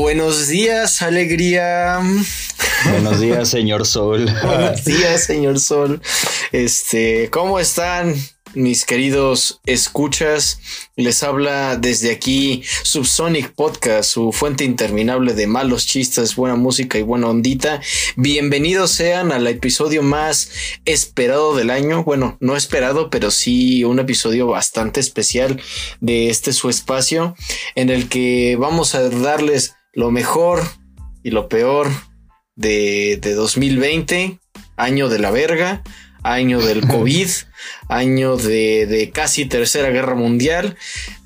Buenos días, alegría. Buenos días, señor Sol. Buenos días, señor Sol. Este, ¿cómo están? Mis queridos escuchas, les habla desde aquí Subsonic Podcast, su fuente interminable de malos chistes, buena música y buena ondita. Bienvenidos sean al episodio más esperado del año. Bueno, no esperado, pero sí un episodio bastante especial de este su espacio en el que vamos a darles lo mejor y lo peor de, de 2020, año de la verga, año del COVID, año de, de, casi tercera guerra mundial.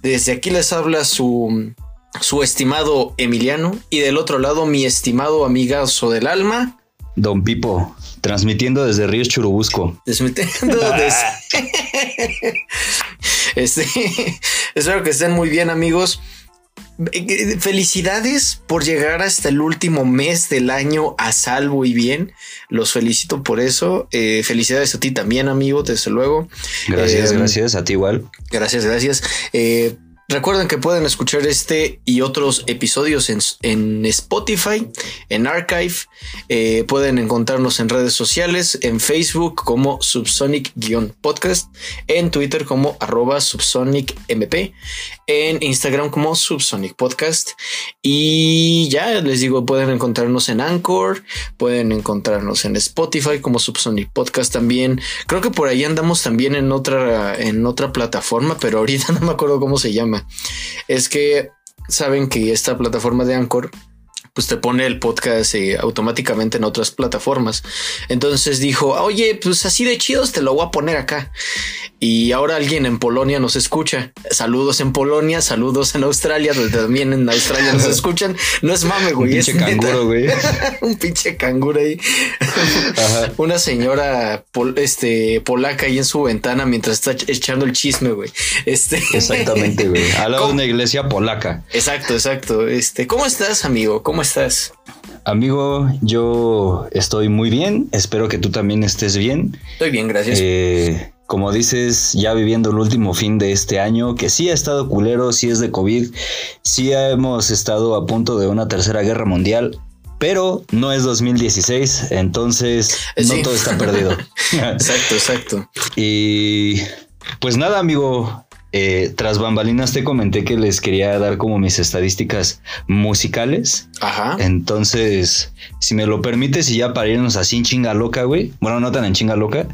Desde aquí les habla su, su estimado Emiliano y del otro lado mi estimado amigazo del alma. Don Pipo, transmitiendo desde Ríos Churubusco. Transmitiendo desde... este, espero que estén muy bien amigos. Felicidades por llegar hasta el último mes del año a salvo y bien. Los felicito por eso. Eh, felicidades a ti también, amigo, desde luego. Gracias, eh, gracias. A ti igual. Gracias, gracias. Eh, Recuerden que pueden escuchar este y otros episodios en, en Spotify, en Archive. Eh, pueden encontrarnos en redes sociales, en Facebook como Subsonic-podcast, en Twitter como arroba SubsonicMP, en Instagram como Subsonic Podcast. Y ya les digo, pueden encontrarnos en Anchor, pueden encontrarnos en Spotify como Subsonic Podcast también. Creo que por ahí andamos también en otra, en otra plataforma, pero ahorita no me acuerdo cómo se llama es que saben que esta plataforma de Anchor pues te pone el podcast eh, automáticamente en otras plataformas. Entonces dijo, oye, pues así de chidos te lo voy a poner acá. Y ahora alguien en Polonia nos escucha. Saludos en Polonia, saludos en Australia, donde también en Australia nos escuchan. No es mame, güey. Un pinche canguro, güey. Un pinche canguro ahí. Una señora este, polaca ahí en su ventana mientras está echando el chisme, güey. Este. Exactamente, güey. Al lado de una iglesia polaca. Exacto, exacto. Este, ¿cómo estás, amigo? ¿Cómo estás? Amigo, yo estoy muy bien. Espero que tú también estés bien. Estoy bien, gracias. Eh, como dices, ya viviendo el último fin de este año, que sí ha estado culero, sí es de COVID, sí hemos estado a punto de una tercera guerra mundial, pero no es 2016, entonces no todo está perdido. exacto, exacto. Y pues nada, amigo, eh, tras bambalinas te comenté que les quería dar como mis estadísticas musicales. Ajá. Entonces, si me lo permites y ya para irnos así en chinga loca, güey. Bueno, no tan en chinga loca.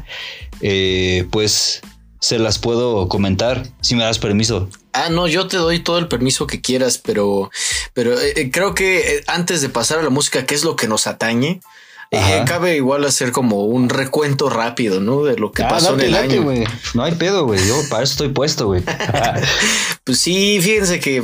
Eh, pues se las puedo comentar si me das permiso. Ah, no, yo te doy todo el permiso que quieras, pero, pero eh, creo que antes de pasar a la música, ¿qué es lo que nos atañe? Eh, cabe igual hacer como un recuento rápido, ¿no? De lo que ah, pasó en el año. Wey. No hay pedo, güey. Yo para eso estoy puesto, güey. pues sí, fíjense que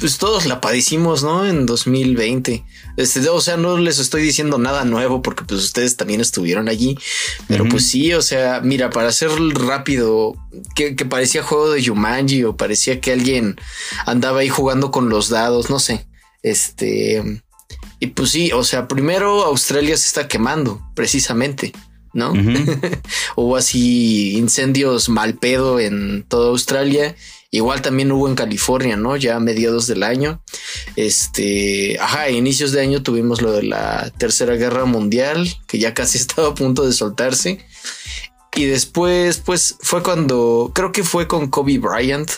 pues todos la padecimos, ¿no? En 2020. Este, o sea, no les estoy diciendo nada nuevo porque pues ustedes también estuvieron allí. Pero pues sí, o sea, mira, para hacer rápido, que, que parecía juego de Yumanji o parecía que alguien andaba ahí jugando con los dados, no sé. Este y pues sí, o sea, primero Australia se está quemando, precisamente, ¿no? hubo así incendios mal pedo en toda Australia. Igual también hubo en California, ¿no? Ya a mediados del año. Este, ajá, a inicios de año tuvimos lo de la Tercera Guerra Mundial, que ya casi estaba a punto de soltarse. Y después, pues fue cuando, creo que fue con Kobe Bryant,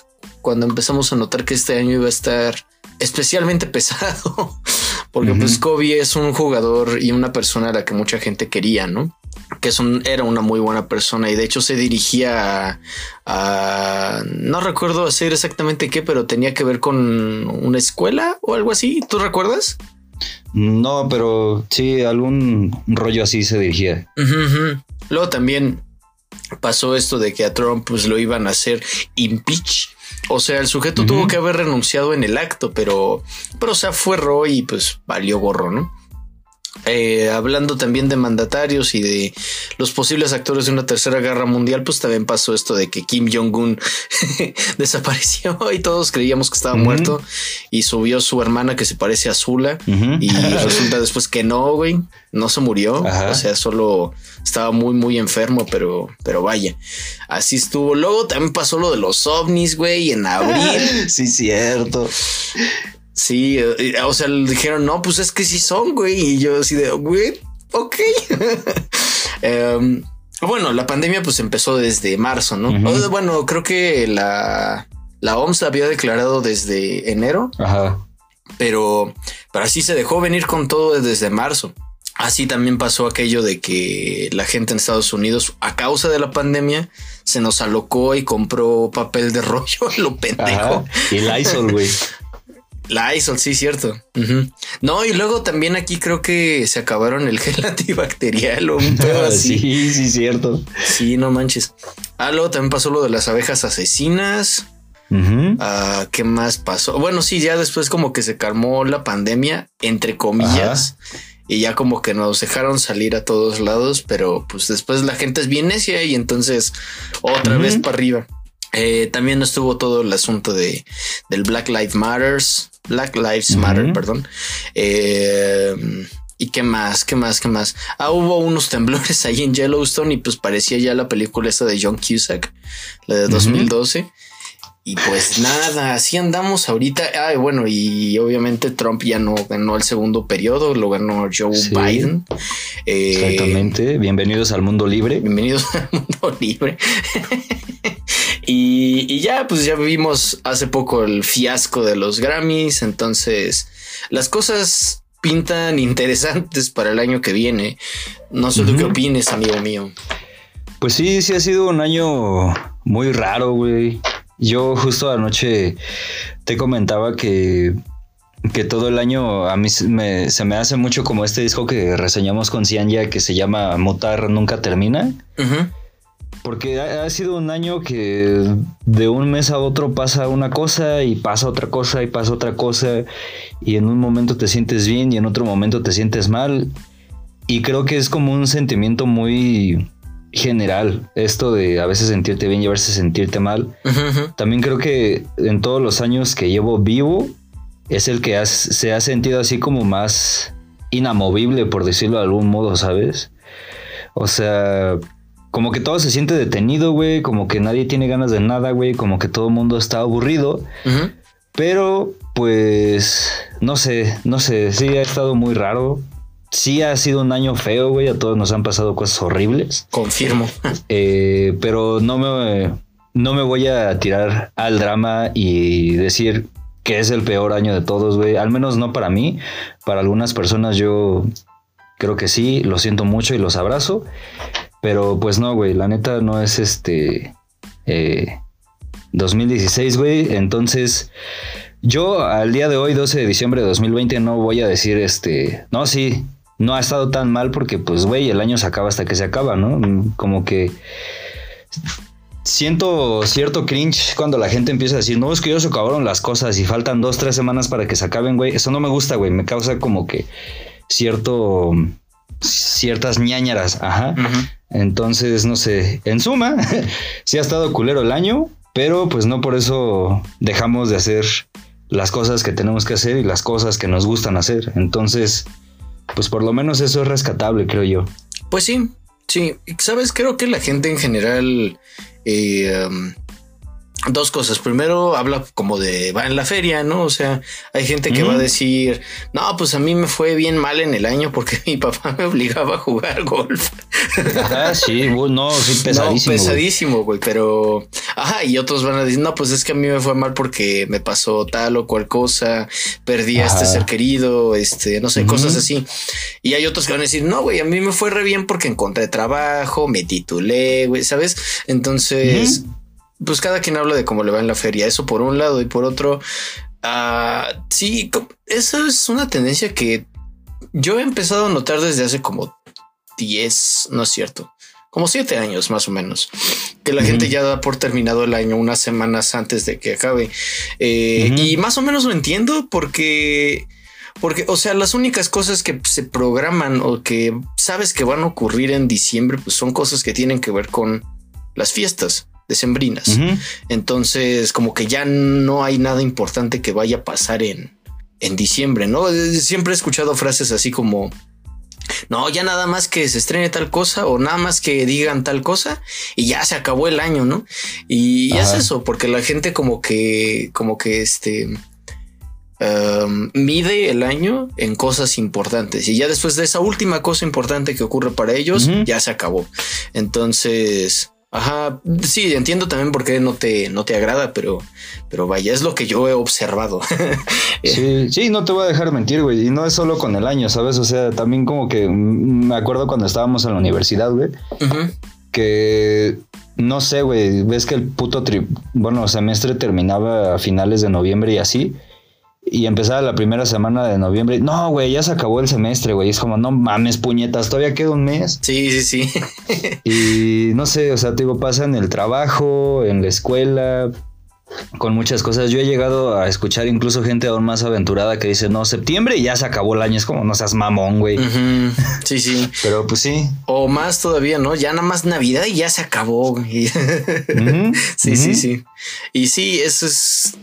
cuando empezamos a notar que este año iba a estar especialmente pesado porque pues Kobe es un jugador y una persona a la que mucha gente quería, ¿no? Que es era una muy buena persona y de hecho se dirigía a, no recuerdo hacer exactamente qué, pero tenía que ver con una escuela o algo así. ¿Tú recuerdas? No, pero sí, algún rollo así se dirigía. Luego también pasó esto de que a Trump pues lo iban a hacer impeach o sea, el sujeto tuvo que haber renunciado en el acto, pero, pero o sea, fue Roy y pues valió gorro, ¿no? eh, hablando también de mandatarios y de los posibles actores de una tercera guerra mundial, pues también pasó esto de que Kim Jong-un desapareció y todos creíamos que estaba muerto y subió su hermana que se parece a Zula y resulta después que no, güey, no se murió, o sea, solo estaba muy, muy enfermo, pero, pero vaya, así estuvo. Luego también pasó lo de los ovnis, güey, en abril. sí, cierto. Sí, eh, o sea, dijeron, no, pues es que sí son, güey. Y yo así de, güey, ok. Em, bueno, la pandemia pues empezó desde marzo, ¿no? Bueno, creo que la, la OMS la había declarado desde enero. Ajá. Pero, pero así se dejó venir con todo desde marzo. Así también pasó aquello de que la gente en Estados Unidos, a causa de la pandemia, se nos alocó y compró papel de rollo, lo pendejo. Y Lysol, güey. La ISOL, sí, cierto. No, y luego también aquí creo que se acabaron el gel antibacterial o un pedo así. sí, sí, cierto. Sí, no manches. Ah, luego también pasó lo de las abejas asesinas. Ah, ¿Qué más pasó? Bueno, sí, ya después como que se calmó la pandemia, entre comillas. Y ya como que nos dejaron salir a todos lados, pero pues después la gente es bien necia y entonces otra vez para arriba. Eh, también estuvo todo el asunto de del Black Lives Matters, Black Lives Matter, perdón. Eh, ¿Y qué más? ¿Qué más? ¿Qué más? Ah, hubo unos temblores ahí en Yellowstone y pues parecía ya la película esa de John Cusack, la de 2012. Y pues nada, así andamos ahorita. Ah, bueno, y obviamente Trump ya no ganó el segundo periodo, lo ganó Joe Biden. Eh, Exactamente. Bienvenidos al mundo libre. Bienvenidos al mundo libre. y, ya, pues ya vimos hace poco el fiasco de los Grammys. Entonces, las cosas pintan interesantes para el año que viene. No sé tú qué opines, amigo mío. Pues sí, sí ha sido un año muy raro, güey. Yo justo anoche te comentaba que, que todo el año a mí se me, hace mucho como este disco que reseñamos con Cianya que se llama Mutar Nunca Termina. Porque ha, sido un año que de un mes a otro pasa una cosa y pasa otra cosa y pasa otra cosa y en un momento te sientes bien y en otro momento te sientes mal. Y creo que es como un sentimiento muy general, esto de a veces sentirte bien y a veces sentirte mal. También creo que en todos los años que llevo vivo es el que se ha sentido así como más inamovible, por decirlo de algún modo, ¿sabes? O sea, como que todo se siente detenido, güey, como que nadie tiene ganas de nada, güey, como que todo el mundo está aburrido. Pero, pues, no sé, no sé, sí ha estado muy raro sí ha sido un año feo, güey. A todos nos han pasado cosas horribles. Confirmo. Eh, pero no me, no me voy a tirar al drama y decir que es el peor año de todos, güey. Al menos no para mí. Para algunas personas yo creo que sí. Lo siento mucho y los abrazo. Pero pues no, güey. La neta no es este... 2016, eh, güey. Entonces... Yo al día de hoy, 12 de diciembre de 2020, no voy a decir este, no, sí, no ha estado tan mal porque, pues, güey, el año se acaba hasta que se acaba, ¿no? Como que siento cierto cringe cuando la gente empieza a decir, no, es que ya se acabaron las cosas y faltan dos, tres semanas para que se acaben, güey. Eso no me gusta, güey. Me causa como que cierto, ciertas ñañaras, ajá. Entonces, no sé, en suma, sí ha estado culero el año, pero pues no por eso dejamos de hacer las cosas que tenemos que hacer y las cosas que nos gustan hacer. Entonces, pues por lo menos eso es rescatable, creo yo. Pues sí, sí. Sabes, creo que la gente en general eh, um, dos cosas. Primero, habla como de va en la feria, ¿no? O sea, hay gente que va a decir, no, pues a mí me fue bien mal en el año porque mi papá me obligaba a jugar golf. Ajá, sí, no, sí, pesadísimo. No, pesadísimo, güey, pero, ajá, y otros van a decir, no, pues es que a mí me fue mal porque me pasó tal o cual cosa, perdí a este ser querido, este, no sé, cosas así. Y hay otros que van a decir, no, güey, a mí me fue re bien porque encontré trabajo, me titulé, güey, ¿sabes? Entonces pues cada quien habla de cómo le va en la feria. Eso por un lado y por otro, uh, sí, eso es una tendencia que yo he empezado a notar desde hace como 10, no es cierto, como 7 años más o menos, que la gente ya da por terminado el año unas semanas antes de que acabe. Eh, y más o menos lo entiendo porque Porque, o sea, las únicas cosas que se programan o que sabes que van a ocurrir en diciembre, pues son cosas que tienen que ver con las fiestas decembrinas. Entonces, como que ya no hay nada importante que vaya a pasar en, en diciembre, ¿no? Eh, Siempre he escuchado frases así como, no, ya nada más que se estrene tal cosa o nada más que digan tal cosa y ya se acabó el año, ¿no? Y, es eso, porque la gente como que, como que este... um, mide el año en cosas importantes y ya después de esa última cosa importante que ocurre para ellos ya se acabó. Entonces, ajá, sí, entiendo también por qué no te, no te agrada, pero, pero vaya, es lo que yo he observado. Sí, sí, no te voy a dejar mentir, güey. Y no es solo con el año, ¿sabes? O sea, también como que me acuerdo cuando estábamos en la universidad, güey, que no sé, güey, ves que el puto tri bueno, semestre terminaba a finales de noviembre y así. Y empezaba la primera semana de noviembre. No, güey, ya se acabó el semestre, güey. Es como, no mames, puñetas, todavía queda un mes. Sí, sí, sí. Y no sé, o sea, te digo, pasa en el trabajo, en la escuela, con muchas cosas. Yo he llegado a escuchar incluso gente aún más aventurada que dice, no, septiembre y ya se acabó el año. Es como, no seas mamón, güey. Sí, sí. Pero pues sí. O más todavía, ¿no? Ya nada más Navidad y ya se acabó. güey. Sí, sí, sí. Y sí, eso es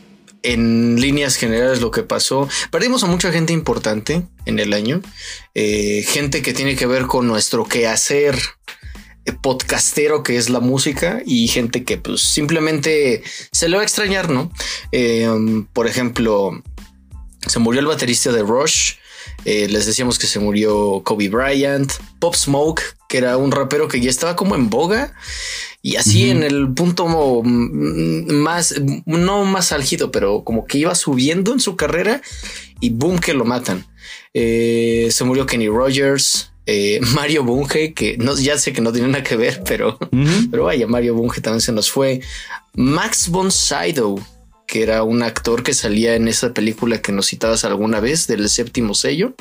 en líneas generales lo que pasó. Perdimos a mucha gente importante en el año. Eh, gente que tiene que ver con nuestro quehacer eh, podcastero que es la música y gente que pues simplemente se le va a extrañar, ¿no? Eh, por ejemplo, se murió el baterista de Rush. Les decíamos que se murió Kobe Bryant, Pop Smoke, que era un rapero que ya estaba como en boga y así en el punto más, no más álgido, pero como que iba subiendo en su carrera y boom que lo matan. Eh, se murió Kenny Rogers, eh, Mario Bunge, que no, ya sé que no tiene nada que ver, pero, pero vaya, Mario Bunge también se nos fue. Max von Sydow, que era un actor que salía en esa película que nos citabas alguna vez del séptimo sello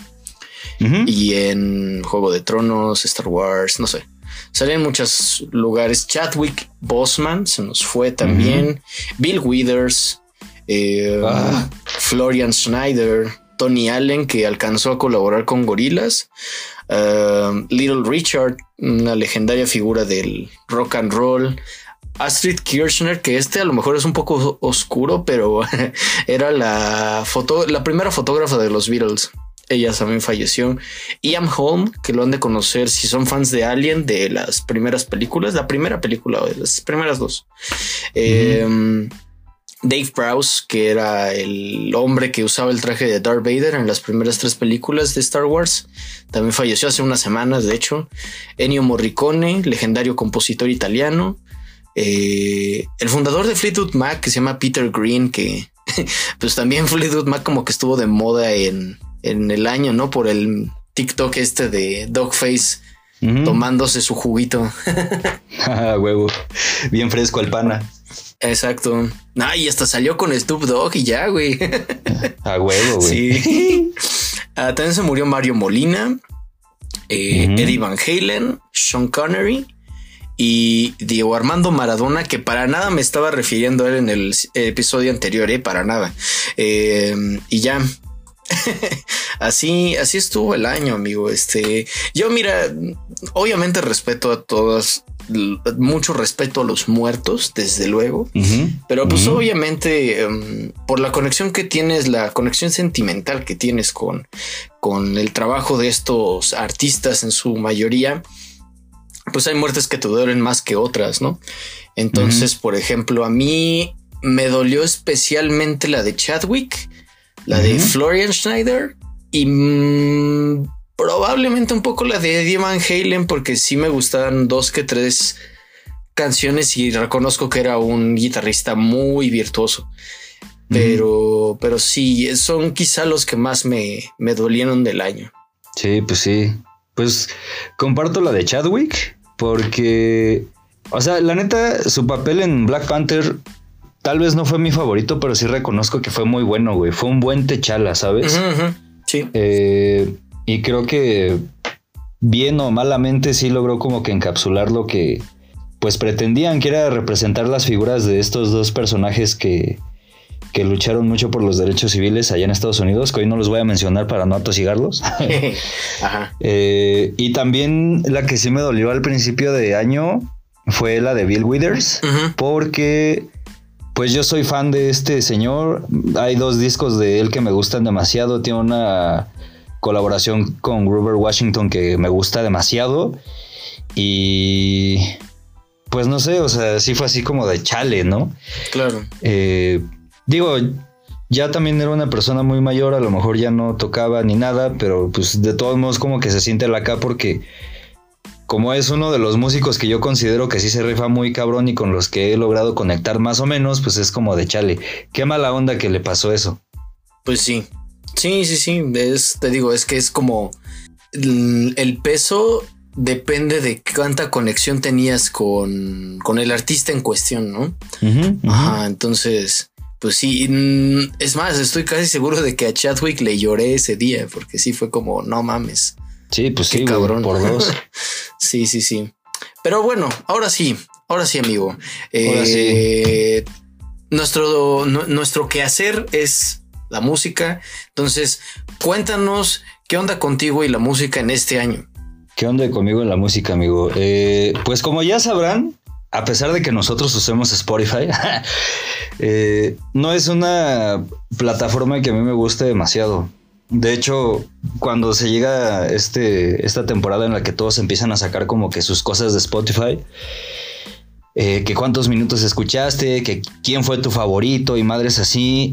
y en Juego de Tronos, Star Wars, no sé. Salía en muchos lugares. Chadwick Boseman se nos fue también. Bill Withers, eh, Ah. Florian Schneider, Tony Allen, que alcanzó a colaborar con Gorilas. uh, Little Richard, una legendaria figura del rock and roll. Astrid Kirchner, que este a lo mejor es un poco oscuro, pero era la foto, la primera fotógrafa de los Beatles. Ella también falleció. Ian Holm, que lo han de conocer si son fans de Alien, de las primeras películas, la primera película, o de las primeras dos. Eh, Dave Prowse, que era el hombre que usaba el traje de Darth Vader en las primeras tres películas de Star Wars, también falleció hace unas semanas, de hecho. Ennio Morricone, legendario compositor italiano. Eh, el fundador de Fleetwood Mac, que se llama Peter Green, que pues también Fleetwood Mac como que estuvo de moda en, en el año, ¿no? Por el TikTok este de Dogface Ujú. tomándose su juguito. Ah, huevo. Bien fresco el pana. Exacto. Ah, y hasta salió con Snoop Dogg y ya, güey. A huevo, güey. Sí. Ah, también se murió Mario Molina, eh. Eddie Van Halen, Sean Connery y Diego Armando Maradona, que para nada me estaba refiriendo a él en el episodio anterior, eh, para nada. Eh, y ya. así, así estuvo el año, amigo. Este, yo, mira, obviamente respeto a todas, mucho respeto a los muertos, desde luego. Pero pues obviamente em, por la conexión que tienes, la conexión sentimental que tienes con, con el trabajo de estos artistas en su mayoría, pues hay muertes que te duelen más que otras, ¿no? Entonces, por ejemplo, a mí me dolió especialmente la de Chadwick, la de. Florian Schneider y mm, probablemente un poco la de Eddie Van Halen porque sí me gustaban dos que tres canciones y reconozco que era un guitarrista muy virtuoso. Pero, pero sí, son quizá los que más me, me dolieron del año. Sí, pues sí. Pues comparto la de Chadwick porque, o sea, la neta, su papel en Black Panther tal vez no fue mi favorito, pero sí reconozco que fue muy bueno, güey. Fue un buen techala, ¿sabes? Sí. Eh, y creo que bien o malamente sí logró como que encapsular lo que pues pretendían que era representar las figuras de estos dos personajes que, que lucharon mucho por los derechos civiles allá en Estados Unidos, que hoy no los voy a mencionar para no atosigarlos. Ajá. Eh, y también la que sí me dolió al principio de año fue la de Bill Withers, porque pues yo soy fan de este señor. Hay dos discos de él que me gustan demasiado. Tiene una colaboración con Grover Washington que me gusta demasiado. Y pues no sé, o sea, sí fue así como de chale, ¿no? Claro. Eh, digo, ya también era una persona muy mayor, a lo mejor ya no tocaba ni nada, pero pues de todos modos como que se siente la acá porque como es uno de los músicos que yo considero que sí se rifa muy cabrón y con los que he logrado conectar más o menos, pues es como de chale. Qué mala onda que le pasó eso. Pues sí. Sí, sí, sí. Es, te digo, es que es como el peso depende de cuánta conexión tenías con, con el artista en cuestión, ¿no? Ajá, entonces, pues sí, mm, es más, estoy casi seguro de que a Chadwick le lloré ese día, porque sí fue como, no mames. Sí, pues sí, cabrón. por dos. sí, sí, sí. Pero bueno, ahora sí, ahora sí, amigo. Eh, nuestro, nuestro quehacer es la música. Entonces, cuéntanos qué onda contigo y la música en este año. ¿Qué onda conmigo en la música, amigo? Eh, pues como ya sabrán, a pesar de que nosotros usemos Spotify, eh, no es una plataforma que a mí me guste demasiado. De hecho, cuando se llega este, esta temporada en la que todos empiezan a sacar como que sus cosas de Spotify, eh, que cuántos minutos escuchaste, que quién fue tu favorito y madres así,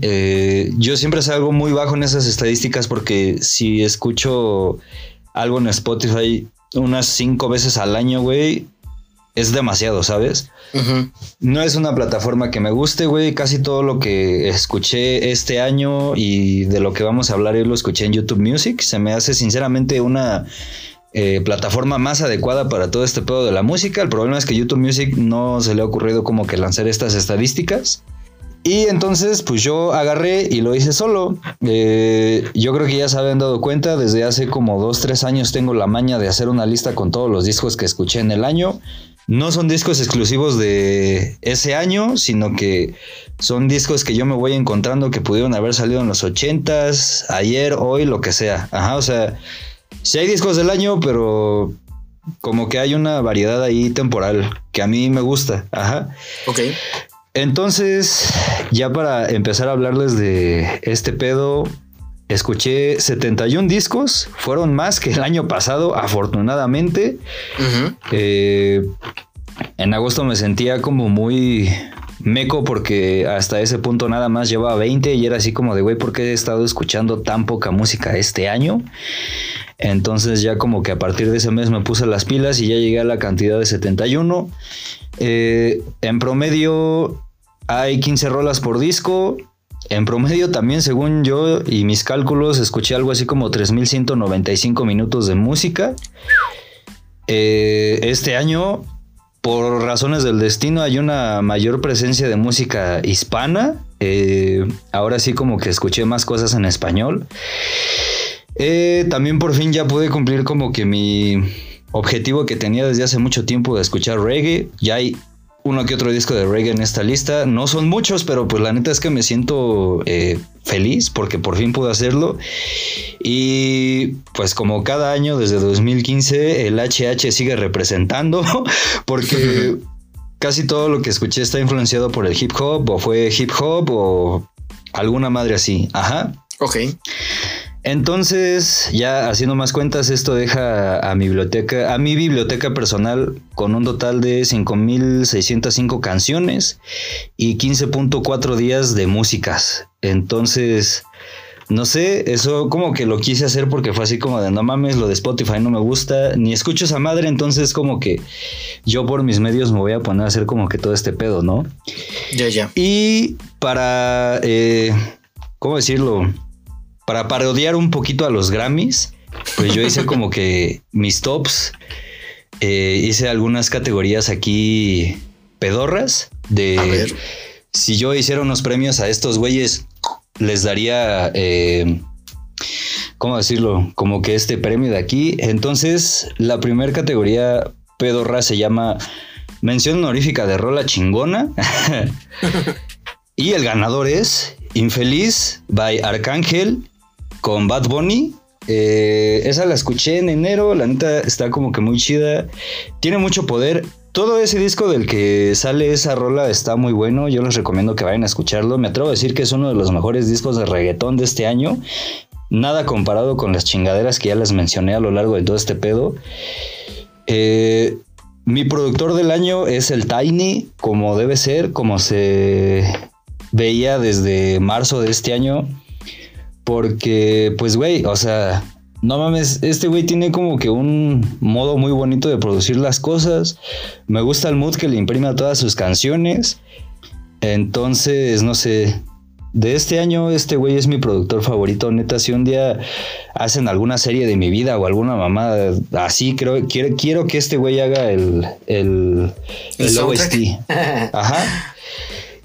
yo siempre salgo muy bajo en esas estadísticas porque si escucho algo en Spotify unas cinco veces al año, güey, es demasiado, ¿sabes? No es una plataforma que me guste, güey. Casi todo lo que escuché este año y de lo que vamos a hablar yo lo escuché en YouTube Music. Se me hace sinceramente una eh, plataforma más adecuada para todo este pedo de la música. El problema es que YouTube Music no se le ha ocurrido como que lanzar estas estadísticas. Y entonces, pues yo agarré y lo hice solo. Eh, yo creo que ya se habían dado cuenta, desde hace como dos, tres años tengo la maña de hacer una lista con todos los discos que escuché en el año. No son discos exclusivos de ese año, sino que son discos que yo me voy encontrando que pudieron haber salido en los ochentas, ayer, hoy, lo que sea. Ajá, o sea, sí hay discos del año, pero como que hay una variedad ahí temporal que a mí me gusta. Ajá. Ok. Entonces, ya para empezar a hablarles de este pedo, escuché 71 discos, fueron más que el año pasado, afortunadamente. Eh, en agosto me sentía como muy meco porque hasta ese punto nada más llevaba 20 y era así como de, güey, ¿por qué he estado escuchando tan poca música este año? Entonces ya como que a partir de ese mes me puse las pilas y ya llegué a la cantidad de 71. Eh, en promedio hay 15 rolas por disco. En promedio también, según yo y mis cálculos, escuché algo así como 3.195 minutos de música. Eh, este año, por razones del destino, hay una mayor presencia de música hispana. Eh, ahora sí como que escuché más cosas en español. también por fin ya pude cumplir como que mi objetivo que tenía desde hace mucho tiempo de escuchar reggae. Ya hay uno que otro disco de reggae en esta lista. No son muchos, pero pues la neta es que me siento eh, feliz porque por fin pude hacerlo. Y pues como cada año desde 2015 el HH sigue representando porque casi todo lo que escuché está influenciado por el hip hop o fue hip hop o alguna madre así. Ajá. Ok. Entonces, ya haciendo más cuentas, esto deja a mi biblioteca, a mi biblioteca personal con un total de 5.605 canciones y 15.4 días de músicas. Entonces, no sé, eso como que lo quise hacer porque fue así como de no mames, lo de Spotify no me gusta, ni escucho esa madre, entonces como que yo por mis medios me voy a poner a hacer como que todo este pedo, ¿no? Ya, ya. Y para, eh, ¿cómo decirlo? Para parodiar un poquito a los Grammys, pues yo hice como que mis tops. Eh, hice algunas categorías aquí pedorras de si yo hiciera unos premios a estos güeyes, les daría, eh, ¿cómo decirlo? Como que este premio de aquí. Entonces, la primera categoría pedorra se llama mención honorífica de rola chingona. y el ganador es Infeliz by Arcángel con Bad Bunny. Eh, esa la escuché en enero, la neta está como que muy chida. Tiene mucho poder. Todo ese disco del que sale esa rola está muy bueno. Yo les recomiendo que vayan a escucharlo. Me atrevo a decir que es uno de los mejores discos de reggaetón de este año. Nada comparado con las chingaderas que ya les mencioné a lo largo de todo este pedo. Eh, mi productor del año es el Tiny, como debe ser, como se veía desde marzo de este año. Porque, pues, güey, o sea, no mames, este güey tiene como que un modo muy bonito de producir las cosas. Me gusta el mood que le imprime a todas sus canciones. Entonces, no sé, de este año, este güey es mi productor favorito. Neta, si un día hacen alguna serie de mi vida o alguna mamada así, creo, quiero, quiero que este güey haga el, el, el, OST. Ajá.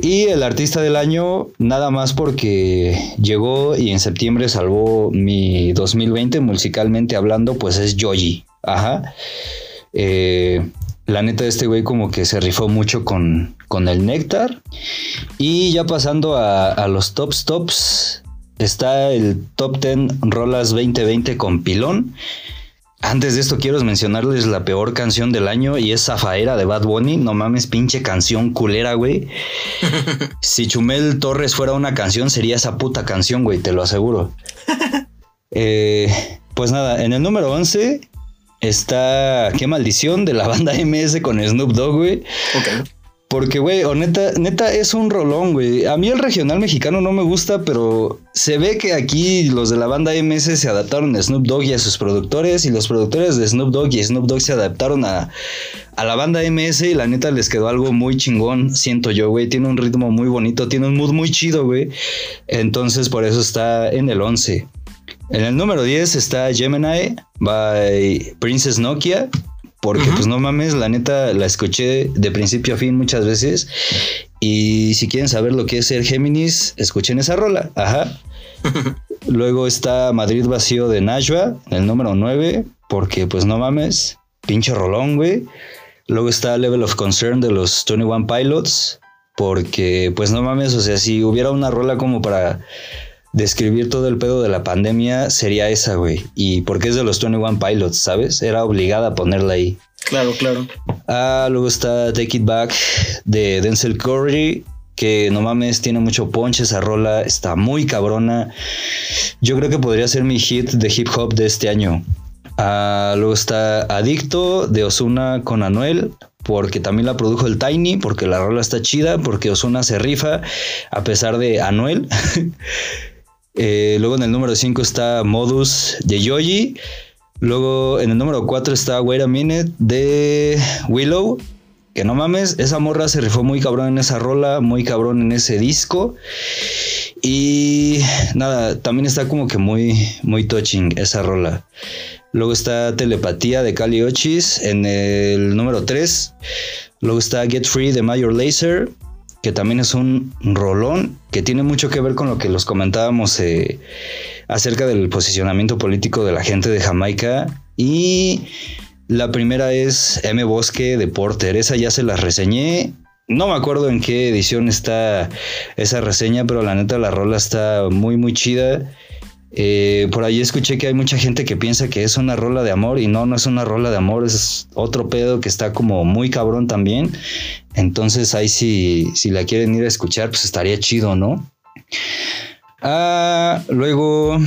Y el artista del año, nada más porque llegó y en septiembre salvó mi 2020 musicalmente hablando, pues es Joji. Ajá. Eh, la neta, este güey como que se rifó mucho con, con el néctar. Y ya pasando a, los top tops, está el top 10 Rolas 2020 con Pilón. Antes de esto quiero mencionarles la peor canción del año y es Zafaera de Bad Bunny. No mames, pinche canción culera, güey. si Chumel Torres fuera una canción, sería esa puta canción, güey, te lo aseguro. Eh, pues nada, en el número 11 está Qué maldición de la banda MS con Snoop Dogg, güey. Porque, güey, o neta, neta es un rolón, güey. A mí el regional mexicano no me gusta, pero se ve que aquí los de la banda MS se adaptaron a Snoop Dogg y a sus productores, y los productores de Snoop Dogg y Snoop Dogg se adaptaron a, a la banda MS y la neta les quedó algo muy chingón, siento yo, güey. Tiene un ritmo muy bonito, tiene un mood muy chido, güey. Entonces por eso está en el 11. En el número 10 está Gemini by Princess Nokia. Porque, pues no mames, la neta la escuché de principio a fin muchas veces. Y si quieren saber lo que es ser Géminis, escuchen esa rola. Ajá. Luego está Madrid Vacío de Najwa, el número 9. Porque, pues no mames, pinche rolón, güey. Luego está Level of Concern de los 21 Pilots. Porque, pues no mames, o sea, si hubiera una rola como para describir todo el pedo de la pandemia sería esa, güey. Y porque es de los 21 Pilots, ¿sabes? Era obligada a ponerla ahí. Claro, claro. Ah, luego está Take It Back de Denzel Curry. Que no mames, tiene mucho ponche esa rola, está muy cabrona. Yo creo que podría ser mi hit de hip hop de este año. Ah, luego está Adicto de Osuna con Anuel, porque también la produjo el Tiny, porque la rola está chida, porque Osuna se rifa a pesar de Anuel. Eh, luego en el número 5 está Modus de Yoji. Luego en el número 4 está Wait a Minute de Willow. Que no mames, esa morra se rifó muy cabrón en esa rola, muy cabrón en ese disco. Y nada, también está como que muy, muy touching esa rola. Luego está Telepatía de Kali Ochis en el número 3. Luego está Get Free de Major Laser que también es un rolón que tiene mucho que ver con lo que los comentábamos eh, acerca del posicionamiento político de la gente de Jamaica. Y la primera es M. Bosque de Porter, esa ya se la reseñé. No me acuerdo en qué edición está esa reseña, pero la neta la rola está muy muy chida. Eh, por ahí escuché que hay mucha gente que piensa que es una rola de amor y no, no es una rola de amor, es otro pedo que está como muy cabrón también. Entonces ahí si, si la quieren ir a escuchar, pues estaría chido, ¿no? Ah, luego,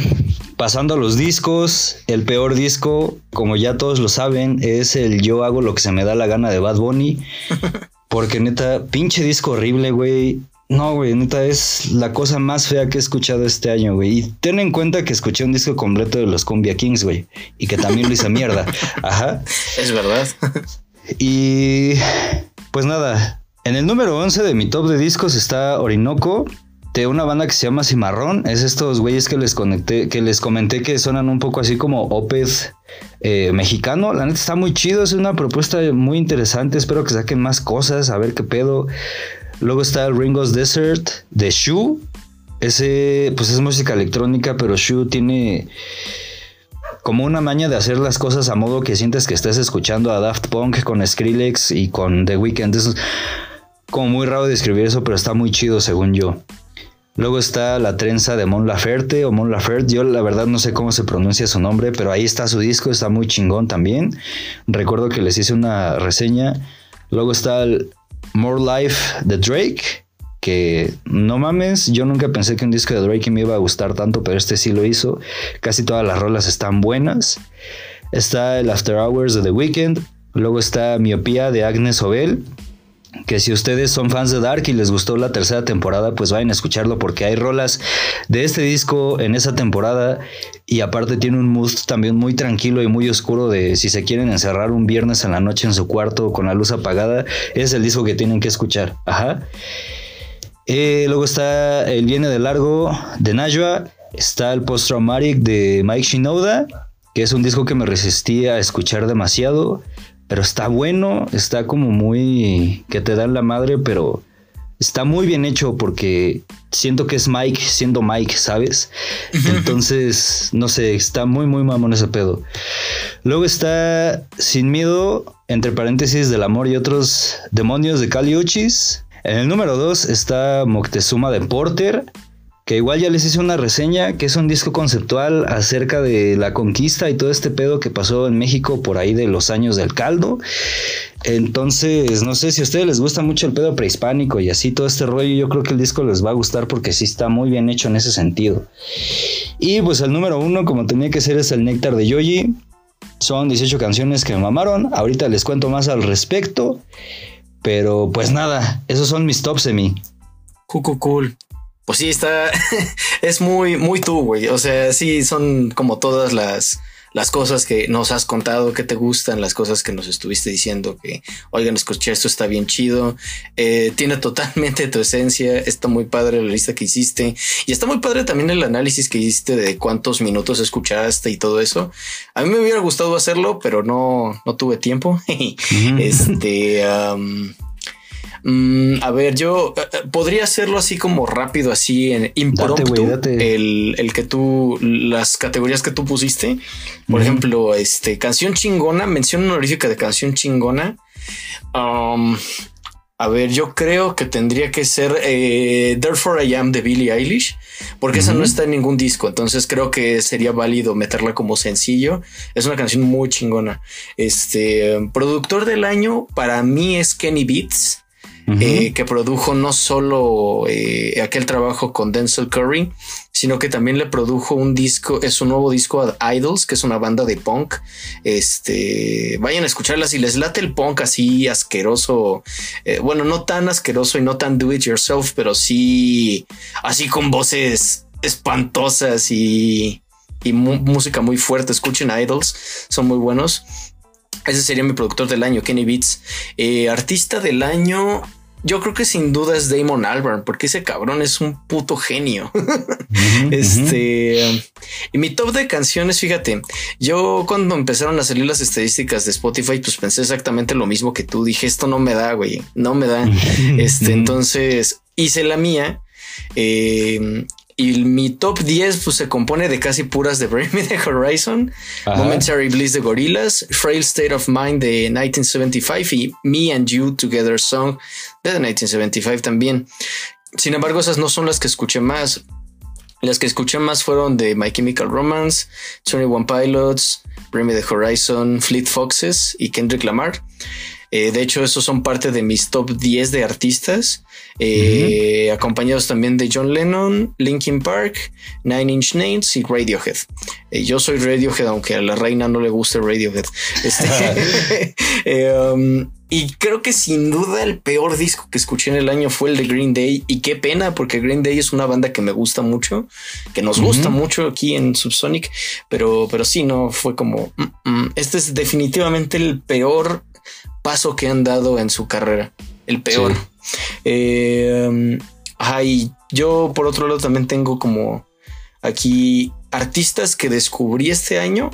pasando a los discos, el peor disco, como ya todos lo saben, es el Yo hago lo que se me da la gana de Bad Bunny. Porque neta, pinche disco horrible, güey. No, güey, neta, es la cosa más fea que he escuchado este año, güey. Y ten en cuenta que escuché un disco completo de los Cumbia Kings, güey. Y que también lo hice mierda. Ajá. Es verdad. y pues nada, en el número 11 de mi top de discos está Orinoco, de una banda que se llama Cimarrón. Es estos güeyes que les conecté, que les comenté que suenan un poco así como Opeth eh, mexicano. La neta está muy chido, es una propuesta muy interesante. Espero que saquen más cosas, a ver qué pedo. Luego está el Ringo's Desert de Shu. Ese, pues es música electrónica, pero Shu tiene como una maña de hacer las cosas a modo que sientes que estás escuchando a Daft Punk con Skrillex y con The Weeknd. Es como muy raro describir eso, pero está muy chido según yo. Luego está La Trenza de Mon Laferte o Mon Laferte. Yo la verdad no sé cómo se pronuncia su nombre, pero ahí está su disco, está muy chingón también. Recuerdo que les hice una reseña. Luego está el More Life de Drake, que no mames, yo nunca pensé que un disco de Drake me iba a gustar tanto, pero este sí lo hizo. Casi todas las rolas están buenas. Está el After Hours de The Weeknd. Luego está Miopía de Agnes Obel, que si ustedes son fans de Dark y les gustó la tercera temporada, pues vayan a escucharlo porque hay rolas de este disco en esa temporada y aparte tiene un mood también muy tranquilo y muy oscuro de si se quieren encerrar un viernes en la noche en su cuarto con la luz apagada, es el disco que tienen que escuchar. Ajá. Eh, luego está El Viene de Largo de Najwa, está el Post Traumatic de Mike Shinoda, que es un disco que me resistí a escuchar demasiado pero está bueno, está como muy que te dan la madre, pero está muy bien hecho porque siento que es Mike siendo Mike, ¿sabes? Entonces, no sé, está muy, muy mamón ese pedo. Luego está Sin Miedo, entre paréntesis, del amor y otros demonios de Kali Uchis. En el número 2 está Moctezuma de Porter, que igual ya les hice una reseña, que es un disco conceptual acerca de la conquista y todo este pedo que pasó en México por ahí de los años del caldo. Entonces, no sé si a ustedes les gusta mucho el pedo prehispánico y así todo este rollo, yo creo que el disco les va a gustar porque sí está muy bien hecho en ese sentido. Y pues el número uno, como tenía que ser, es el Néctar de Yoyi. Son 18 canciones que me mamaron. Ahorita les cuento más al respecto. Pero pues nada, esos son mis tops de mí. Cool, cool pues sí, está, es muy, muy tú, güey. O sea, sí, son como todas las, las cosas que nos has contado que te gustan, las cosas que nos estuviste diciendo que, oigan, escuché esto está bien chido. Eh, tiene totalmente tu esencia. Está muy padre la lista que hiciste y está muy padre también el análisis que hiciste de cuántos minutos escuchaste y todo eso. A mí me hubiera gustado hacerlo, pero no, no tuve tiempo. este, Mm, a ver, yo eh, eh, podría hacerlo así como rápido, así en impromptu. El, que tú, las categorías que tú pusiste. Por ejemplo, este canción chingona, mención honorífica de canción chingona. Um, a ver, yo creo que tendría que ser eh, Therefore I Am de Billie Eilish, porque esa no está en ningún disco, entonces creo que sería válido meterla como sencillo. Es una canción muy chingona. Este productor del año para mí es Kenny Beats. Eh, que produjo no solo eh, aquel trabajo con Denzel Curry, sino que también le produjo un disco, es un nuevo disco a Idols, que es una banda de punk. Este, vayan a escucharla si les late el punk así asqueroso, eh, bueno, no tan asqueroso y no tan do it yourself, pero sí así con voces espantosas y, música muy fuerte. Escuchen Idols, son muy buenos. Ese sería mi productor del año, Kenny Beats. artista del año, yo creo que sin duda es Damon Albarn, porque ese cabrón es un puto genio. este y mi top de canciones, fíjate, yo cuando empezaron a salir las estadísticas de Spotify, pues pensé exactamente lo mismo que tú. Dije, esto no me da, güey, no me da. este, entonces hice la mía. Eh, y mi top 10 pues, se compone de casi puras de Bring Me the Horizon, Momentary Bliss de Gorillaz, Frail State of Mind de 1975 y Me and You Together Song de 1975 también. Sin embargo, esas no son las que escuché más. Las que escuché más fueron de My Chemical Romance, One Pilots, Bring Me the Horizon, Fleet Foxes y Kendrick Lamar. Eh, de hecho, esos son parte de mis top 10 de artistas, eh, acompañados también de John Lennon, Linkin Park, Nine Inch Nails y Radiohead. Eh, yo soy Radiohead, aunque a la reina no le guste Radiohead. Este, um, y creo que sin duda el peor disco que escuché en el año fue el de Green Day. Y qué pena, porque Green Day es una banda que me gusta mucho, que nos gusta mucho aquí en Subsonic. Pero, pero sí, no fue como mm, mm, este es definitivamente el peor paso que han dado en su carrera. El peor. Eh, yo por otro lado también tengo como aquí artistas que descubrí este año.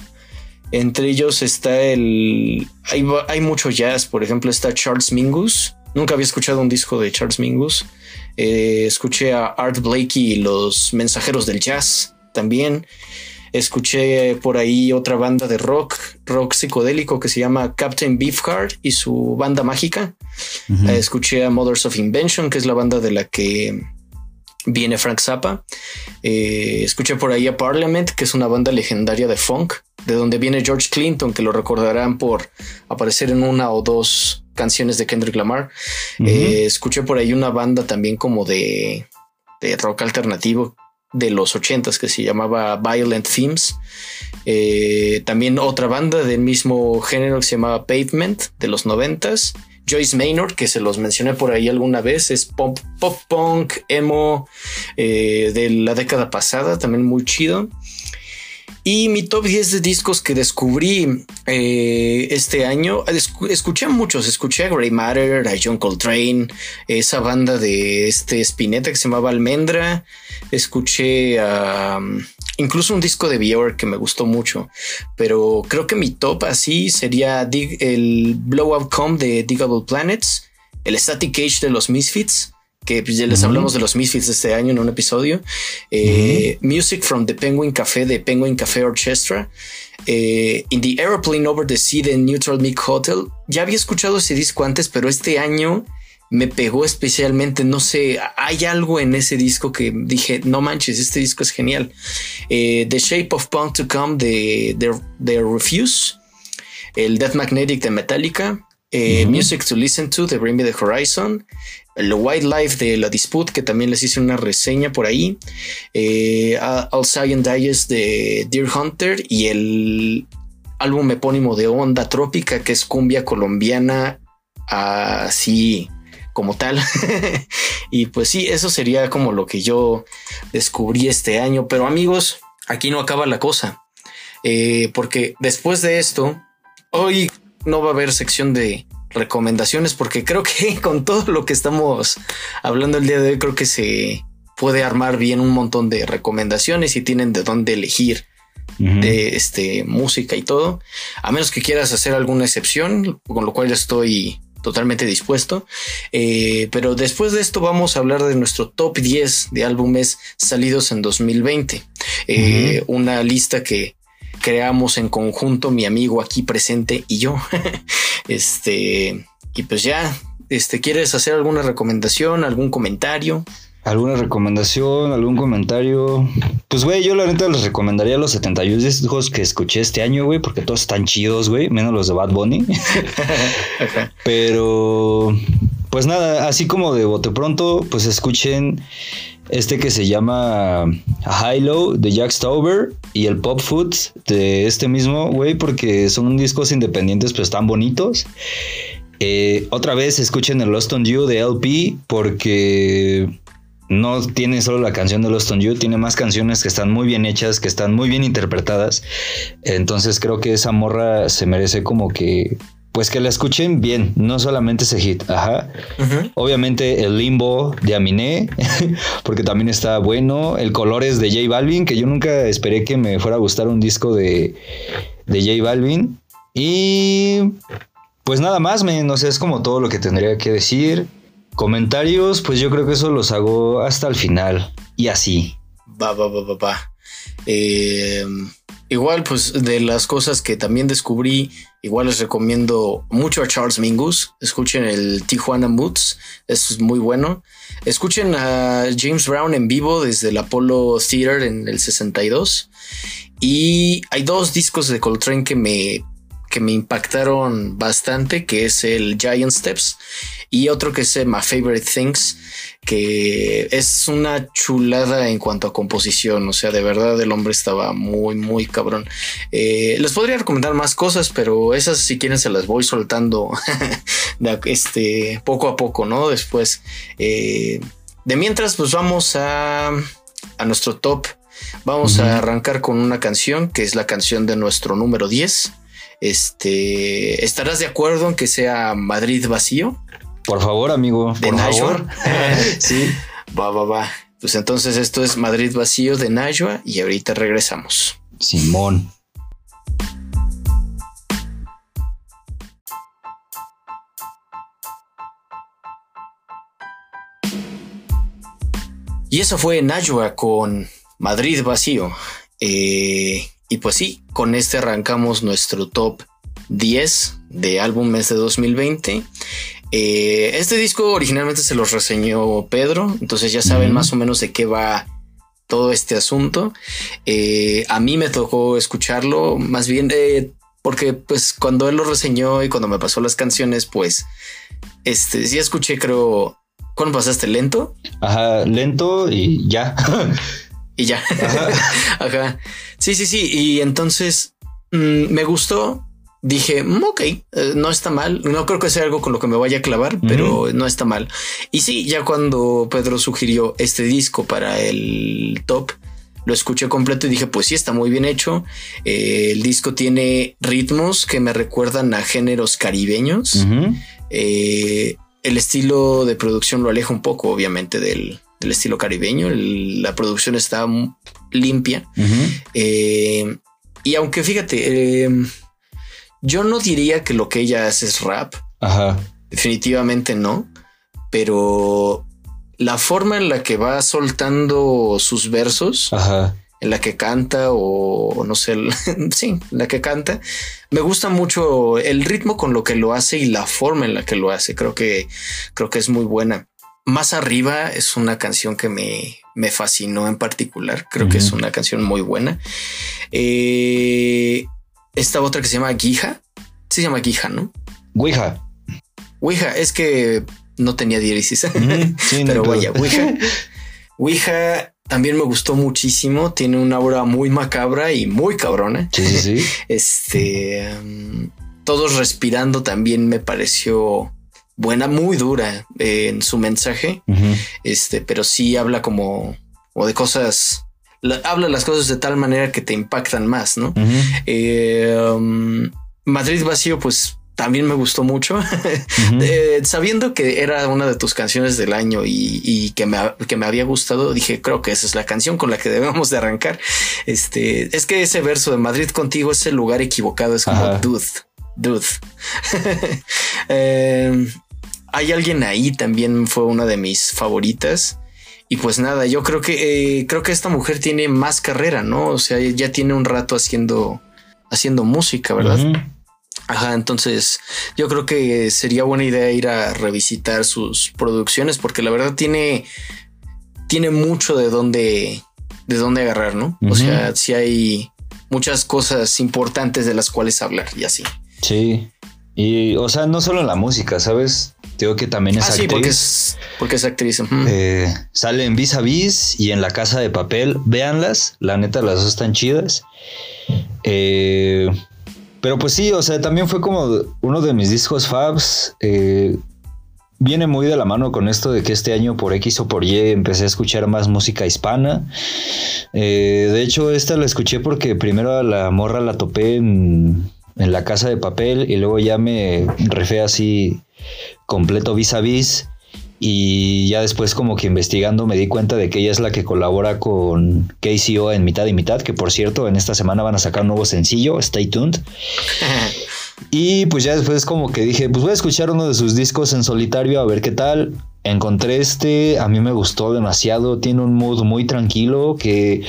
Entre ellos está el... Hay, hay mucho jazz, por ejemplo está Charles Mingus. Nunca había escuchado un disco de Charles Mingus. Eh, escuché a Art Blakey y los mensajeros del jazz también. Escuché por ahí otra banda de rock, rock psicodélico que se llama Captain Beefheart y su banda mágica. Escuché a Mothers of Invention, que es la banda de la que viene Frank Zappa. Eh, escuché por ahí a Parliament, que es una banda legendaria de funk, de donde viene George Clinton, que lo recordarán por aparecer en una o dos canciones de Kendrick Lamar. Eh, escuché por ahí una banda también como de, de rock alternativo de los ochentas que se llamaba Violent Themes. Eh, también otra banda del mismo género que se llamaba Pavement de los noventas. Joyce Maynor, que se los mencioné por ahí alguna vez, es pop, pop punk, emo eh, de la década pasada, también muy chido. Y mi top 10 de discos que descubrí eh, este año, escuché a muchos, escuché a Grey Matter, a John Coltrane, esa banda de este Spinetta que se llamaba Almendra, escuché a incluso un disco de Björk que me gustó mucho, pero creo que mi top así sería el Blowout Com de Digable Planets, el Static Age de los Misfits, que pues, ya les hablamos de los Misfits este año en un episodio. Eh, Music from the Penguin Café de Penguin Café Orchestra. Eh, in the Aeroplane Over the Sea de Neutral Milk Hotel. Ya había escuchado ese disco antes, pero este año me pegó especialmente. No sé, hay algo en ese disco que dije, no manches, este disco es genial. Eh, the Shape of Punk to Come de, de, Refuse. El Death Magnetic de Metallica. Music to Listen to de Bring Me the Horizon. El Wildlife de la Dispute, que también les hice una reseña por ahí, eh, All Science Digest de Deer Hunter y el álbum epónimo de Onda Trópica, que es cumbia colombiana, así como tal. y pues sí, eso sería como lo que yo descubrí este año. Pero amigos, aquí no acaba la cosa, eh, porque después de esto, hoy no va a haber sección de recomendaciones porque creo que con todo lo que estamos hablando el día de hoy creo que se puede armar bien un montón de recomendaciones y tienen de dónde elegir de este música y todo. A menos que quieras hacer alguna excepción con lo cual yo estoy totalmente dispuesto. Eh, pero después de esto vamos a hablar de nuestro top 10 de álbumes salidos en 2020 eh, una lista que creamos en conjunto mi amigo aquí presente y yo. este, y pues ya, este, ¿quieres hacer alguna recomendación, algún comentario? ¿Alguna recomendación, algún comentario? Pues, güey, yo la neta les recomendaría los 71 discos que escuché este año, güey, porque todos están chidos, güey, menos los de Bad Bunny. Pero, pues nada, así como de bote pronto, pues escuchen este que se llama High Low de Jack Stauber y el Pop Food de este mismo, güey, porque son discos independientes, pero están bonitos. Eh, otra vez escuchen el Lost on You de LP porque no tiene solo la canción de Lost on You, tiene más canciones que están muy bien hechas, que están muy bien interpretadas. Entonces creo que esa morra se merece como que pues que la escuchen bien, no solamente ese hit. Ajá. Obviamente el limbo de Aminé, porque también está bueno. El colores de J Balvin, que yo nunca esperé que me fuera a gustar un disco de, de J Balvin. Y pues nada más, me, no sé, es como todo lo que tendría que decir. Comentarios, pues yo creo que eso los hago hasta el final. Y así. Va, va, va, va, va. Eh, igual, pues de las cosas que también descubrí Igual les recomiendo mucho a Charles Mingus. Escuchen el Tijuana Moods. es muy bueno. Escuchen a James Brown en vivo desde el Apollo Theater en el 62. Y hay dos discos de Coltrane que me, que me impactaron bastante, que es el Giant Steps y otro que es My Favorite Things que es una chulada en cuanto a composición. O sea, de verdad el hombre estaba muy, muy cabrón. Eh, les podría recomendar más cosas, pero esas si quieren se las voy soltando este, poco a poco, ¿no? Después. Eh, de mientras, pues vamos a, a nuestro top. Vamos a arrancar con una canción que es la canción de nuestro número 10. Este, ¿estarás de acuerdo en que sea Madrid vacío? Por favor, amigo. De por favor. sí. Va, va, va. Pues entonces esto es Madrid vacío de Najwa y ahorita regresamos. Simón. Y eso fue Najwa con Madrid vacío. Eh, y pues sí, con este arrancamos nuestro top 10 de álbumes de 2020. Eh, este disco originalmente se los reseñó Pedro, entonces ya saben más o menos de qué va todo este asunto. Eh, a mí me tocó escucharlo, más bien eh, porque pues cuando él lo reseñó y cuando me pasó las canciones, pues este sí escuché, creo. ¿Cuándo pasaste lento? Ajá, lento y ya. y ya. Ajá. Sí, sí, sí. Y entonces mm, me gustó. Dije, mm, ok, eh, no está mal. No creo que sea algo con lo que me vaya a clavar, pero no está mal. Y sí, ya cuando Pedro sugirió este disco para el top, lo escuché completo y dije, pues sí, está muy bien hecho. Eh, el disco tiene ritmos que me recuerdan a géneros caribeños. Eh, el estilo de producción lo aleja un poco, obviamente, del, estilo caribeño. la producción está limpia. Eh, y aunque fíjate, yo no diría que lo que ella hace es rap. Definitivamente no. Pero la forma en la que va soltando sus versos, en la que canta o no sé, sí, la que canta, me gusta mucho el ritmo con lo que lo hace y la forma en la que lo hace. Creo que creo que es muy buena. Más arriba es una canción que me, me fascinó en particular. Creo que es una canción muy buena. Eh, esta otra que se llama Guija, se llama Guija, ¿no? Guija. Guija, es que no tenía diéresis. Pero vaya, Ouija. Ouija también me gustó muchísimo. Tiene una obra muy macabra y muy cabrona. Sí, sí, sí. Este, um, todos respirando también me pareció buena, muy dura eh, en su mensaje. Este, pero sí habla como o de cosas. Habla las cosas de tal manera que te impactan más, ¿no? Eh, um, Madrid vacío, pues también me gustó mucho, eh, sabiendo que era una de tus canciones del año y, que, me, que, me, había gustado, dije, creo que esa es la canción con la que debemos de arrancar. Este, es que ese verso de Madrid contigo es el lugar equivocado, es como dude, dude. Em, hay alguien ahí también fue una de mis favoritas. Y pues nada, yo creo que eh, creo que esta mujer tiene más carrera, ¿no? O sea, ya tiene un rato haciendo haciendo música, ¿verdad? Ajá, entonces yo creo que sería buena idea ir a revisitar sus producciones porque la verdad tiene, tiene mucho de dónde, de dónde agarrar, ¿no? O sea, si hay muchas cosas importantes de las cuales hablar y así. Sí. Y, o sea, no solo en la música, ¿sabes? Digo que también es ah, actriz. Sí, porque es, porque es actriz. Eh, sale en Vis a Vis y en La Casa de Papel. Véanlas, la neta, las dos están chidas. Eh, pero pues sí, o sea, también fue como uno de mis discos Fabs. Eh, viene muy de la mano con esto de que este año por X o por Y empecé a escuchar más música hispana. Eh, de hecho, esta la escuché porque primero a la morra la topé en, la casa de papel y luego ya me refé así completo vis a vis. Y ya después como que investigando me di cuenta de que ella es la que colabora con KCO en mitad y mitad, que por cierto en esta semana van a sacar un nuevo sencillo, stay tuned. y pues ya después como que dije, pues voy a escuchar uno de sus discos en solitario a ver qué tal. Encontré este, a mí me gustó demasiado, tiene un mood muy tranquilo que...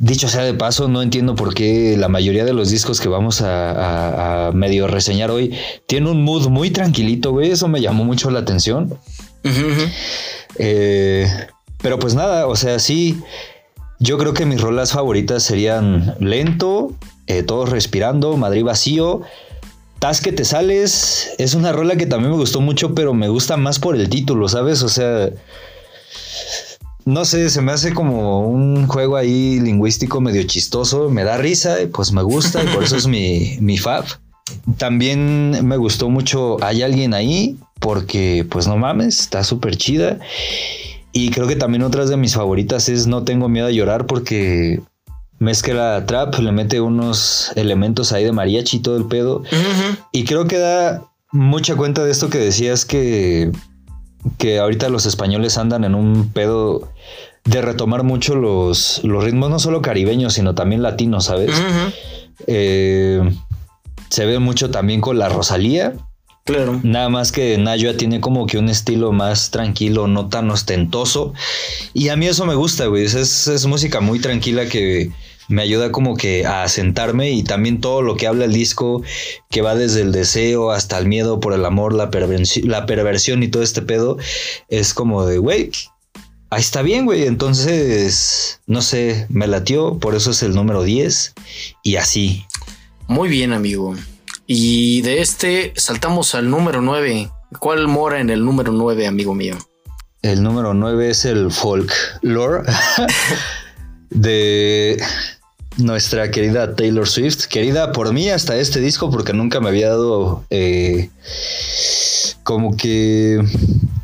Dicho sea de paso, no entiendo por qué la mayoría de los discos que vamos a, medio reseñar hoy tiene un mood muy tranquilito, güey. Eso me llamó mucho la atención. Eh, pero pues nada, o sea, sí, yo creo que mis rolas favoritas serían Lento, eh, Todos Respirando, Madrid Vacío. Tas que te sales es una rola que también me gustó mucho, pero me gusta más por el título, ¿sabes? O sea, no sé, se me hace como un juego ahí lingüístico medio chistoso, me da risa y pues me gusta y por eso es mi, mi fab. También me gustó mucho Hay alguien ahí, porque pues no mames, está súper chida. Y creo que también otras de mis favoritas es No tengo miedo a llorar porque mezcla trap, le mete unos elementos ahí de mariachi y todo el pedo. Y creo que da mucha cuenta de esto que decías que, que ahorita los españoles andan en un pedo de retomar mucho los, los ritmos, no solo caribeños, sino también latinos, ¿sabes? eh, se ve mucho también con la Rosalía. Claro. Nada más que Nayua tiene como que un estilo más tranquilo, no tan ostentoso. Y a mí eso me gusta, güey. Es, música muy tranquila que me ayuda como que a sentarme y también todo lo que habla el disco, que va desde el deseo hasta el miedo por el amor, la, la perversión y todo este pedo, es como de, güey, ahí está bien, güey. Entonces, no sé, me latió, por eso es el número 10 y así. Muy bien, amigo. Y de este saltamos al número 9. ¿Cuál mora en el número 9, amigo mío? El número 9 es el folk lore de nuestra querida Taylor Swift. Querida por mí hasta este disco porque nunca me había dado eh, como que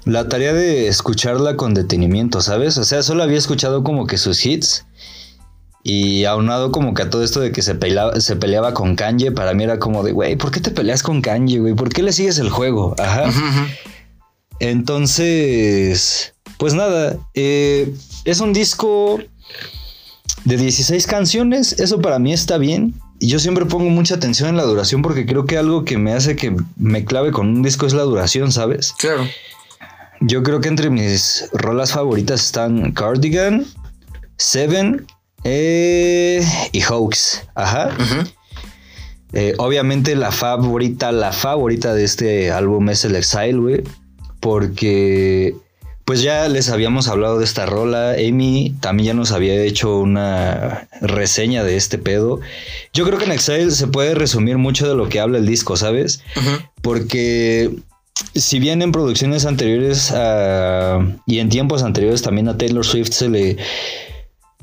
la tarea de escucharla con detenimiento, ¿sabes? O sea, solo había escuchado como que sus hits. Y aunado como que a todo esto de que se peleaba, se peleaba con Kanye, para mí era como de, güey, ¿por qué te peleas con Kanye, güey? ¿Por qué le sigues el juego? Ajá. Entonces, pues nada, eh, es un disco de 16 canciones, eso para mí está bien. Y yo siempre pongo mucha atención en la duración porque creo que algo que me hace que me clave con un disco es la duración, ¿sabes? Claro. Yo creo que entre mis rolas favoritas están Cardigan, Seven eh, y Hoax. Ajá. Eh, obviamente la favorita, la favorita de este álbum es el Exile, güey. Porque pues ya les habíamos hablado de esta rola. Amy también ya nos había hecho una reseña de este pedo. Yo creo que en Excel se puede resumir mucho de lo que habla el disco, ¿sabes? Porque si bien en producciones anteriores y en tiempos anteriores también a Taylor Swift se le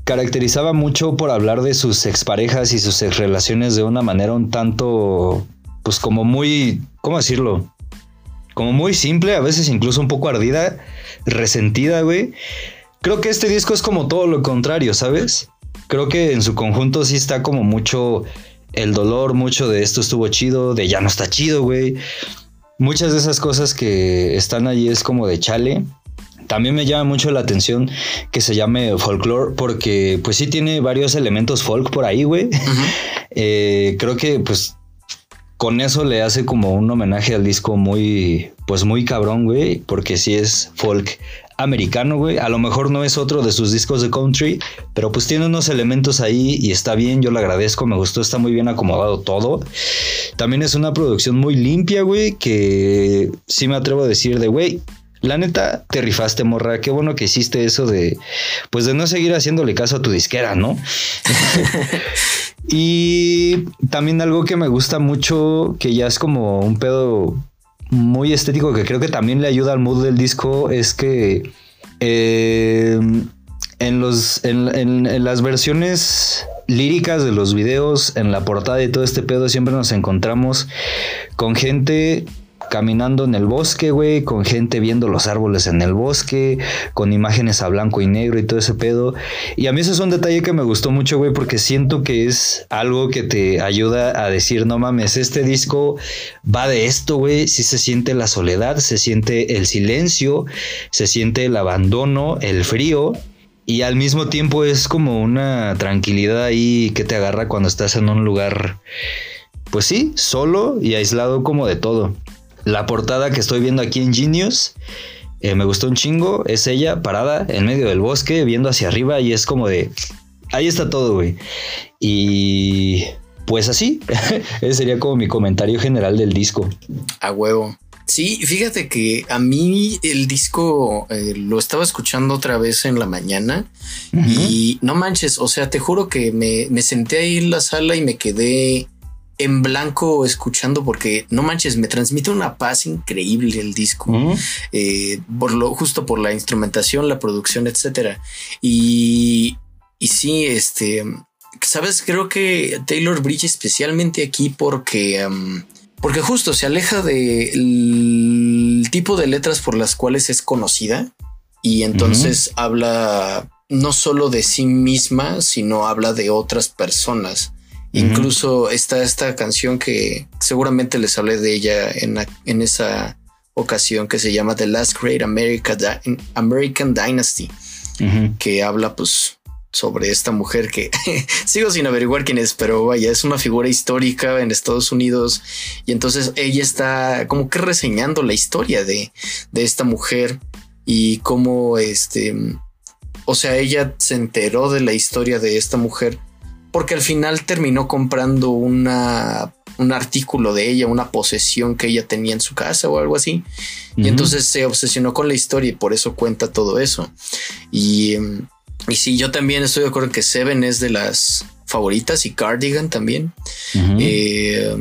caracterizaba mucho por hablar de sus exparejas y sus relaciones de una manera un tanto, pues como muy, ¿cómo decirlo? Como muy simple, a veces incluso un poco ardida resentida, güey. Creo que este disco es como todo lo contrario, ¿sabes? Creo que en su conjunto sí está como mucho el dolor, mucho de esto estuvo chido, de ya no está chido, güey. Muchas de esas cosas que están allí es como de chale. También me llama mucho la atención que se llame folklore porque pues sí tiene varios elementos folk por ahí, güey. Eh, creo que pues con eso le hace como un homenaje al disco muy, pues muy cabrón, güey, porque sí es folk americano, güey. A lo mejor no es otro de sus discos de country, pero pues tiene unos elementos ahí y está bien, yo le agradezco, me gustó, está muy bien acomodado todo. También es una producción muy limpia, güey, que sí me atrevo a decir de, güey, la neta, te rifaste, morra. Qué bueno que hiciste eso de, pues de no seguir haciéndole caso a tu disquera, ¿no? y también algo que me gusta mucho, que ya es como un pedo muy estético, que creo que también le ayuda al mood del disco, es que eh, en, los, en las versiones líricas de los videos, en la portada y todo este pedo, siempre nos encontramos con gente caminando en el bosque, güey, con gente viendo los árboles en el bosque, con imágenes a blanco y negro y todo ese pedo. Y a mí eso es un detalle que me gustó mucho, güey, porque siento que es algo que te ayuda a decir, no mames, este disco va de esto, güey, sí se siente la soledad, se siente el silencio, se siente el abandono, el frío. Y al mismo tiempo es como una tranquilidad ahí que te agarra cuando estás en un lugar, pues sí, solo y aislado como de todo. La portada que estoy viendo aquí en Genius eh, me gustó un chingo. Es ella parada en medio del bosque, viendo hacia arriba y es como de. Ahí está todo, güey. Y pues así. Ese sería como mi comentario general del disco. A huevo. Sí, fíjate que a mí el disco eh, lo estaba escuchando otra vez en la mañana y no manches, o sea, te juro que me, me senté ahí en la sala y me quedé en blanco escuchando porque no manches, me transmite una paz increíble el disco, eh, por lo, justo por la instrumentación, la producción, etcétera. Y, y sí, este, sabes, creo que Taylor brilla especialmente aquí porque, porque justo se aleja del tipo de letras por las cuales es conocida y entonces habla no solo de sí misma, sino habla de otras personas. Incluso está esta canción que seguramente les hablé de ella en, en esa ocasión que se llama The Last Great America American Dynasty, que habla pues sobre esta mujer que sigo sin averiguar quién es, pero vaya, es una figura histórica en Estados Unidos y entonces ella está como que reseñando la historia de, de esta mujer y cómo este, o sea, ella se enteró de la historia de esta mujer porque al final terminó comprando una, un artículo de ella, una posesión que ella tenía en su casa o algo así. Y entonces se obsesionó con la historia y por eso cuenta todo eso. Y, y sí, yo también estoy de acuerdo que Seven es de las favoritas y Cardigan también. Eh,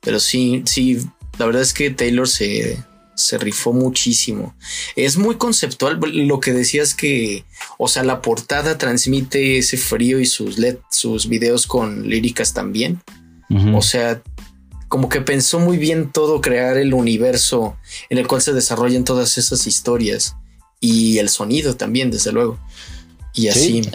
pero sí, sí, la verdad es que Taylor se, se rifó muchísimo. Es muy conceptual lo que decías que, o sea, la portada transmite ese frío y sus LED, sus videos con líricas también. O sea, como que pensó muy bien todo crear el universo en el cual se desarrollan todas esas historias y el sonido también, desde luego. Y así.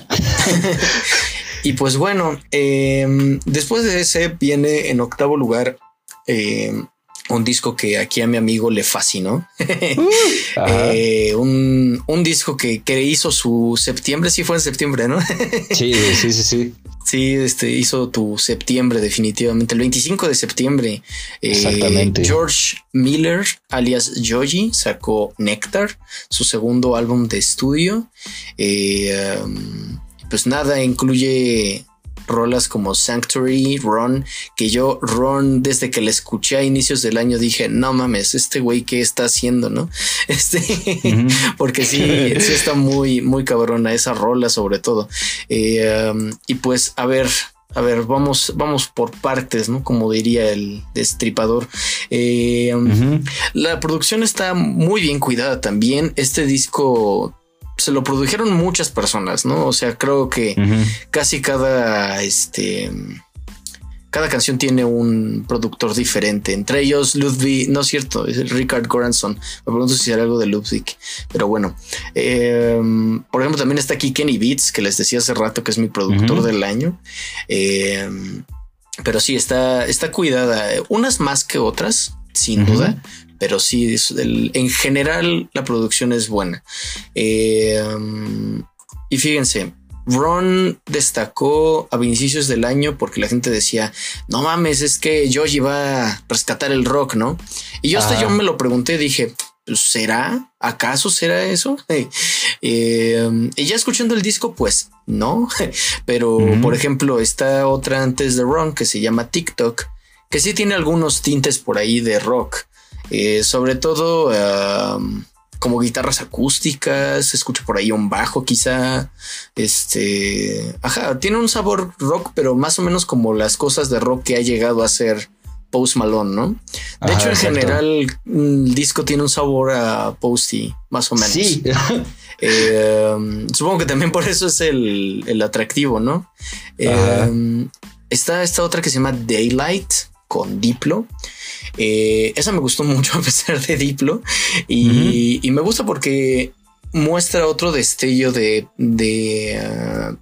y pues bueno, em, después de ese viene en octavo lugar em, un disco que aquí a mi amigo le fascinó. Uh, eh, un, un, disco que, que, hizo su septiembre, sí fue en septiembre, ¿no? sí, sí, sí, sí. Sí, este hizo tu septiembre, definitivamente. El 25 de septiembre. Eh, Exactamente. George Miller, alias Joji, sacó Nectar, su segundo álbum de estudio. Eh, um, pues nada, incluye rolas como Sanctuary, Ron, que yo Ron desde que la escuché a inicios del año dije, no mames, este güey qué está haciendo, ¿no? Este, porque sí, sí está muy, muy cabrona esa rola sobre todo. Eh, um, y pues, a ver, a ver, vamos, vamos por partes, ¿no? Como diría el destripador. Eh, um, la producción está muy bien cuidada también. Este disco se lo produjeron muchas personas, ¿no? O sea, creo que casi cada este cada canción tiene un productor diferente. Entre ellos, Ludwig, no es cierto, es Richard Goranson. Me pregunto si era algo de Ludwig, pero bueno. Em, por ejemplo, también está aquí Kenny Beats, que les decía hace rato que es mi productor del año. Em, pero sí, está, está cuidada. Unas más que otras, sin duda pero sí, en general la producción es buena. Eh, y fíjense, Ron destacó a inicios del año porque la gente decía, no mames, es que Joji va a rescatar el rock, ¿no? Y yo hasta yo me lo pregunté, dije, pues, ¿será? ¿Acaso será eso? Eh, y ya escuchando el disco, pues no, pero por ejemplo, está otra antes de Ron que se llama TikTok, que sí tiene algunos tintes por ahí de rock. Eh, sobre todo como guitarras acústicas, escucho por ahí un bajo quizá, este, ajá, tiene un sabor rock, pero más o menos como las cosas de rock que ha llegado a ser Post Malone, ¿no? De hecho, en general, el disco tiene un sabor a Posty, más o menos. Sí. Eh, supongo que también por eso es el, atractivo, ¿no? Eh, está esta otra que se llama Daylight con Diplo. Eh, esa me gustó mucho a pesar de Diplo y, me gusta porque muestra otro destello de, ah,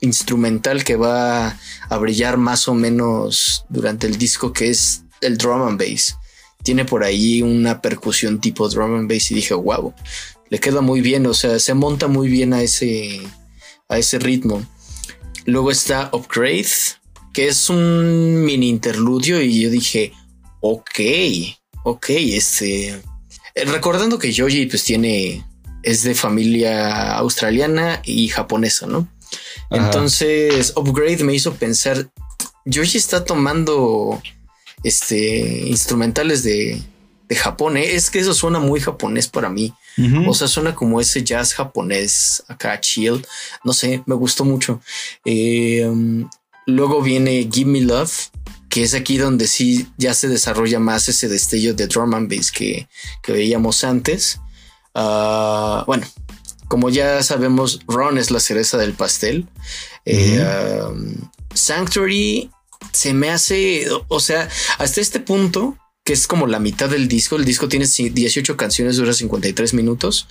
instrumental que va a brillar más o menos durante el disco que es el drum and bass. Tiene por ahí una percusión tipo drum and bass y dije, wow, le queda muy bien, o sea, se monta muy bien a ese, a ese ritmo. Luego está Upgrade, que es un mini interludio y yo dije, Ok, ok, este. Eh, recordando que Joji pues tiene. es de familia australiana y japonesa, ¿no? Entonces, Upgrade me hizo pensar. Joji está tomando este instrumentales de, de Japón. ¿eh? Es que eso suena muy japonés para mí. O sea, suena como ese jazz japonés acá chill. No sé, me gustó mucho. Eh, luego viene Give Me Love, que es aquí donde sí ya se desarrolla más ese destello de drum and bass que, veíamos antes. Ah, bueno, como ya sabemos, Ron es la cereza del pastel. Eh, um, Sanctuary se me hace, o sea, hasta este punto, que es como la mitad del disco, el disco tiene 18 canciones, dura 53 minutos.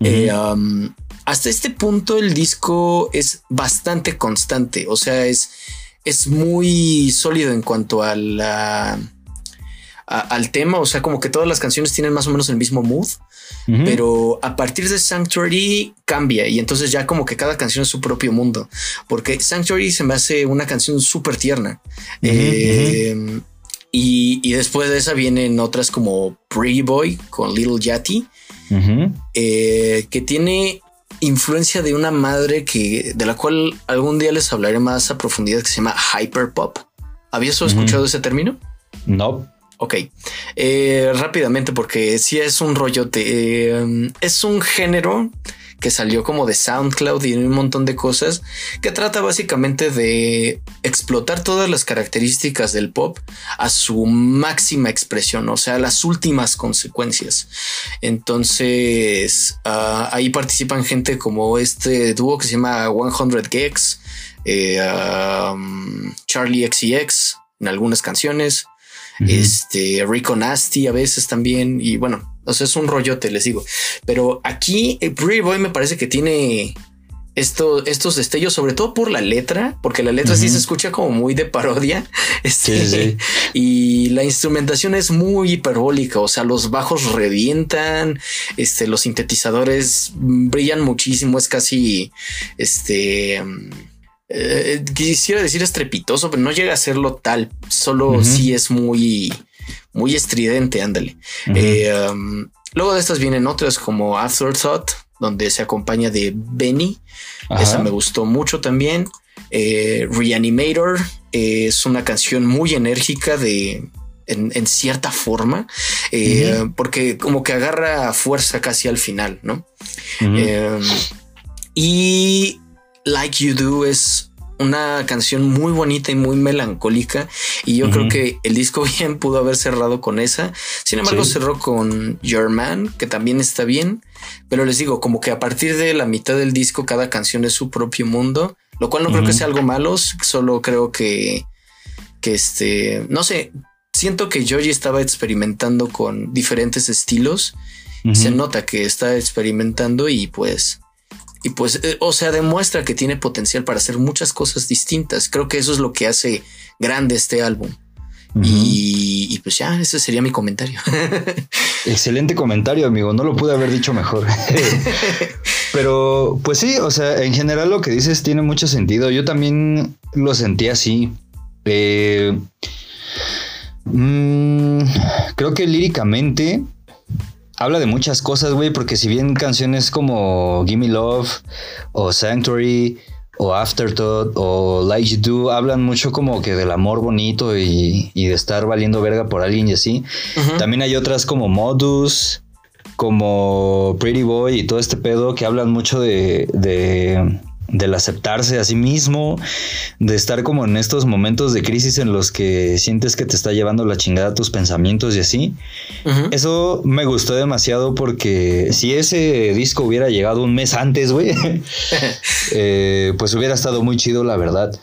Eh, um, hasta este punto el disco es bastante constante, o sea, es es muy sólido en cuanto a la, al tema. O sea, como que todas las canciones tienen más o menos el mismo mood, pero a partir de Sanctuary cambia y entonces ya como que cada canción es su propio mundo, porque Sanctuary se me hace una canción súper tierna. Em, y, después de esa vienen otras como Pretty Boy con Little Yachty, eh, que tiene influencia de una madre que de la cual algún día les hablaré más a profundidad que se llama hyperpop. ¿Habías escuchado ese término? No. Ok, eh, rápidamente porque si es un rollote, eh, es un género que salió como de SoundCloud y un montón de cosas que trata básicamente de explotar todas las características del pop a su máxima expresión, o sea, las últimas consecuencias. Entonces, uh, ahí participan gente como este dúo que se llama 100 Gex, eh, um, Charlie XCX en algunas canciones, este Rico Nasty a veces también, y bueno, o sea, es un rollote, les digo. Pero aquí eh, Pretty Boy me parece que tiene esto, estos destellos, sobre todo por la letra, porque la letra sí se escucha como muy de parodia. Este, Y la instrumentación es muy hiperbólica, o sea, los bajos revientan, este, los sintetizadores brillan muchísimo, es casi, este... Eh, quisiera decir estrepitoso, pero no llega a serlo tal, solo sí es muy, muy estridente, ándale. Eh, um, luego de estas vienen otras como Afterthought, donde se acompaña de Benny. Esa me gustó mucho también. Eh, Reanimator es una canción muy enérgica de en, cierta forma, porque como que agarra fuerza casi al final, ¿no? y Like You Do es una canción muy bonita y muy melancólica y yo creo que el disco bien pudo haber cerrado con esa. Sin embargo, cerró con Your Man, que también está bien, pero les digo, como que a partir de la mitad del disco cada canción es su propio mundo, lo cual no creo que sea algo malo, solo creo que que este, no sé, siento que Joji estaba experimentando con diferentes estilos. Se nota que está experimentando y pues y pues, eh, o sea, demuestra que tiene potencial para hacer muchas cosas distintas. Creo que eso es lo que hace grande este álbum. y, pues ya, ese sería mi comentario. Excelente comentario, amigo. No lo pude haber dicho mejor. Pero, pues sí, o sea, en general lo que dices tiene mucho sentido. Yo también lo sentí así. Eh, mm, creo que líricamente habla de muchas cosas, güey, porque si bien canciones como Gimme Love o Sanctuary o Afterthought o Like You Do hablan mucho como que del amor bonito y, de estar valiendo verga por alguien y así. También hay otras como Modus, como Pretty Boy y todo este pedo que hablan mucho de, de del aceptarse a sí mismo, de estar como en estos momentos de crisis en los que sientes que te está llevando la chingada tus pensamientos y así. Eso me gustó demasiado porque si ese disco hubiera llegado un mes antes, güey, eh, pues hubiera estado muy chido, la verdad.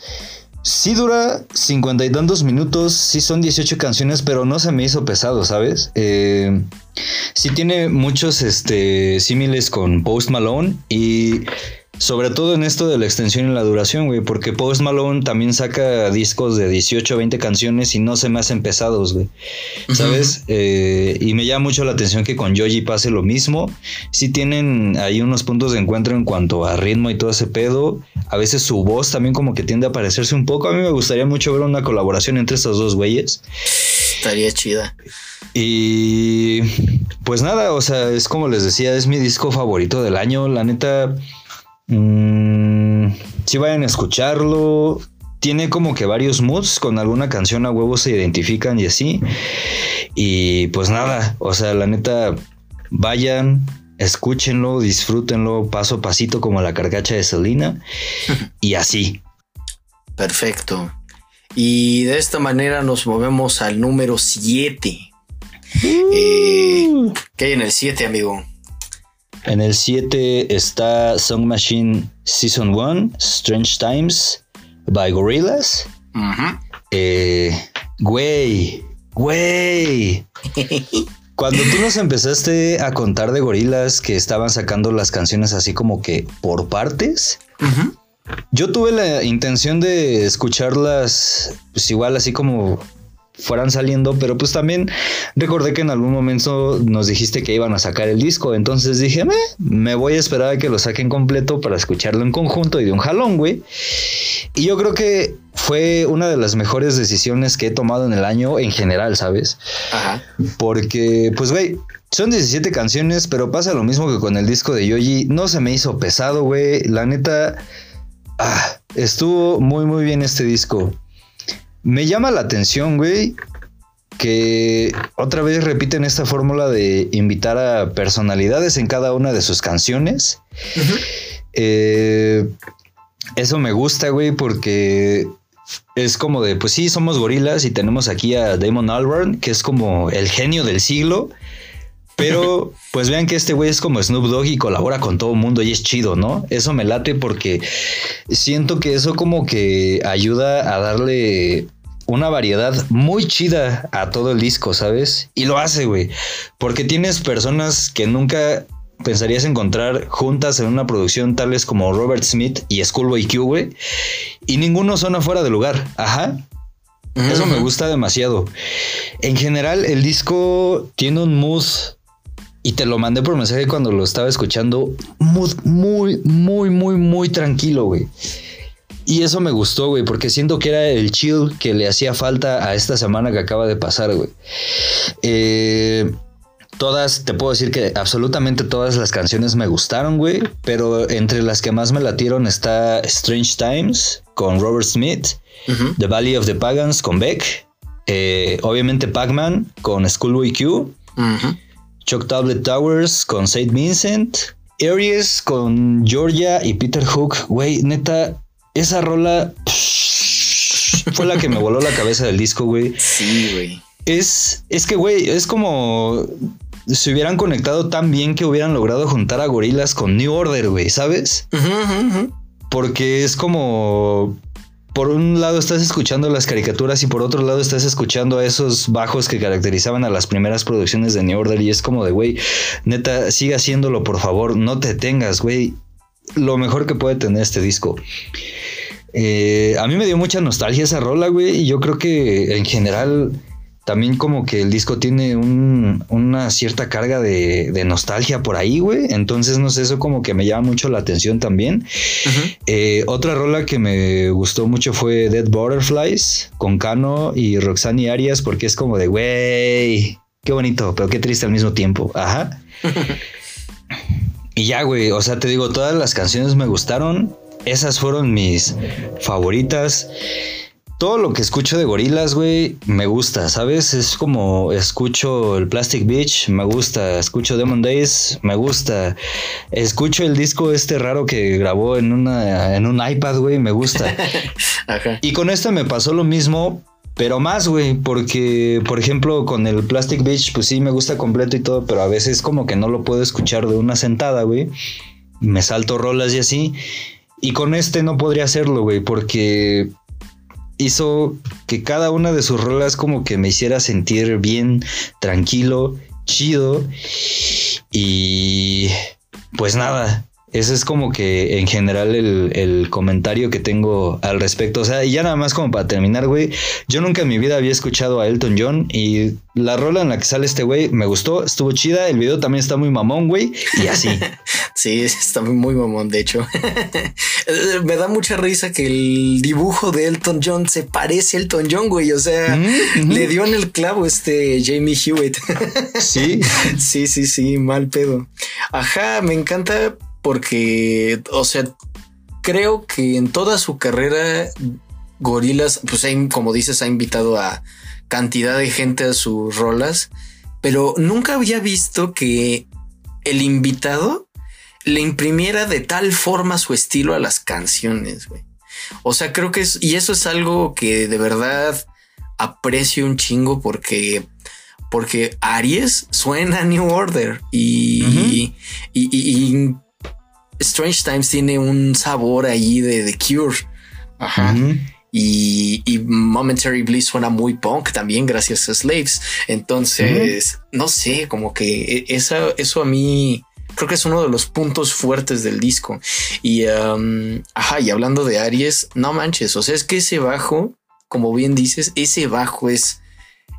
Sí dura cincuenta y tantos minutos, sí son 18 canciones, pero no se me hizo pesado, ¿sabes? Eh, sí tiene muchos este, símiles con Post Malone y sobre todo en esto de la extensión y la duración, güey, porque Post Malone también saca discos de 18 o 20 canciones y no se me hacen pesados, güey. ¿Sabes? Eh, y me llama mucho la atención que con Yoji pase lo mismo. Sí tienen ahí unos puntos de encuentro en cuanto a ritmo y todo ese pedo. A veces su voz también como que tiende a parecerse un poco. A mí me gustaría mucho ver una colaboración entre estos dos güeyes. Estaría chida. Y pues nada, o sea, es como les decía, es mi disco favorito del año. La neta Mm, si vayan a escucharlo. Tiene como que varios moods, con alguna canción a huevo se identifican y así. Y pues nada, o sea, la neta, vayan, escúchenlo, disfrútenlo paso a pasito como la cargacha de Selena y así. Perfecto. Y de esta manera nos movemos al número 7. Uh. Eh, ¿Qué hay en el 7, amigo? En el 7 está Song Machine Season 1, Strange Times by Gorillaz. Eh, güey, güey. Cuando tú nos empezaste a contar de Gorillaz que estaban sacando las canciones así como que por partes, yo tuve la intención de escucharlas, pues igual así como fueran saliendo, pero pues también recordé que en algún momento nos dijiste que iban a sacar el disco, entonces dije, me voy a esperar a que lo saquen completo para escucharlo en conjunto y de un jalón, güey. Y yo creo que fue una de las mejores decisiones que he tomado en el año en general, ¿sabes? Ajá. Porque, pues, güey, son 17 canciones, pero pasa lo mismo que con el disco de Yoji. No se me hizo pesado, güey. La neta, ah, estuvo muy, muy bien este disco. Me llama la atención, güey, que otra vez repiten esta fórmula de invitar a personalidades en cada una de sus canciones. Eh, eso me gusta, güey, porque es como de, pues sí, somos gorilas y tenemos aquí a Damon Albarn, que es como el genio del siglo. Pero pues vean que este güey es como Snoop Dogg y colabora con todo el mundo y es chido, ¿no? Eso me late porque siento que eso como que ayuda a darle una variedad muy chida a todo el disco, ¿sabes? Y lo hace, güey. Porque tienes personas que nunca pensarías encontrar juntas en una producción tales como Robert Smith y Schoolboy Q, güey. Y ninguno son afuera de lugar. Ajá. Eso me gusta demasiado. En general, el disco tiene un mood y te lo mandé por mensaje cuando lo estaba escuchando. Mood muy, muy, muy, muy tranquilo, güey. Y eso me gustó, güey, porque siento que era el chill que le hacía falta a esta semana que acaba de pasar, güey. Eh, todas, te puedo decir que absolutamente todas las canciones me gustaron, güey, pero entre las que más me latieron está Strange Times con Robert Smith, The Valley of the Pagans con Beck, eh, obviamente Pac-Man con Schoolboy Q, Chuck Tablet Towers con Saint Vincent, Aries con Georgia y Peter Hook, güey, neta, esa rola fue la que me voló la cabeza del disco, güey. Sí, güey. Es, es que, güey, es como si hubieran conectado tan bien que hubieran logrado juntar a gorilas con New Order, güey, ¿sabes? Porque es como. Por un lado estás escuchando las caricaturas y por otro lado estás escuchando a esos bajos que caracterizaban a las primeras producciones de New Order y es como de, güey, neta, sigue haciéndolo, por favor, no te tengas, güey. Lo mejor que puede tener este disco. Eh, a mí me dio mucha nostalgia esa rola, güey. Y yo creo que en general también como que el disco tiene una cierta carga de, nostalgia por ahí, güey. Entonces, no sé, eso como que me llama mucho la atención también. Eh, otra rola que me gustó mucho fue Dead Butterflies con Cano y Roxanne Arias, porque es como de, güey, qué bonito, pero qué triste al mismo tiempo. Ajá. y ya, güey, o sea, te digo, todas las canciones me gustaron. Esas fueron mis favoritas. Todo lo que escucho de gorilas, güey, me gusta, ¿sabes? Es como escucho el Plastic Beach, me gusta. Escucho Demon Days, me gusta. Escucho el disco este raro que grabó en, una, en un iPad, güey, me gusta. Y con esto me pasó lo mismo, pero más, güey, porque, por ejemplo, con el Plastic Beach, pues sí, me gusta completo y todo, pero a veces como que no lo puedo escuchar de una sentada, güey. Me salto rolas y así. Y con este no podría hacerlo, güey, porque hizo que cada una de sus rolas como que me hiciera sentir bien, tranquilo, chido. Y pues nada, ese es como que en general el, comentario que tengo al respecto. O sea, y ya nada más como para terminar, güey. Yo nunca en mi vida había escuchado a Elton John y la rola en la que sale este güey me gustó, estuvo chida. El video también está muy mamón, güey. Y así. sí, está muy mamón, de hecho. me da mucha risa que el dibujo de Elton John se parece a Elton John, güey. O sea, le dio en el clavo este Jamie Hewitt. sí. Sí, sí, sí, mal pedo. Ajá, me encanta porque, o sea, creo que en toda su carrera, Gorilas, pues como dices, ha invitado a cantidad de gente a sus rolas, pero nunca había visto que el invitado le imprimiera de tal forma su estilo a las canciones, güey. O sea, creo que es, y eso es algo que de verdad aprecio un chingo porque porque Aries suena a New Order y, y, Strange Times tiene un sabor ahí de The Cure. Ajá. y, Momentary Bliss suena muy punk también gracias a Slaves. Entonces, no sé, como que e, esa, eso a mí creo que es uno de los puntos fuertes del disco. Y, um, ajá, y hablando de Aries, no manches, o sea, es que ese bajo, como bien dices, ese bajo es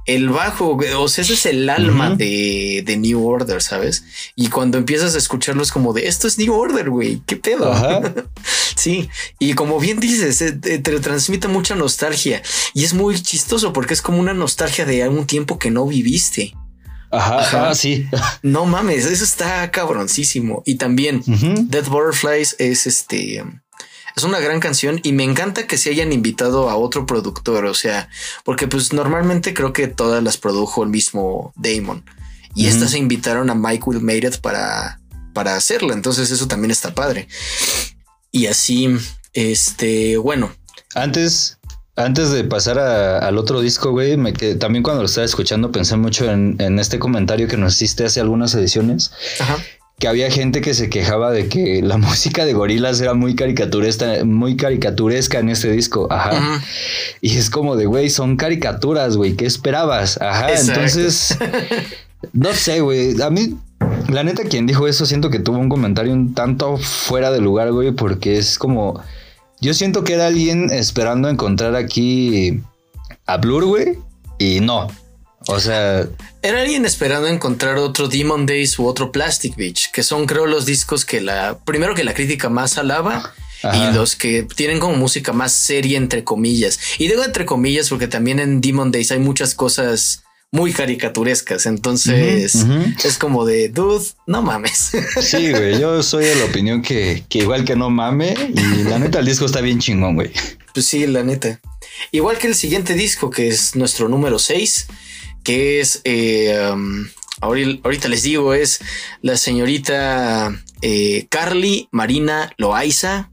el bajo, o sea, ese es el alma de, de, New Order, ¿sabes? Y cuando empiezas a escucharlo es como de esto es New Order, güey, qué pedo. sí, y como bien dices, eh, te, transmite mucha nostalgia y es muy chistoso porque es como una nostalgia de algún tiempo que no viviste. Ajá, ajá, sí. No mames, eso está cabroncísimo. Y también Dead Butterflies es este es una gran canción y me encanta que se hayan invitado a otro productor, o sea, porque pues normalmente creo que todas las produjo el mismo Damon y estas se invitaron a Made It para, para hacerla, entonces eso también está padre. Y así, este, bueno. Antes, antes de pasar al otro disco, güey, me que también cuando lo estaba escuchando pensé mucho en, en, este comentario que nos hiciste hace algunas ediciones. Ajá que había gente que se quejaba de que la música de gorilas era muy caricaturesca, muy caricaturesca en este disco. Ajá. Y es como de, güey, son caricaturas, güey. ¿Qué esperabas? Ajá. Entonces, no sé, güey. A mí, la neta, quien dijo eso, siento que tuvo un comentario un tanto fuera de lugar, güey, porque es como. Yo siento que era alguien esperando encontrar aquí a Blur, güey. Y no, o sea. Era alguien esperando encontrar otro Demon Days u otro Plastic Beach, que son, creo, los discos que la. Primero que la crítica más alaba. Y los que tienen como música más seria, entre comillas. Y digo entre comillas porque también en Demon Days hay muchas cosas muy caricaturescas. Entonces es como de dude, no mames. Sí, güey. Yo soy de la opinión que, que, igual que no mame. Y la neta, el disco está bien chingón, güey. Pues sí, la neta. Igual que el siguiente disco, que es nuestro número 6 que es, eh, um, ahorita les digo, es la señorita eh, Carly Marina Loaiza,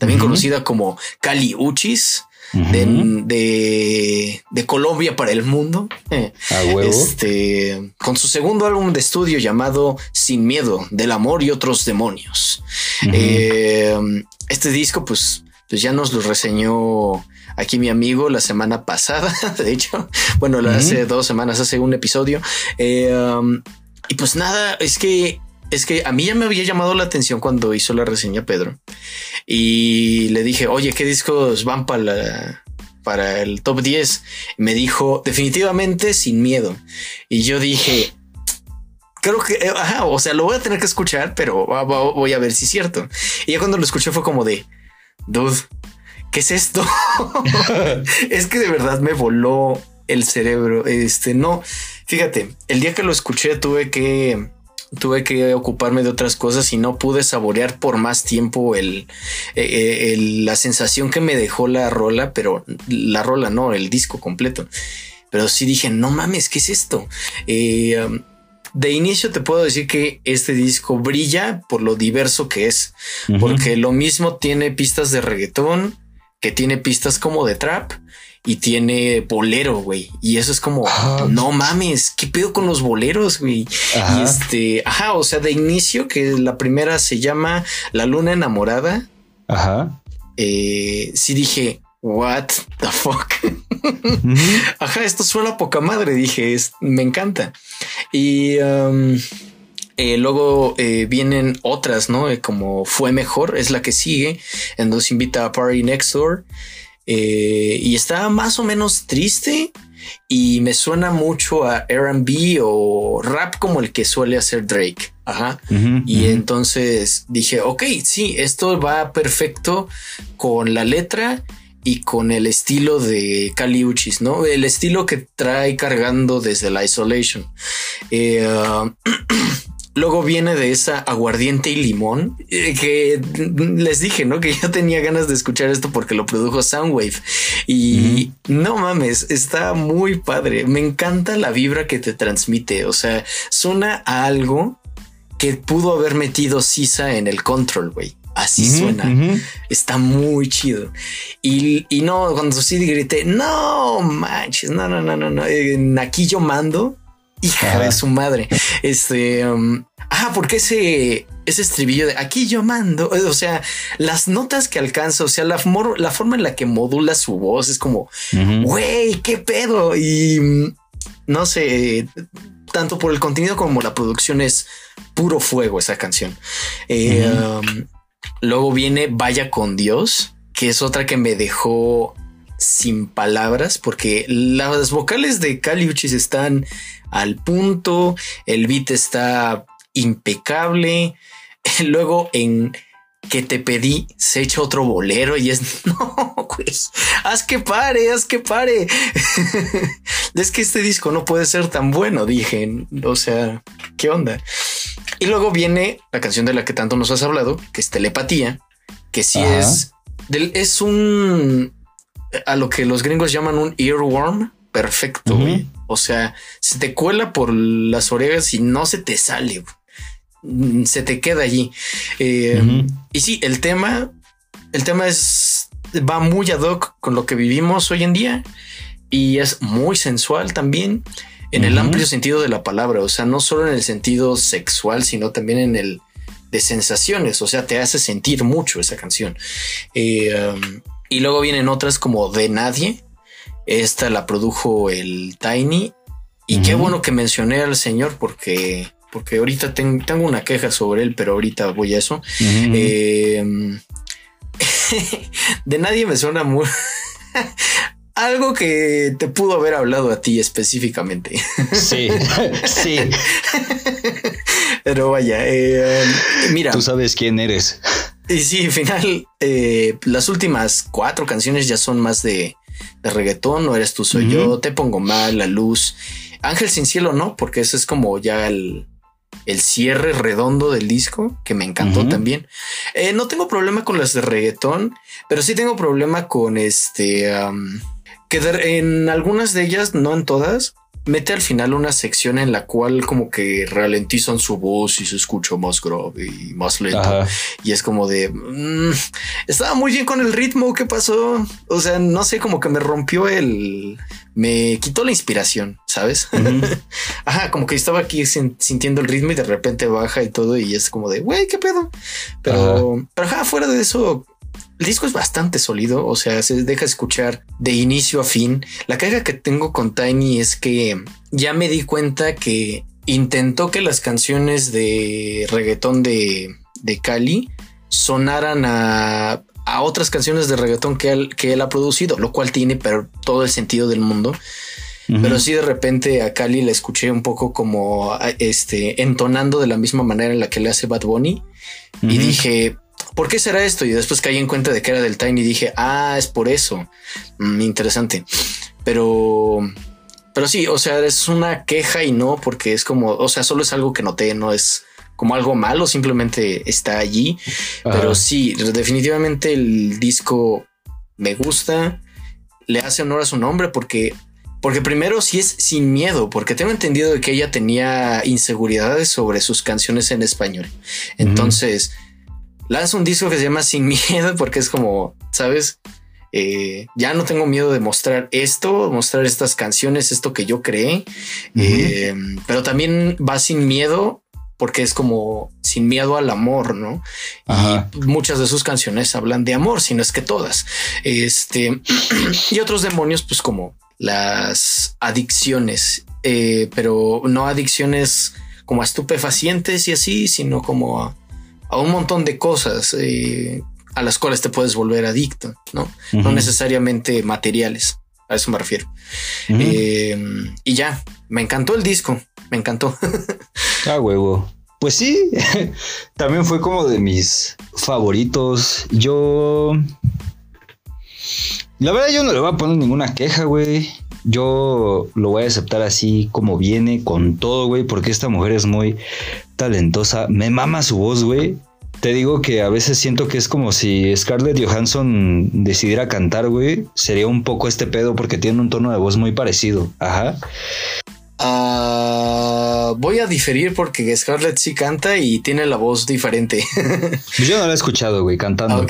también conocida como Cali Uchis. de, Colombia para el mundo. Este, con su segundo álbum de estudio llamado Sin Miedo, del amor y otros demonios. Eh, este disco, pues, pues ya nos lo reseñó aquí mi amigo la semana pasada, de hecho, bueno, hace dos semanas, hace un episodio. Eh, um, y pues nada, es que es que a mí ya me había llamado la atención cuando hizo la reseña Pedro y le dije, oye, ¿qué discos van para para el top 10? Y me dijo, definitivamente sin miedo. Y yo dije, creo que, eh, ajá, o sea, lo voy a tener que escuchar, pero voy a ver si es cierto. Y ya cuando lo escuché fue como de, dude, ¿qué es esto? es que de verdad me voló el cerebro. Este, no, fíjate, el día que lo escuché tuve que tuve que ocuparme de otras cosas y no pude saborear por más tiempo el, eh, eh, la sensación que me dejó la rola, pero la rola no, el disco completo. Pero sí dije, no mames, ¿qué es esto? Eh, um, de inicio te puedo decir que este disco brilla por lo diverso que es, porque lo mismo tiene pistas de reggaetón, que tiene pistas como de trap y tiene bolero, güey. Y eso es como, ah. no mames, ¿qué pedo con los boleros, güey? Y este, ajá, o sea, de inicio, que la primera se llama La Luna Enamorada. Ajá. Eh, sí dije, what the fuck. Ajá, esto suena poca madre, dije, es, me encanta. Y um, eh, luego eh, vienen otras, ¿no? Eh, como Fue Mejor, es la que sigue, en donde se invita a Party Next Door. y está más o menos triste y me suena mucho a RB o rap como el que suele hacer Drake. Ajá. y entonces dije, ok, sí, esto va perfecto con la letra y con el estilo de Caliuchis, ¿no? El estilo que trae cargando desde la Isolation. Luego viene de esa aguardiente y limón eh, que les dije, ¿no? Que yo tenía ganas de escuchar esto porque lo produjo Soundwave y no mames, está muy padre. Me encanta la vibra que te transmite. O sea, suena a algo que pudo haber metido Sisa en el control, güey. Así suena. Está muy chido. Y, no, cuando sí grité, no manches, no, no, no, no, no. aquí yo mando hija de su madre. Este, um, ah, porque ese, ese estribillo de aquí yo mando, eh, o sea, las notas que alcanza, o sea, la, la forma en la que modula su voz es como, güey, qué pedo. Y mm, no sé, tanto por el contenido como la producción es puro fuego esa canción. Eh, um, luego viene Vaya con Dios, que es otra que me dejó sin palabras porque las vocales de Caliuchis están al punto, el beat está impecable. Luego en que te pedí se echa otro bolero y es no, güey, haz que pare, haz que pare. es que este disco no puede ser tan bueno, dije. O sea, ¿qué onda? Y luego viene la canción de la que tanto nos has hablado, que es Telepatía, que sí es es un a lo que los gringos llaman un earworm perfecto. O sea, se te cuela por las orejas y no se te sale. Mm, se te queda allí. Eh, y sí, el tema, el tema es va muy ad hoc con lo que vivimos hoy en día y es muy sensual también en el amplio sentido de la palabra. O sea, no solo en el sentido sexual, sino también en el de sensaciones. O sea, te hace sentir mucho esa canción. Eh, um, y luego vienen otras como De Nadie. Esta la produjo el Tiny. Y qué bueno que mencioné al señor porque porque ahorita tengo una queja sobre él, pero ahorita voy a eso. Em, de nadie me suena muy... Algo que te pudo haber hablado a ti específicamente. Sí, sí. Pero vaya, em, mira. Tú sabes quién eres. Y sí, al final, eh, las últimas cuatro canciones ya son más de, de reggaetón. No eres tú, soy yo. Te pongo mal, la luz. Ángel sin cielo, no, porque eso es como ya el, el cierre redondo del disco, que me encantó también. Eh, no tengo problema con las de reggaetón, pero sí tengo problema con este, que en algunas de ellas, no en todas, mete al final una sección en la cual como que ralentizan su voz y se escucha más grave y más lento. Y es como de mm, estaba muy bien con el ritmo. ¿Qué pasó? O sea, no sé, como que me rompió el, me quitó la inspiración, sabes? Ajá, como que estaba aquí sintiendo el ritmo y de repente baja y todo. Y es como de güey, qué pedo. Pero, pero ajá, fuera de eso, el disco es bastante sólido, o sea, se deja escuchar de inicio a fin. La caja que tengo con Tiny es que ya me di cuenta que intentó que las canciones de reggaetón de, de Cali sonaran a, a otras canciones de reggaetón que él, que él ha producido, lo cual tiene pero todo el sentido del mundo. Pero sí de repente a Cali la escuché un poco como este entonando de la misma manera en la que le hace Bad Bunny y dije, ¿por qué será esto? Y después caí en cuenta de que era del Tiny y dije, ah, es por eso. Mm, interesante. Pero, pero sí, o sea, es una queja y no, porque es como, o sea, solo es algo que noté, no es como algo malo, simplemente está allí. Pero sí, definitivamente el disco me gusta, le hace honor a su nombre porque porque primero sí es sin miedo, porque tengo entendido de que ella tenía inseguridades sobre sus canciones en español. Entonces, lanza un disco que se llama Sin Miedo porque es como, ¿sabes? Eh, ya no tengo miedo de mostrar esto, mostrar estas canciones, esto que yo creé, eh, pero también va sin miedo porque es como sin miedo al amor, ¿no? Y muchas de sus canciones hablan de amor, si no es que todas. Este y otros demonios, pues como las adicciones, eh, pero no adicciones como a estupefacientes y así, sino como a a un montón de cosas eh, a las cuales te puedes volver adicto, ¿no? No necesariamente materiales, a eso me refiero. Eh, y ya, me encantó el disco, me encantó. ah, huevo. Pues sí, también fue como de mis favoritos. Yo... La verdad yo no le voy a poner ninguna queja, güey. Yo lo voy a aceptar así como viene, con todo, güey, porque esta mujer es muy talentosa. Me mama su voz, güey. Te digo que a veces siento que es como si Scarlett Johansson decidiera cantar, güey. Sería un poco este pedo porque tiene un tono de voz muy parecido. Ajá. Ah, voy a diferir porque Scarlett sí canta y tiene la voz diferente. Yo no la he escuchado, güey, cantando.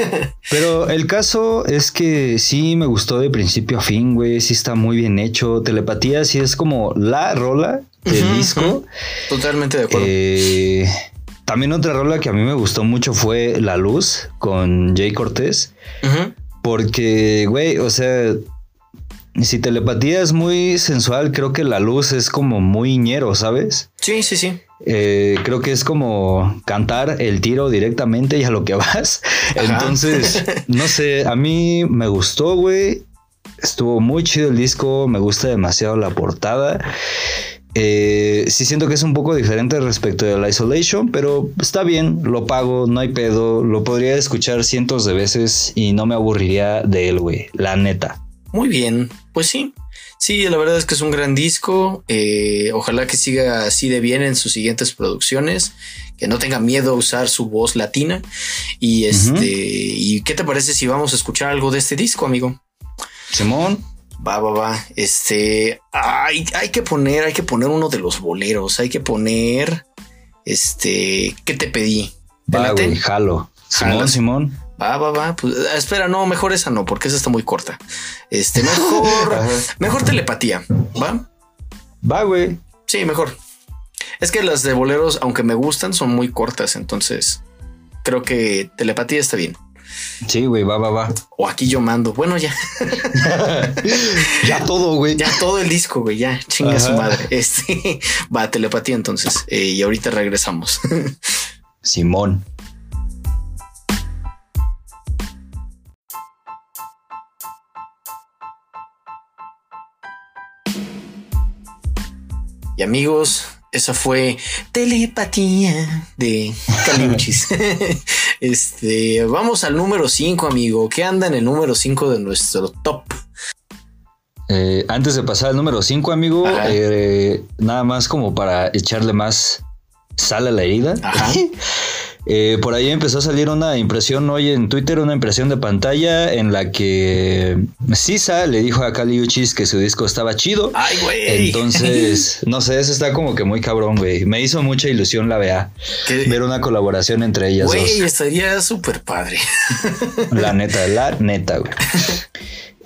Pero el caso es que sí me gustó de principio a fin, güey. Sí está muy bien hecho. Telepatía sí es como la rola del disco. Totalmente de acuerdo. Eh, también otra rola que a mí me gustó mucho fue La Luz con Jay Cortés. Porque, güey, o sea, si telepatía es muy sensual, creo que La Luz es como muy ñero, ¿sabes? Sí, sí, sí. Eh, creo que es como cantar el tiro directamente y a lo que vas. Entonces, no sé, a mí me gustó, güey. Estuvo muy chido el disco, me gusta demasiado la portada. Eh, sí siento que es un poco diferente respecto de la Isolation, pero está bien, lo pago, no hay pedo, lo podría escuchar cientos de veces y no me aburriría de él, güey, la neta. Muy bien, pues sí. Sí, la verdad es que es un gran disco. Eh, ojalá que siga así de bien en sus siguientes producciones. Que no tenga miedo a usar su voz latina. Y este, ¿y qué te parece si vamos a escuchar algo de este disco, amigo? Simón. Va, va, va. Este, hay, hay que poner, hay que poner uno de los boleros. Hay que poner, este, ¿qué te pedí? ¿Te va, güey, jalo. Simón, Simón. Va, va, va. Pues, espera, no, mejor esa no, porque esa está muy corta. Este, mejor, mejor telepatía. Va. Va, güey. Sí, mejor. Es que las de boleros, aunque me gustan, son muy cortas. Entonces creo que telepatía está bien. Sí, güey, va, va, va. O aquí yo mando. Bueno, ya. ya todo, güey. Ya todo el disco, güey. Ya chinga su madre. Este va, telepatía entonces. Eh, y ahorita regresamos. Simón. Y amigos, esa fue telepatía de Caliuchis. este, vamos al número 5, amigo. ¿Qué anda en el número 5 de nuestro top? Eh, antes de pasar al número 5, amigo, eh, nada más como para echarle más sal a la herida. Ajá. Eh, por ahí empezó a salir una impresión hoy en Twitter, una impresión de pantalla en la que Sisa le dijo a Kali Uchis que su disco estaba chido. Ay, güey. Entonces, no sé, eso está como que muy cabrón, güey. Me hizo mucha ilusión la vea. Ver una colaboración entre ellas güey, estaría súper padre. La neta, la neta, güey.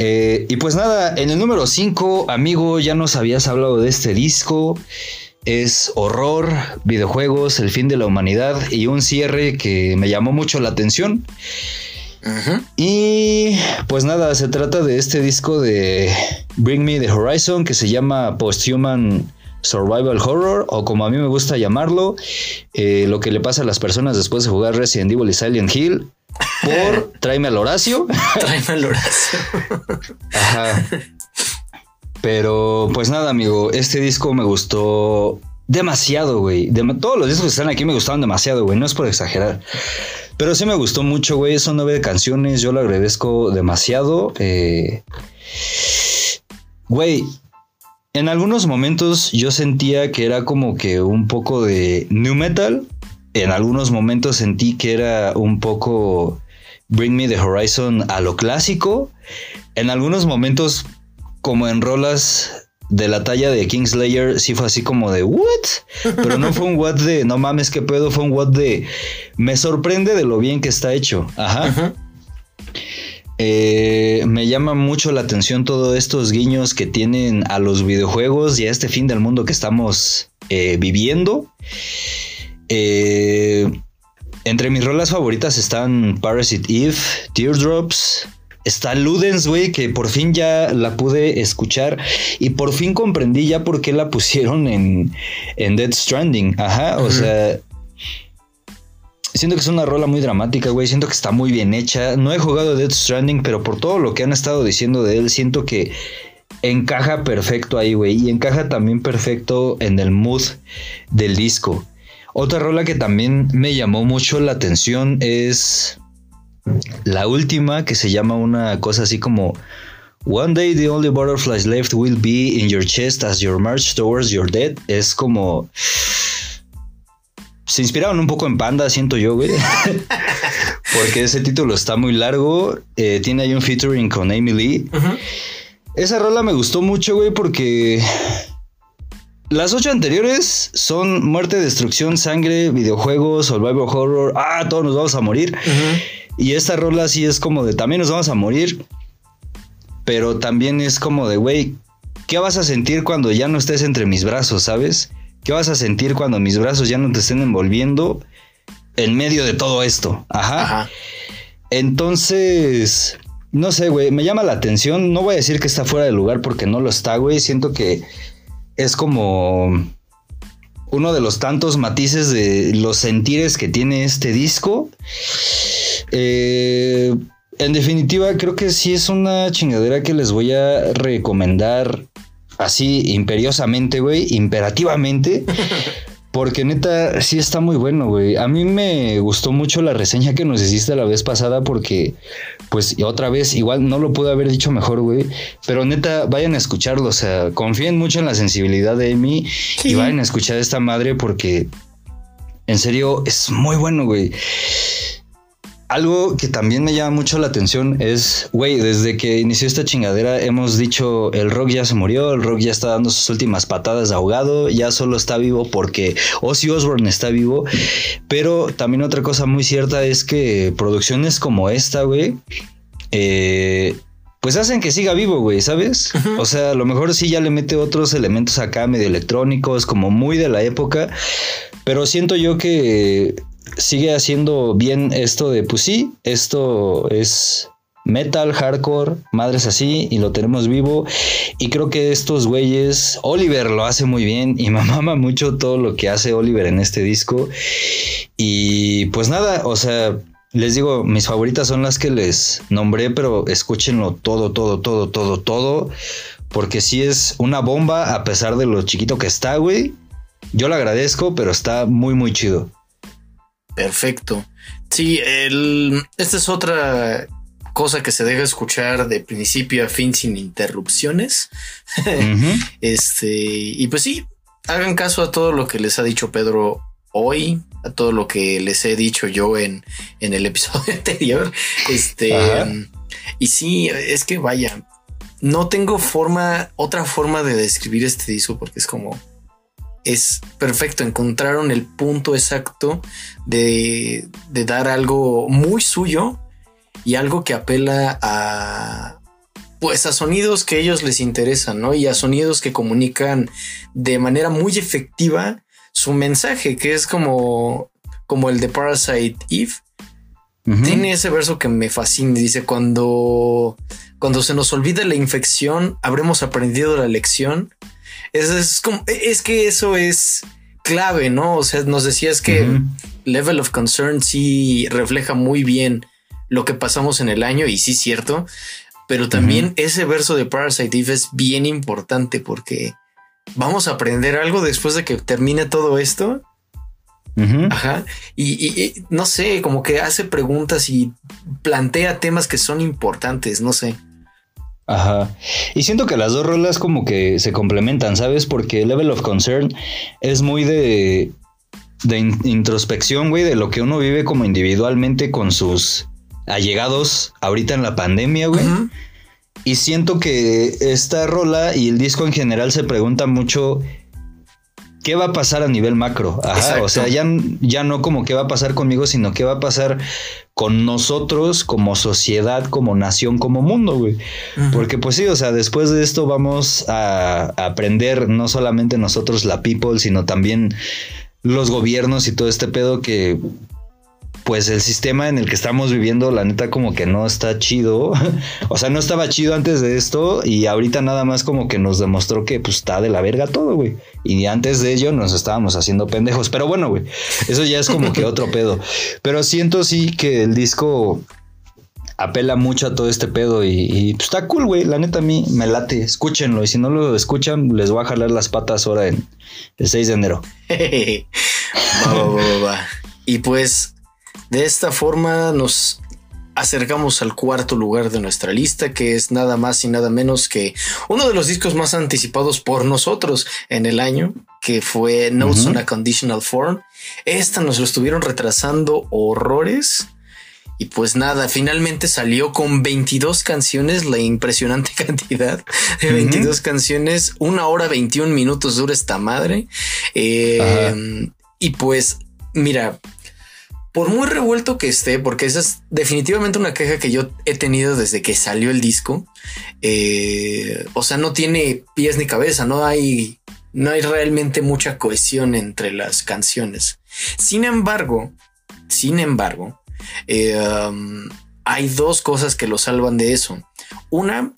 Eh, y pues nada, en el número 5, amigo, ya nos habías hablado de este disco es horror, videojuegos, el fin de la humanidad y un cierre que me llamó mucho la atención. Y pues nada, se trata de este disco de Bring Me the Horizon que se llama Posthuman Survival Horror o como a mí me gusta llamarlo, eh, lo que le pasa a las personas después de jugar Resident Evil y Silent Hill por Tráeme al Horacio. Tráeme al Horacio. Ajá. Pero pues nada, amigo, este disco me gustó demasiado, güey. todos los discos que están aquí me gustaron demasiado, güey. No es por exagerar. Pero sí me gustó mucho, güey. Son nueve canciones. Yo lo agradezco demasiado. Eh, güey, en algunos momentos yo sentía que era como que un poco de new metal. En algunos momentos sentí que era un poco Bring Me the Horizon a lo clásico. En algunos momentos como en rolas de la talla de Kingslayer, sí fue así como de what? Pero no fue un what de no mames que puedo, fue un what de me sorprende de lo bien que está hecho. Ajá. Eh, me llama mucho la atención todos estos guiños que tienen a los videojuegos y a este fin del mundo que estamos eh, viviendo. Eh, entre mis rolas favoritas están Parasite Eve, Teardrops, Está Ludens, güey, que por fin ya la pude escuchar y por fin comprendí ya por qué la pusieron en, en Dead Stranding. Ajá, o sea, siento que es una rola muy dramática, güey. Siento que está muy bien hecha. No he jugado Dead Stranding, pero por todo lo que han estado diciendo de él, siento que encaja perfecto ahí, güey. Y encaja también perfecto en el mood del disco. Otra rola que también me llamó mucho la atención es la última, que se llama una cosa así como One day the only butterflies left will be in your chest as your march towards your death. Es como. Se inspiraron un poco en Panda, siento yo, güey. Porque ese título está muy largo. Eh, tiene ahí un featuring con Amy Lee. Esa rola me gustó mucho, güey, porque. Las ocho anteriores son muerte, destrucción, sangre, videojuegos, survival horror. Ah, todos nos vamos a morir. Y esta rola sí es como de también nos vamos a morir. Pero también es como de, güey, ¿qué vas a sentir cuando ya no estés entre mis brazos, sabes? ¿Qué vas a sentir cuando mis brazos ya no te estén envolviendo en medio de todo esto? Ajá. Entonces, no sé, güey, me llama la atención. No voy a decir que está fuera de lugar porque no lo está, güey. Siento que es como uno de los tantos matices de los sentires que tiene este disco. Eh, en definitiva, creo que sí es una chingadera que les voy a recomendar así imperiosamente, güey, imperativamente. Porque neta, sí está muy bueno, güey. A mí me gustó mucho la reseña que nos hiciste la vez pasada porque, pues, otra vez, igual no lo pude haber dicho mejor, güey. Pero neta, vayan a escucharlo. O sea, confíen mucho en la sensibilidad de Amy y vayan a escuchar a esta madre porque, en serio, es muy bueno, güey. Algo que también me llama mucho la atención es, güey, desde que inició esta chingadera hemos dicho el rock ya se murió, el rock ya está dando sus últimas patadas de ahogado, ya solo está vivo porque Ozzy Osbourne está vivo. Pero también otra cosa muy cierta es que producciones como esta, güey, eh, pues hacen que siga vivo, güey, ¿sabes? O sea, a lo mejor sí ya le mete otros elementos acá medio electrónicos, como muy de la época, pero siento yo que sigue haciendo bien esto de, pues esto es metal, hardcore, madres así, y lo tenemos vivo. Y creo que estos güeyes, Oliver lo hace muy bien y me mama mucho todo lo que hace Oliver en este disco. Y pues nada, o sea, les digo, mis favoritas son las que les nombré, pero escúchenlo todo, todo, todo, todo, todo. Porque sí es una bomba a pesar de lo chiquito que está, güey. Yo lo agradezco, pero está muy, muy chido. Perfecto. Sí, el, esta es otra cosa que se deja escuchar de principio a fin sin interrupciones. este, y pues sí, hagan caso a todo lo que les ha dicho Pedro hoy, a todo lo que les he dicho yo en, en el episodio anterior. Este, y sí, es que vaya, no tengo forma, otra forma de describir este disco porque es como es perfecto. Encontraron el punto exacto de, dar algo muy suyo y algo que apela a pues a sonidos que ellos les interesan, ¿no? Y a sonidos que comunican de manera muy efectiva su mensaje, que es como, como el de Parasite Eve. Tiene ese verso que me fascina. Dice, cuando, cuando se nos olvida la infección, habremos aprendido la lección es, como, es que eso es clave, ¿no? O sea, nos decías que Level of Concern sí refleja muy bien lo que pasamos en el año y sí, cierto. Pero también ese verso de Parasite Eve es bien importante porque vamos a aprender algo después de que termine todo esto. Ajá. y, no sé, como que hace preguntas y plantea temas que son importantes, no sé. Ajá. Y siento que las dos rolas como que se complementan, ¿sabes? Porque Level of Concern es muy de, de introspección, güey, de lo que uno vive como individualmente con sus allegados ahorita en la pandemia, güey. Y siento que esta rola y el disco en general se pregunta mucho qué va a pasar a nivel macro. Ajá, o sea, ya, ya no como qué va a pasar conmigo, sino qué va a pasar con nosotros como sociedad, como nación, como mundo, güey. Porque pues sí, o sea, después de esto vamos a, a aprender no solamente nosotros la people, sino también los gobiernos y todo este pedo que pues el sistema en el que estamos viviendo, la neta, como que no está chido. o sea, no estaba chido antes de esto y ahorita nada más como que nos demostró que pues está de la verga todo, güey. Y antes de ello nos estábamos haciendo pendejos. Pero bueno, güey, eso ya es como que otro pedo. Pero siento sí que el disco apela mucho a todo este pedo y, pues, está cool, güey. La neta a mí me late. Escúchenlo y si no lo escuchan, les voy a jalar las patas ahora en el 6 de enero. va, va, va, va. Y pues de esta forma nos acercamos al cuarto lugar de nuestra lista, que es nada más y nada menos que uno de los discos más anticipados por nosotros en el año, que fue Notes on a Conditional Form. Esta nos lo estuvieron retrasando horrores. Y pues nada, finalmente salió con 22 canciones, la impresionante cantidad de 22 canciones, una hora 21 minutos dura esta madre. Eh, y pues, mira, por muy revuelto que esté, porque esa es definitivamente una queja que yo he tenido desde que salió el disco. Eh, o sea, no tiene pies ni cabeza, no hay, no hay realmente mucha cohesión entre las canciones. Sin embargo, sin embargo, eh, um, hay dos cosas que lo salvan de eso. Una,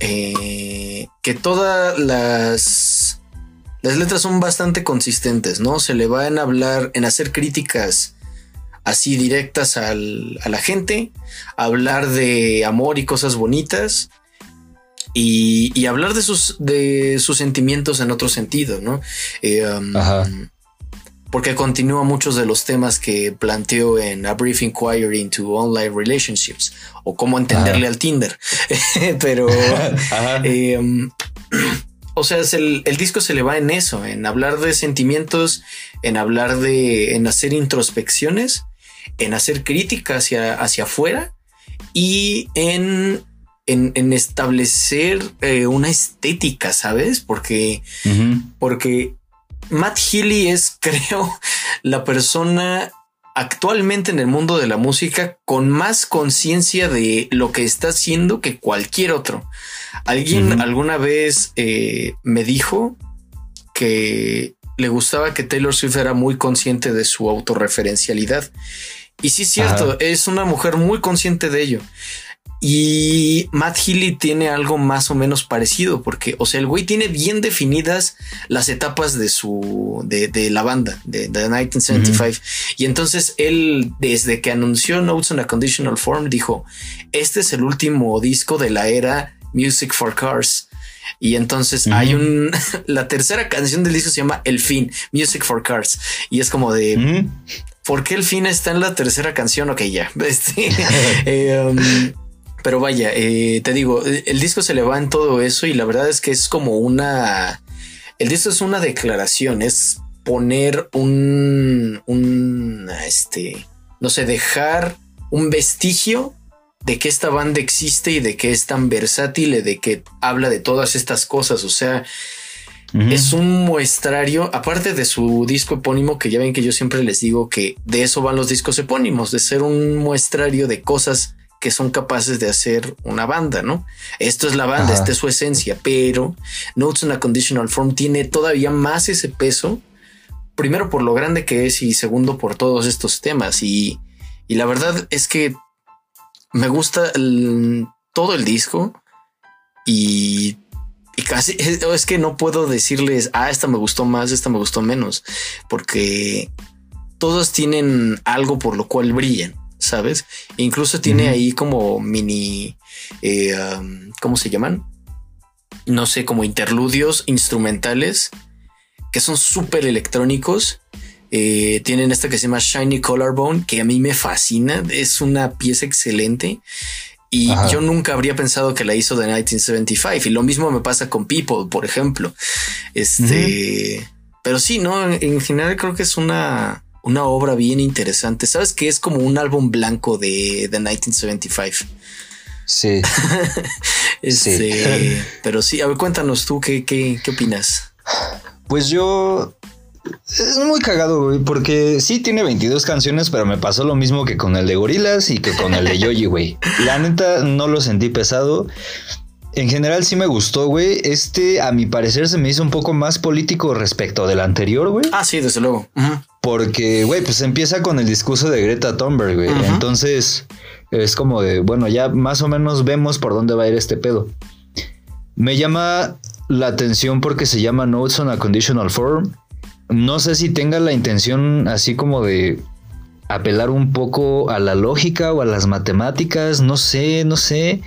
eh, que todas las, las letras son bastante consistentes, ¿no? Se le van a hablar en hacer críticas así directas al, a la gente, hablar de amor y cosas bonitas y, y hablar de sus, de sus sentimientos en otro sentido, ¿no? Eh, um, Ajá. Porque continúa muchos de los temas que planteó en A Brief Inquiry into Online Relationships o cómo entenderle al Tinder. Pero, eh, um, o sea, es el, el disco se le va en eso, en hablar de sentimientos, en hablar de, en hacer introspecciones, en hacer crítica hacia, hacia afuera y en, en, en establecer eh, una estética, ¿sabes? Porque, porque Matt Healy es, creo, la persona actualmente en el mundo de la música con más conciencia de lo que está haciendo que cualquier otro. Alguien alguna vez eh, me dijo que le gustaba que Taylor Swift era muy consciente de su autorreferencialidad. Y sí es cierto, Ajá. es una mujer muy consciente de ello. Y Matt Healy tiene algo más o menos parecido, porque, o sea, el güey tiene bien definidas las etapas de su, de, de la banda, de, de 1975. Y entonces él, desde que anunció Notes on a Conditional Form, dijo, este es el último disco de la era Music for Cars. Y entonces hay un, la tercera canción del disco se llama El fin, Music for Cars. Y es como de. ¿Por qué el fin está en la tercera canción? Ok, ya. Este, eh, um, pero vaya, eh, te digo, el, el disco se le va en todo eso y la verdad es que es como una... El disco es una declaración, es poner un... un este, no sé, dejar un vestigio de que esta banda existe y de que es tan versátil y de que habla de todas estas cosas. O sea, es un muestrario, aparte de su disco epónimo, que ya ven que yo siempre les digo que de eso van los discos epónimos, de ser un muestrario de cosas que son capaces de hacer una banda, ¿no? Esto es la banda, Ajá. esta es su esencia, pero Notes on a Conditional Form tiene todavía más ese peso, primero por lo grande que es y segundo por todos estos temas. Y, y la verdad es que me gusta el- todo el disco y y casi es, es que no puedo decirles, ah, esta me gustó más, esta me gustó menos, porque todos tienen algo por lo cual brillan, ¿sabes? E incluso tiene ahí como mini, eh, um, ¿cómo se llaman? No sé, como interludios instrumentales que son súper electrónicos. Eh, tienen esta que se llama Shiny Collarbone, que a mí me fascina. Es una pieza excelente. Y Ajá. yo nunca habría pensado que la hizo de 1975. Y lo mismo me pasa con People, por ejemplo. Este, pero sí, no, en, en general creo que es una, una obra bien interesante. Sabes que es como un álbum blanco de, de 1975. Sí. Este, pero sí, a ver, cuéntanos tú qué, qué, qué opinas. Pues yo. Es muy cagado, güey, porque sí tiene 22 canciones, pero me pasó lo mismo que con el de Gorilas y que con el de Yoyi, güey. La neta no lo sentí pesado. En general sí me gustó, güey. Este, a mi parecer, se me hizo un poco más político respecto del anterior, güey. Ah, sí, desde luego. Porque, güey, pues empieza con el discurso de Greta Thunberg, güey. Entonces, es como de, bueno, ya más o menos vemos por dónde va a ir este pedo. Me llama la atención porque se llama Notes on a Conditional Form. No sé si tenga la intención así como de apelar un poco a la lógica o a las matemáticas, no sé, no sé.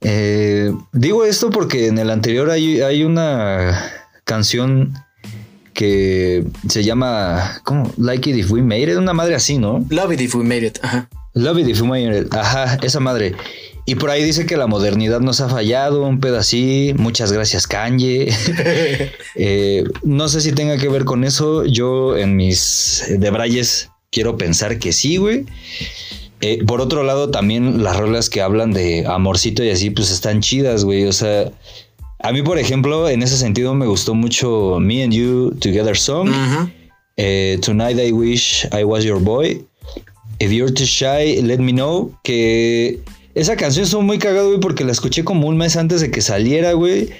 Eh, digo esto porque en el anterior hay, hay una canción que se llama ¿cómo? Like It If We Made It, una madre así, ¿no? Love it if we made it. Ajá. Love It If We Made It, ajá, esa madre. Y por ahí dice que la modernidad nos ha fallado, un pedo así. Muchas gracias, Kanye. Eh, no sé si tenga que ver con eso. Yo en mis debrayes quiero pensar que sí, güey. Eh, por otro lado, también las rolas que hablan de amorcito y así, pues están chidas, güey. O sea, a mí, por ejemplo, en ese sentido me gustó mucho Me and You Together Song. Eh, Tonight I Wish I Was Your Boy. If You're Too Shy, Let Me Know. Que esa canción estuvo muy cagado, güey, porque la escuché como un mes antes de que saliera, güey.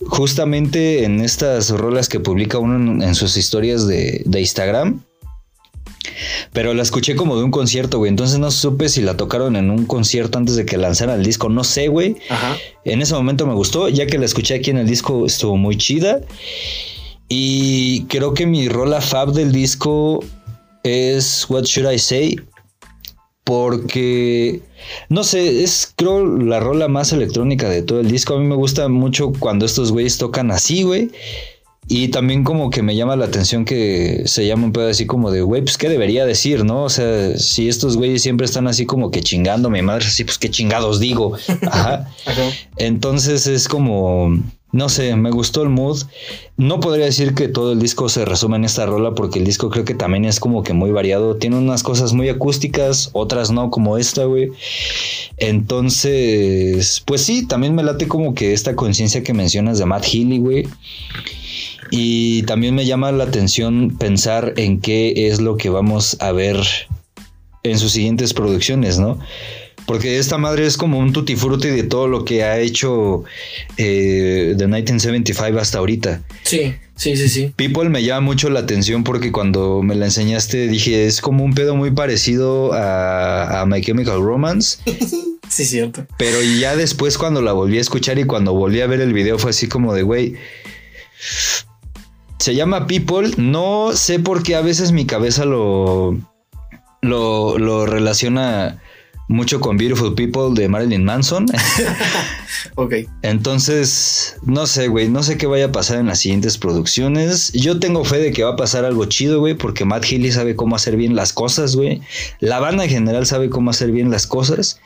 Justamente en estas rolas que publica uno en, en sus historias de, de Instagram. Pero la escuché como de un concierto, güey. Entonces no supe si la tocaron en un concierto antes de que lanzaran el disco. No sé, güey. Ajá. En ese momento me gustó, ya que la escuché aquí en el disco estuvo muy chida. Y creo que mi rola fab del disco es What Should I Say. Porque, no sé, es creo la rola más electrónica de todo el disco. A mí me gusta mucho cuando estos güeyes tocan así, güey. Y también como que me llama la atención que se llama un pedo así como de, güey, pues qué debería decir, ¿no? O sea, si estos güeyes siempre están así como que chingando mi madre, así, pues qué chingados digo. Ajá. Entonces es como, no sé, me gustó el mood. No podría decir que todo el disco se resume en esta rola porque el disco creo que también es como que muy variado. Tiene unas cosas muy acústicas, otras no, como esta, güey. Entonces, pues sí, también me late como que esta conciencia que mencionas de Matt Healy, güey. Y también me llama la atención pensar en qué es lo que vamos a ver en sus siguientes producciones, ¿no? Porque esta madre es como un tutti frutti de todo lo que ha hecho eh, de 1975 hasta ahorita. Sí, sí, sí, sí. People me llama mucho la atención porque cuando me la enseñaste dije, es como un pedo muy parecido a, a My Chemical Romance. sí, cierto. Pero ya después cuando la volví a escuchar y cuando volví a ver el video fue así como de, güey, se llama People. No sé por qué a veces mi cabeza lo, lo, relaciona mucho con Beautiful People de Marilyn Manson. ok. Entonces, no sé, güey, no sé qué vaya a pasar en las siguientes producciones. Yo tengo fe de que va a pasar algo chido, güey, porque Matt Healy sabe cómo hacer bien las cosas, güey. La banda en general sabe cómo hacer bien las cosas.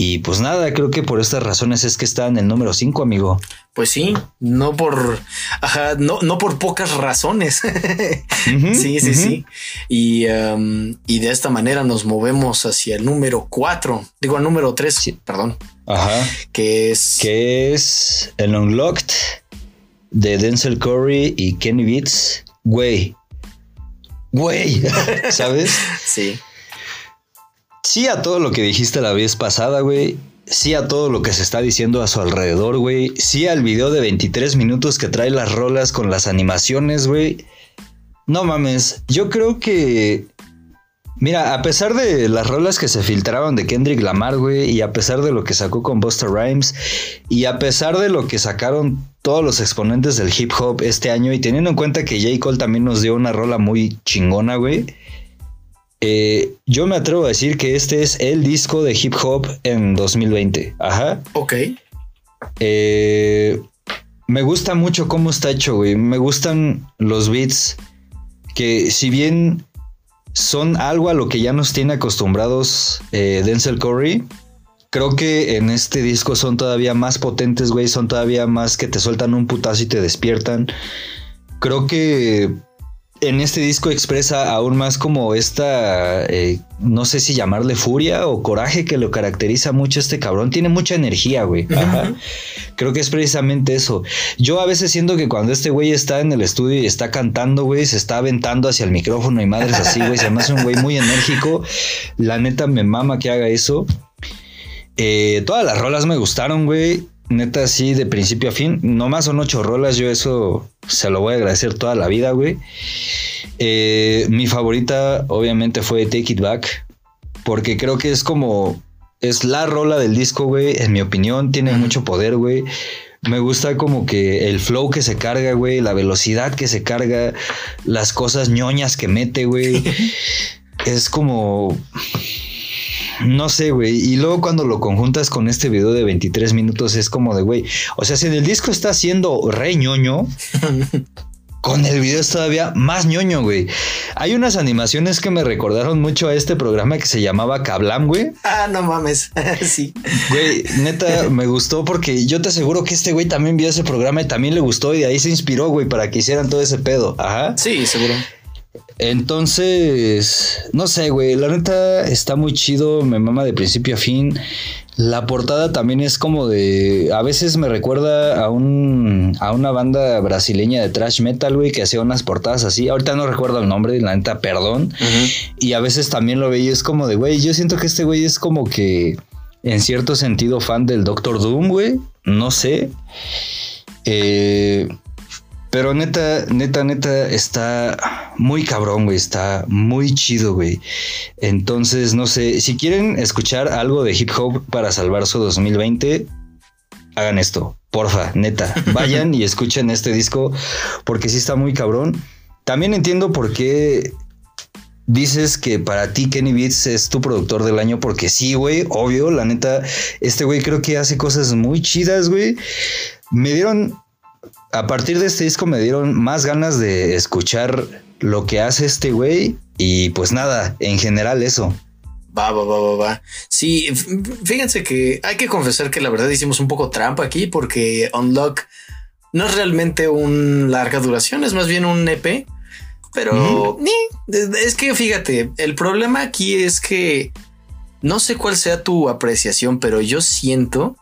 Y pues nada, creo que por estas razones es que está en el número 5, amigo. Pues sí, no por, ajá, no, no por pocas razones. sí, sí, sí. Y, y, de esta manera nos movemos hacia el número 4, digo el número 3, perdón. Ajá. Que es... Que es el Unlocked de Denzel Curry y Kenny Beats. Güey. Güey. ¿Sabes? sí sí a todo lo que dijiste la vez pasada, güey. Sí a todo lo que se está diciendo a su alrededor, güey. Sí al video de 23 minutos que trae las rolas con las animaciones, güey. No mames, yo creo que... Mira, a pesar de las rolas que se filtraban de Kendrick Lamar, güey, y a pesar de lo que sacó con Buster Rhymes, y a pesar de lo que sacaron todos los exponentes del hip hop este año, y teniendo en cuenta que J. Cole también nos dio una rola muy chingona, güey, eh, yo me atrevo a decir que este es el disco de hip hop en 2020. Ajá. Ok. Eh, me gusta mucho cómo está hecho, güey. Me gustan los beats que si bien son algo a lo que ya nos tiene acostumbrados eh, Denzel Curry, creo que en este disco son todavía más potentes, güey. Son todavía más que te sueltan un putazo y te despiertan. Creo que en este disco expresa aún más como esta, eh, no sé si llamarle furia o coraje que lo caracteriza mucho este cabrón. Tiene mucha energía, güey. Creo que es precisamente eso. Yo a veces siento que cuando este güey está en el estudio y está cantando, güey, se está aventando hacia el micrófono y madres así, güey. Se me hace un güey muy enérgico. La neta me mama que haga eso. Eh, todas las rolas me gustaron, güey neta, sí, de principio a fin. Nomás son ocho rolas, yo eso se lo voy a agradecer toda la vida, güey. Eh, mi favorita, obviamente, fue Take It Back, porque creo que es como. Es la rola del disco, güey. En mi opinión, tiene mucho poder, güey. Me gusta como que el flow que se carga, güey, la velocidad que se carga, las cosas ñoñas que mete, güey. es como no sé, güey. Y luego cuando lo conjuntas con este video de 23 minutos es como de, güey. O sea, si el disco está siendo re ñoño, con el video es todavía más ñoño, güey. Hay unas animaciones que me recordaron mucho a este programa que se llamaba Kablam, güey. Ah, no mames. sí. Güey, neta, me gustó porque yo te aseguro que este güey también vio ese programa y también le gustó y de ahí se inspiró, güey, para que hicieran todo ese pedo. Ajá. Sí, seguro. Entonces, no sé, güey, la neta está muy chido, me mama de principio a fin. La portada también es como de. A veces me recuerda a un. a una banda brasileña de thrash metal, güey, que hacía unas portadas así. Ahorita no recuerdo el nombre, la neta, perdón. Y a veces también lo veía, es como de, güey, yo siento que este güey es como que. En cierto sentido, fan del Doctor Doom, güey. No sé. Eh, pero neta, neta, neta, está muy cabrón, güey. Está muy chido, güey. Entonces, no sé, si quieren escuchar algo de hip hop para salvar su 2020, hagan esto. Porfa, neta. Vayan y escuchen este disco porque sí está muy cabrón. También entiendo por qué dices que para ti Kenny Beats es tu productor del año porque sí, güey, obvio, la neta, este güey creo que hace cosas muy chidas, güey. Me dieron, a partir de este disco me dieron más ganas de escuchar lo que hace este güey y pues nada, en general eso. Va, va, va, va, va. Sí, fíjense que hay que confesar que la verdad hicimos un poco trampa aquí porque Unlock no es realmente un larga duración, es más bien un EP pero es que fíjate, el problema aquí es que no sé cuál sea tu apreciación, pero yo siento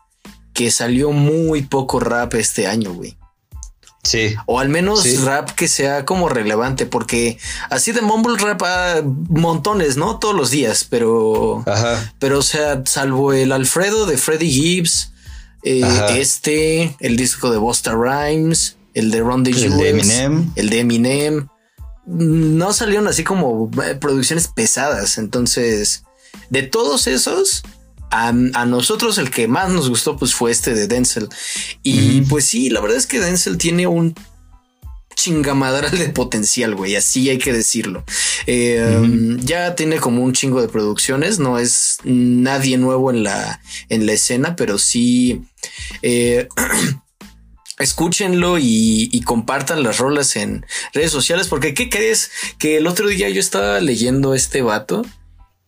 que salió muy poco rap este año, güey. Sí. O al menos rap que sea como relevante, porque así de mumble rap a montones, ¿no? Todos los días, pero. Ajá. Pero, o sea, salvo el Alfredo de Freddie Gibbs, eh, este, el disco de Busta Rhymes, el de Ron el de Eminem. El de Eminem no salieron así como eh, producciones pesadas. Entonces, de todos esos, a, nosotros el que más nos gustó pues fue este de Denzel. Y pues sí, la verdad es que Denzel tiene un chingamadral de potencial, güey, así hay que decirlo. Eh, ya tiene como un chingo de producciones, no es nadie nuevo en la, en la escena, pero sí... Eh, escúchenlo y, compartan las rolas en redes sociales, porque ¿qué crees? Que el otro día yo estaba leyendo este vato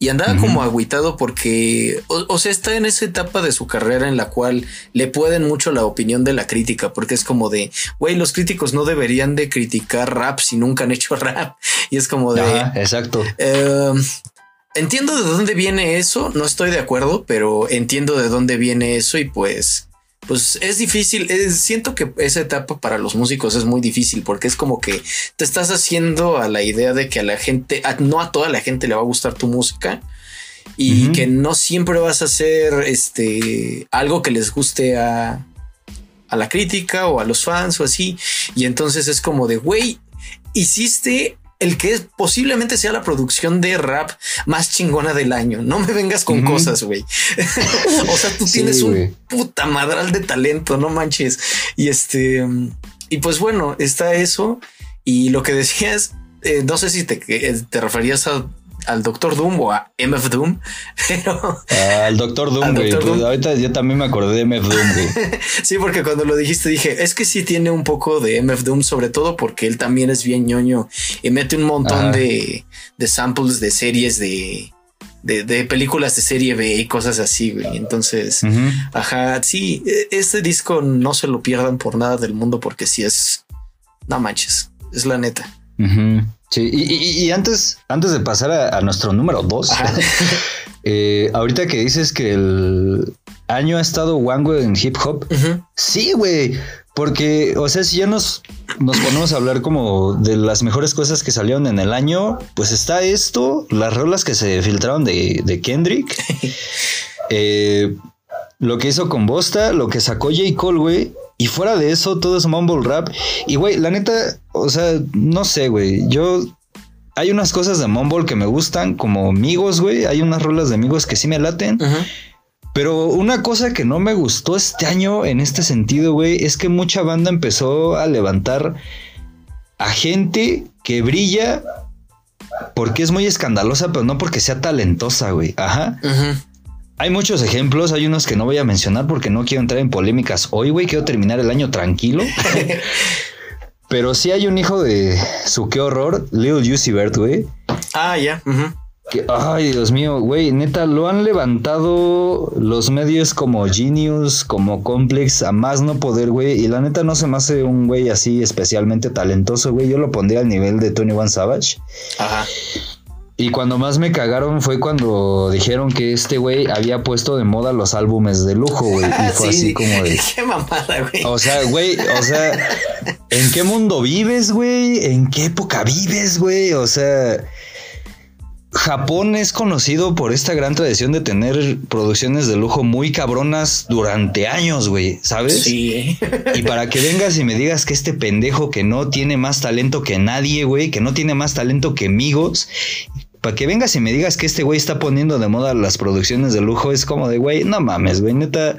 y andaba como agüitado porque, o, sea, está en esa etapa de su carrera en la cual le pueden mucho la opinión de la crítica, porque es como de, güey, los críticos no deberían de criticar rap si nunca han hecho rap. Y es como de... exacto. Em, entiendo de dónde viene eso, no estoy de acuerdo, pero entiendo de dónde viene eso y pues pues es difícil. siento que esa etapa para los músicos es muy difícil porque es como que te estás haciendo a la idea de que a la gente, no a toda la gente le va a gustar tu música y que no siempre vas a hacer este algo que les guste a, a la crítica o a los fans o así. Y entonces es como de güey, hiciste el que es, posiblemente sea la producción de rap más chingona del año. No me vengas con cosas, güey. o sea, tú tienes un puta madral de talento, no manches. Y este, y pues bueno, está eso. Y lo que decías, eh, no sé si te, eh, te referías a al Doctor Doom o a MF Doom, pero al Doctor Doom, güey. Pues, ahorita yo también me acordé de MF Doom, güey. sí, porque cuando lo dijiste dije, es que sí tiene un poco de MF Doom, sobre todo porque él también es bien ñoño y mete un montón de, de samples de series de, de, películas de serie B y cosas así, güey. Entonces, ajá, sí, e, este disco no se lo pierdan por nada del mundo porque sí es, no manches, es la neta. Sí, y, antes, antes de pasar a, nuestro número dos, eh, ahorita que dices que el año ha estado wango en hip hop, sí, güey, porque, o sea, si ya nos, nos ponemos a hablar como de las mejores cosas que salieron en el año, pues está esto, las rolas que se filtraron de, Kendrick, eh, lo que hizo con Bosta, lo que sacó J. Cole, güey, y fuera de eso, todo es mumble rap. Y, güey, la neta, o sea, no sé, güey. Yo. Hay unas cosas de mumble que me gustan, como amigos, güey. Hay unas rolas de amigos que sí me laten. Pero una cosa que no me gustó este año en este sentido, güey, es que mucha banda empezó a levantar a gente que brilla porque es muy escandalosa, pero no porque sea talentosa, güey. Ajá. Ajá. Hay muchos ejemplos, hay unos que no voy a mencionar porque no quiero entrar en polémicas hoy, güey, quiero terminar el año tranquilo. Pero sí hay un hijo de su qué horror, Little Juicy Bird, güey. Ah, ya. ay, Dios mío, güey, neta, lo han levantado los medios como Genius, como Complex, a más no poder, güey. Y la neta no se me hace un güey así especialmente talentoso, güey. Yo lo pondría al nivel de Tony One Savage. Ajá. Y cuando más me cagaron fue cuando dijeron que este güey había puesto de moda los álbumes de lujo, güey. Y fue así como de. Qué mamada, güey. O sea, güey, o sea, ¿en qué mundo vives, güey? ¿En qué época vives, güey? O sea. Japón es conocido por esta gran tradición de tener producciones de lujo muy cabronas durante años, güey, ¿sabes? Sí. Y para que vengas y me digas que este pendejo que no tiene más talento que nadie, güey, que no tiene más talento que amigos, que vengas y me digas que este güey está poniendo de moda las producciones de lujo, es como de, güey, no mames, güey, neta.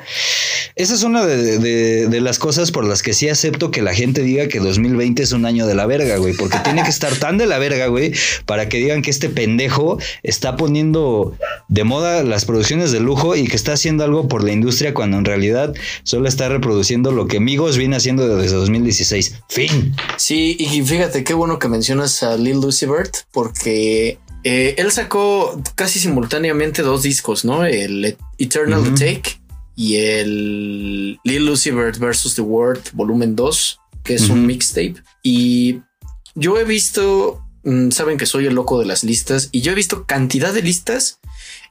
esa es una de las cosas por las que sí acepto que la gente diga que 2020 es un año de la verga, güey, porque tiene que estar tan de la verga, güey, para que digan que este pendejo está poniendo de moda las producciones de lujo y que está haciendo algo por la industria cuando en realidad solo está reproduciendo lo que Migos viene haciendo desde 2016. Fin. Sí, y fíjate qué bueno que mencionas a Lil Lucy Bird, porque eh, él sacó casi simultáneamente dos discos, ¿no? El Eternal Take y el Lil Lucy Bird versus The World Volumen 2, que es un mixtape. Y yo he visto, mm, saben que soy el loco de las listas, y yo he visto cantidad de listas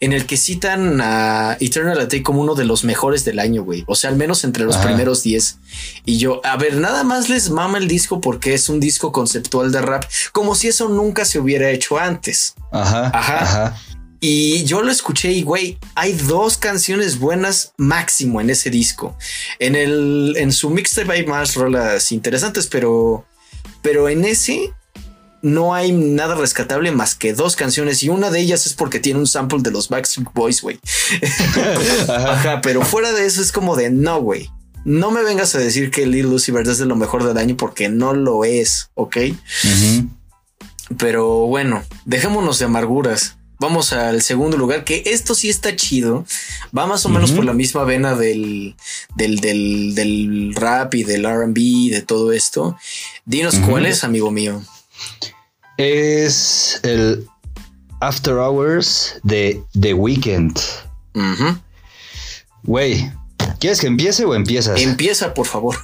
en el que citan a Eternal The Take como uno de los mejores del año, güey. O sea, al menos entre los Ajá. primeros 10. Y yo, a ver, nada más les mama el disco porque es un disco conceptual de rap, como si eso nunca se hubiera hecho antes. Ajá. Ajá. Ajá. Y yo lo escuché y güey, hay dos canciones buenas máximo en ese disco. En el en su mixtape hay más rolas interesantes, pero pero en ese no hay nada rescatable más que dos canciones y una de ellas es porque tiene un sample de los Backstreet Boys, güey. Ajá. Pero fuera de eso es como de no, güey. No me vengas a decir que Lil Lucy Bird es de lo mejor del año porque no lo es, ¿ok? Pero bueno, dejémonos de amarguras. Vamos al segundo lugar, que esto sí está chido. Va más o menos por la misma vena del, del, del, del rap y del RB, de todo esto. Dinos cuál es, amigo mío. Es el After Hours de The Weeknd. Güey, ¿quieres que empiece o empiezas? Empieza, por favor.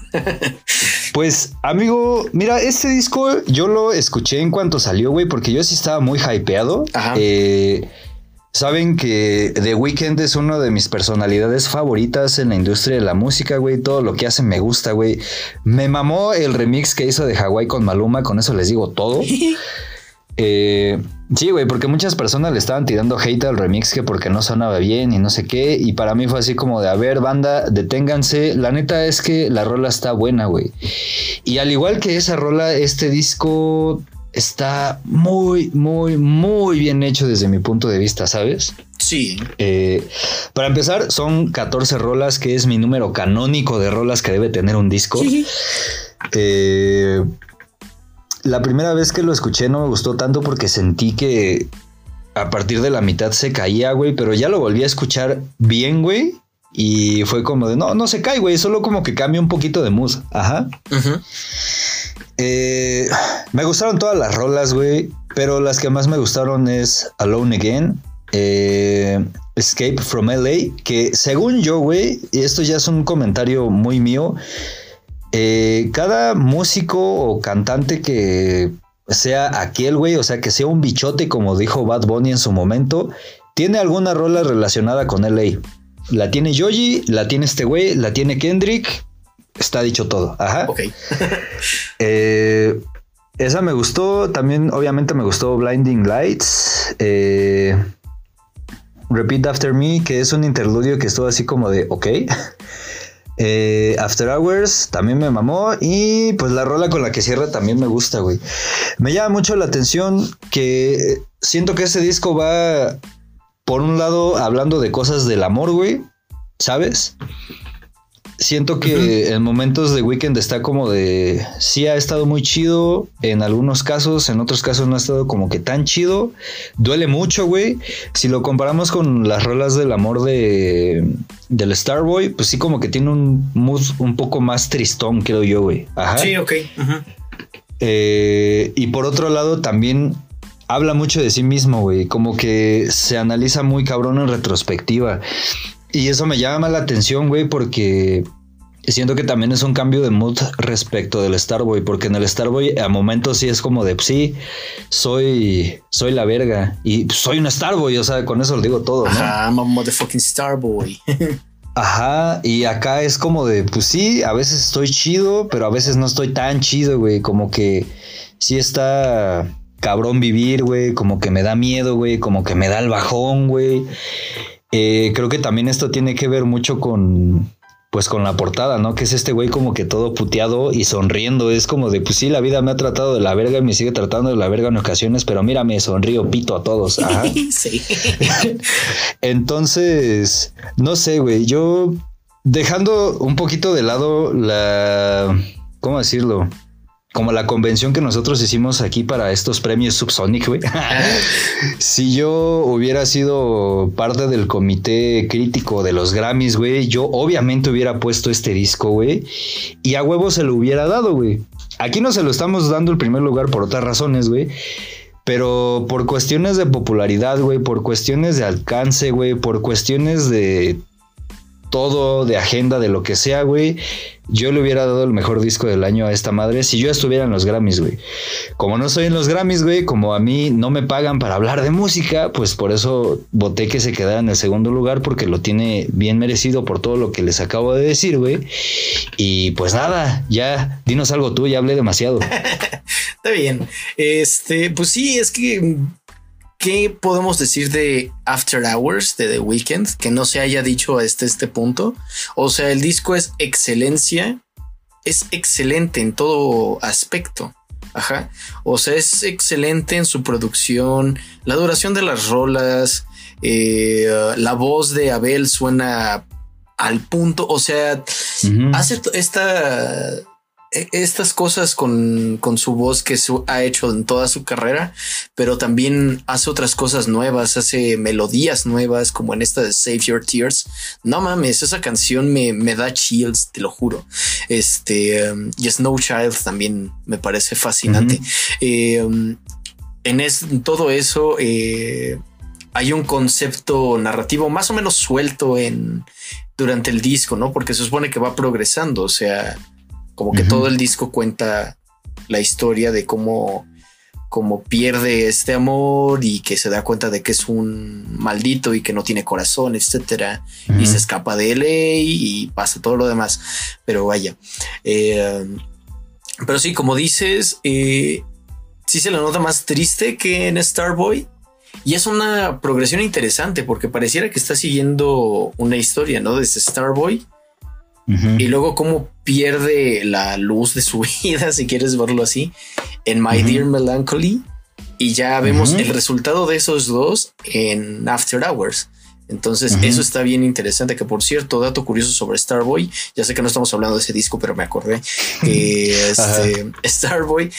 Pues, amigo, mira, este disco yo lo escuché en cuanto salió, güey, porque yo sí estaba muy hypeado. Ajá. Eh, Saben que The Weeknd es una de mis personalidades favoritas en la industria de la música, güey. Todo lo que hace me gusta, güey. Me mamó el remix que hizo de Hawái con Maluma, con eso les digo todo. Eh, sí, güey, porque muchas personas le estaban tirando hate al remix que porque no sonaba bien y no sé qué. Y para mí fue así como de, a ver, banda, deténganse. La neta es que la rola está buena, güey. Y al igual que esa rola, este disco está muy, muy, muy bien hecho desde mi punto de vista, ¿sabes? Sí. Eh, para empezar, son 14 rolas, que es mi número canónico de rolas que debe tener un disco. Eh, la primera vez que lo escuché no me gustó tanto porque sentí que a partir de la mitad se caía, güey, pero ya lo volví a escuchar bien, güey. Y fue como de, no, no se cae, güey, solo como que cambia un poquito de mood. Ajá. Ujú. Eh, me gustaron todas las rolas, güey, pero las que más me gustaron es Alone Again, eh, Escape from LA, que según yo, güey, y esto ya es un comentario muy mío, eh, cada músico o cantante que sea aquel, güey, o sea, que sea un bichote, como dijo Bad Bunny en su momento, tiene alguna rola relacionada con LA. La tiene Yoji, la tiene este güey, la tiene Kendrick. Está dicho todo. Ajá. Ok. Eh, esa me gustó. También, obviamente, me gustó Blinding Lights. Eh, Repeat After Me, que es un interludio que estuvo así como de ok. Eh, After Hours también me mamó. Y pues la rola con la que cierra también me gusta, güey. Me llama mucho la atención que siento que ese disco va, por un lado, hablando de cosas del amor, güey. ¿Sabes? Siento que en momentos de Weekend está como de. Sí, ha estado muy chido en algunos casos, en otros casos no ha estado como que tan chido. Duele mucho, güey. Si lo comparamos con las rolas del amor de del Starboy, pues sí, como que tiene un mood un poco más tristón, creo yo, güey. Ajá. Sí, ok. Eh, y por otro lado, también habla mucho de sí mismo, güey. Como que se analiza muy cabrón en retrospectiva. Y eso me llama la atención, güey, porque siento que también es un cambio de mood respecto del Starboy. Porque en el Starboy a momentos sí es como de, pues, sí, soy, soy la verga. Y pues, soy un Starboy, o sea, con eso lo digo todo, ¿no? Ajá, I'm a motherfucking Starboy. Ajá, y acá es como de, pues sí, a veces estoy chido, pero a veces no estoy tan chido, güey. Como que sí está cabrón vivir, güey. Como que me da miedo, güey. Como que me da el bajón, güey. Eh, creo que también esto tiene que ver mucho con, pues con la portada, ¿no? Que es este güey como que todo puteado y sonriendo. Es como de, pues sí, la vida me ha tratado de la verga y me sigue tratando de la verga en ocasiones, pero mira, me sonrío pito a todos. Ajá. sí. Entonces, no sé, güey, yo dejando un poquito de lado la, ¿cómo decirlo? Como la convención que nosotros hicimos aquí para estos premios Subsonic, güey. si yo hubiera sido parte del comité crítico de los Grammys, güey, yo obviamente hubiera puesto este disco, güey, y a huevo se lo hubiera dado, güey. Aquí no se lo estamos dando el primer lugar por otras razones, güey. Pero por cuestiones de popularidad, güey, por cuestiones de alcance, güey, por cuestiones de todo, de agenda, de lo que sea, güey, yo le hubiera dado el mejor disco del año a esta madre si yo estuviera en los Grammys, güey. Como no estoy en los Grammys, güey, como a mí no me pagan para hablar de música, pues por eso voté que se quedara en el segundo lugar porque lo tiene bien merecido por todo lo que les acabo de decir, güey. Y pues nada, ya dinos algo tú, ya hablé demasiado. Está bien. Este, pues sí, es que ¿Qué podemos decir de After Hours de The Weeknd que no se haya dicho hasta este punto? O sea, el disco es excelencia, es excelente en todo aspecto. Ajá. O sea, es excelente en su producción, la duración de las rolas, eh, la voz de Abel suena al punto. O sea, hace esta estas cosas con, su voz que ha hecho en toda su carrera, pero también hace otras cosas nuevas, hace melodías nuevas, como en esta de Save Your Tears. No mames, esa canción me, me da chills, te lo juro. Este um, y Snow Child también me parece fascinante. Eh, um, en, todo eso eh, hay un concepto narrativo más o menos suelto en durante el disco, ¿no? Porque se supone que va progresando, o sea, como que todo el disco cuenta la historia de cómo, cómo pierde este amor y que se da cuenta de que es un maldito y que no tiene corazón, etcétera, y se escapa de él y pasa todo lo demás. Pero vaya, eh, pero sí, como dices, eh, sí se le nota más triste que en Starboy. Y es una progresión interesante porque pareciera que está siguiendo una historia, ¿no? Desde Starboy y luego cómo pierde la luz de su vida, si quieres verlo así, en My Dear Melancholy. Y ya vemos el resultado de esos dos en After Hours. Entonces, eso está bien interesante. Que por cierto, dato curioso sobre Starboy, ya sé que no estamos hablando de ese disco, pero me acordé que este, Starboy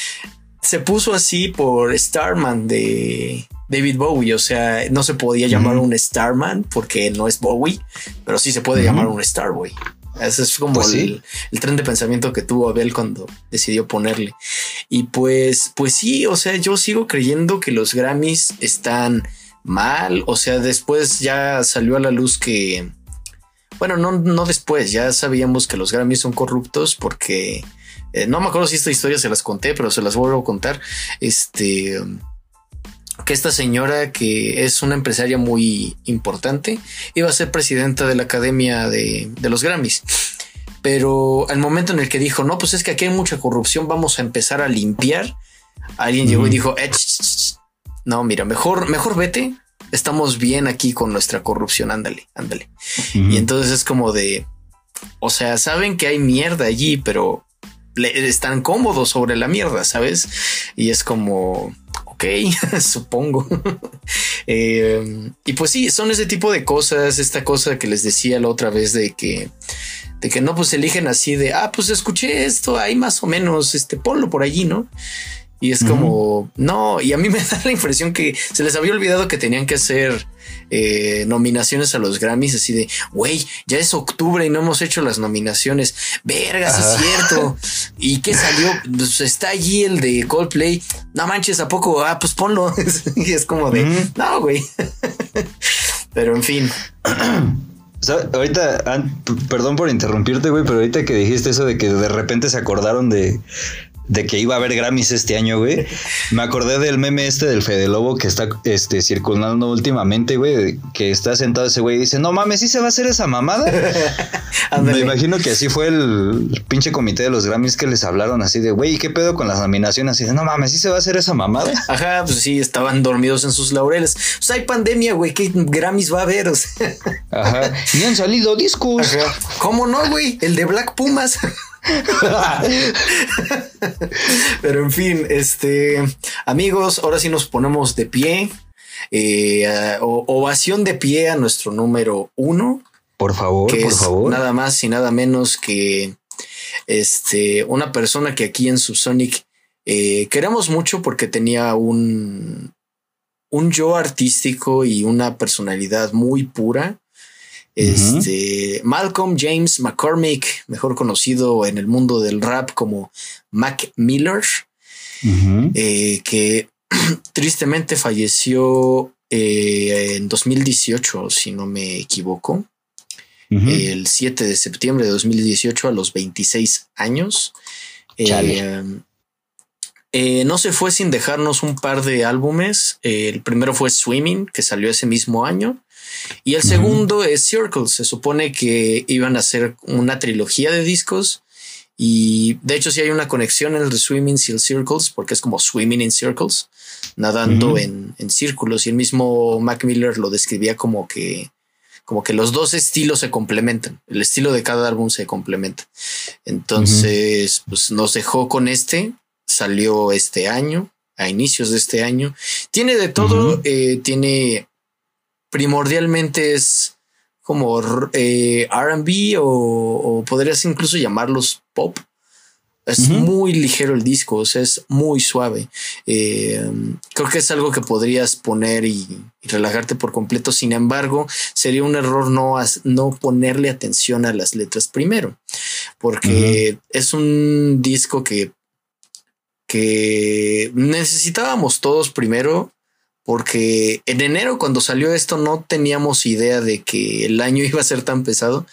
se puso así por Starman de David Bowie. O sea, no se podía llamar un Starman porque no es Bowie, pero sí se puede llamar un Starboy. Ese es como pues el, tren de pensamiento que tuvo Abel cuando decidió ponerle. Y pues, pues sí, o sea, yo sigo creyendo que los Grammys están mal. O sea, después ya salió a la luz que, bueno, no, no después, ya sabíamos que los Grammys son corruptos porque eh, no me acuerdo si esta historia se las conté, pero se las vuelvo a contar. Este que esta señora, que es una empresaria muy importante, iba a ser presidenta de la Academia de, los Grammys. Pero al momento en el que dijo, no, pues es que aquí hay mucha corrupción, vamos a empezar a limpiar, alguien llegó y dijo, eh, no, mira, mejor, mejor vete, estamos bien aquí con nuestra corrupción, ándale, ándale. Y entonces es como de, o sea, saben que hay mierda allí, pero están cómodos sobre la mierda, ¿sabes? Y es como, supongo. Eh, y pues sí, son ese tipo de cosas, esta cosa que les decía la otra vez de que, de que no, pues eligen así de, ah, pues escuché esto, ahí más o menos, este, ponlo por allí, ¿no? Y es como, no, y a mí me da la impresión que se les había olvidado que tenían que hacer eh, nominaciones a los Grammys, así de, güey, ya es octubre y no hemos hecho las nominaciones. Vergas, es cierto. ¿Y qué salió? Pues está allí el de Coldplay. No manches, ¿a poco? Ah, pues ponlo. y es como de, no, güey. pero en fin. ahorita, perdón por interrumpirte, güey, pero ahorita que dijiste eso de que de repente se acordaron de, de que iba a haber Grammys este año, güey. Me acordé del meme este del Fede Lobo que está este, circulando últimamente, güey, que está sentado ese güey y dice, no mames, ¿sí se va a hacer esa mamada? Me imagino que así fue el, pinche comité de los Grammys que les hablaron así de, güey, ¿qué pedo con las nominaciones? Así de, no mames, ¿sí se va a hacer esa mamada? Ajá, pues sí, estaban dormidos en sus laureles. O sea, hay pandemia, güey, ¿qué Grammys va a haber? Ajá, ni han salido discos. ¿Cómo no, güey? El de Black Pumas. Pero en fin, este amigos, ahora sí nos ponemos de pie. Eh, ovación de pie a nuestro número uno. Por favor, que por es favor. nada más y nada menos que este, una persona que aquí en Subsonic eh, queremos mucho porque tenía un, un yo artístico y una personalidad muy pura. Este Malcolm James McCormick, mejor conocido en el mundo del rap como Mac Miller, eh, que tristemente falleció eh, en 2018, si no me equivoco el 7 de septiembre de 2018 a los 26 años. Eh, no se fue sin dejarnos un par de álbumes. El primero fue Swimming, que salió ese mismo año. Y el segundo es Circles. Se supone que iban a hacer una trilogía de discos. Y de hecho, sí hay una conexión entre Swimming y el Circles, porque es como Swimming in Circles, nadando en, en círculos. Y el mismo Mac Miller lo describía como que como que los dos estilos se complementan. El estilo de cada álbum se complementa. Entonces, pues nos dejó con este. Salió este año, a inicios de este año. Tiene de todo. Eh, tiene primordialmente es como eh, RB o, o podrías incluso llamarlos pop. Es muy ligero el disco, o sea, es muy suave. Eh, creo que es algo que podrías poner y, y relajarte por completo. Sin embargo, sería un error no, no ponerle atención a las letras primero, porque es un disco que, que necesitábamos todos primero. Porque en enero, cuando salió esto, no teníamos idea de que el año iba a ser tan pesado.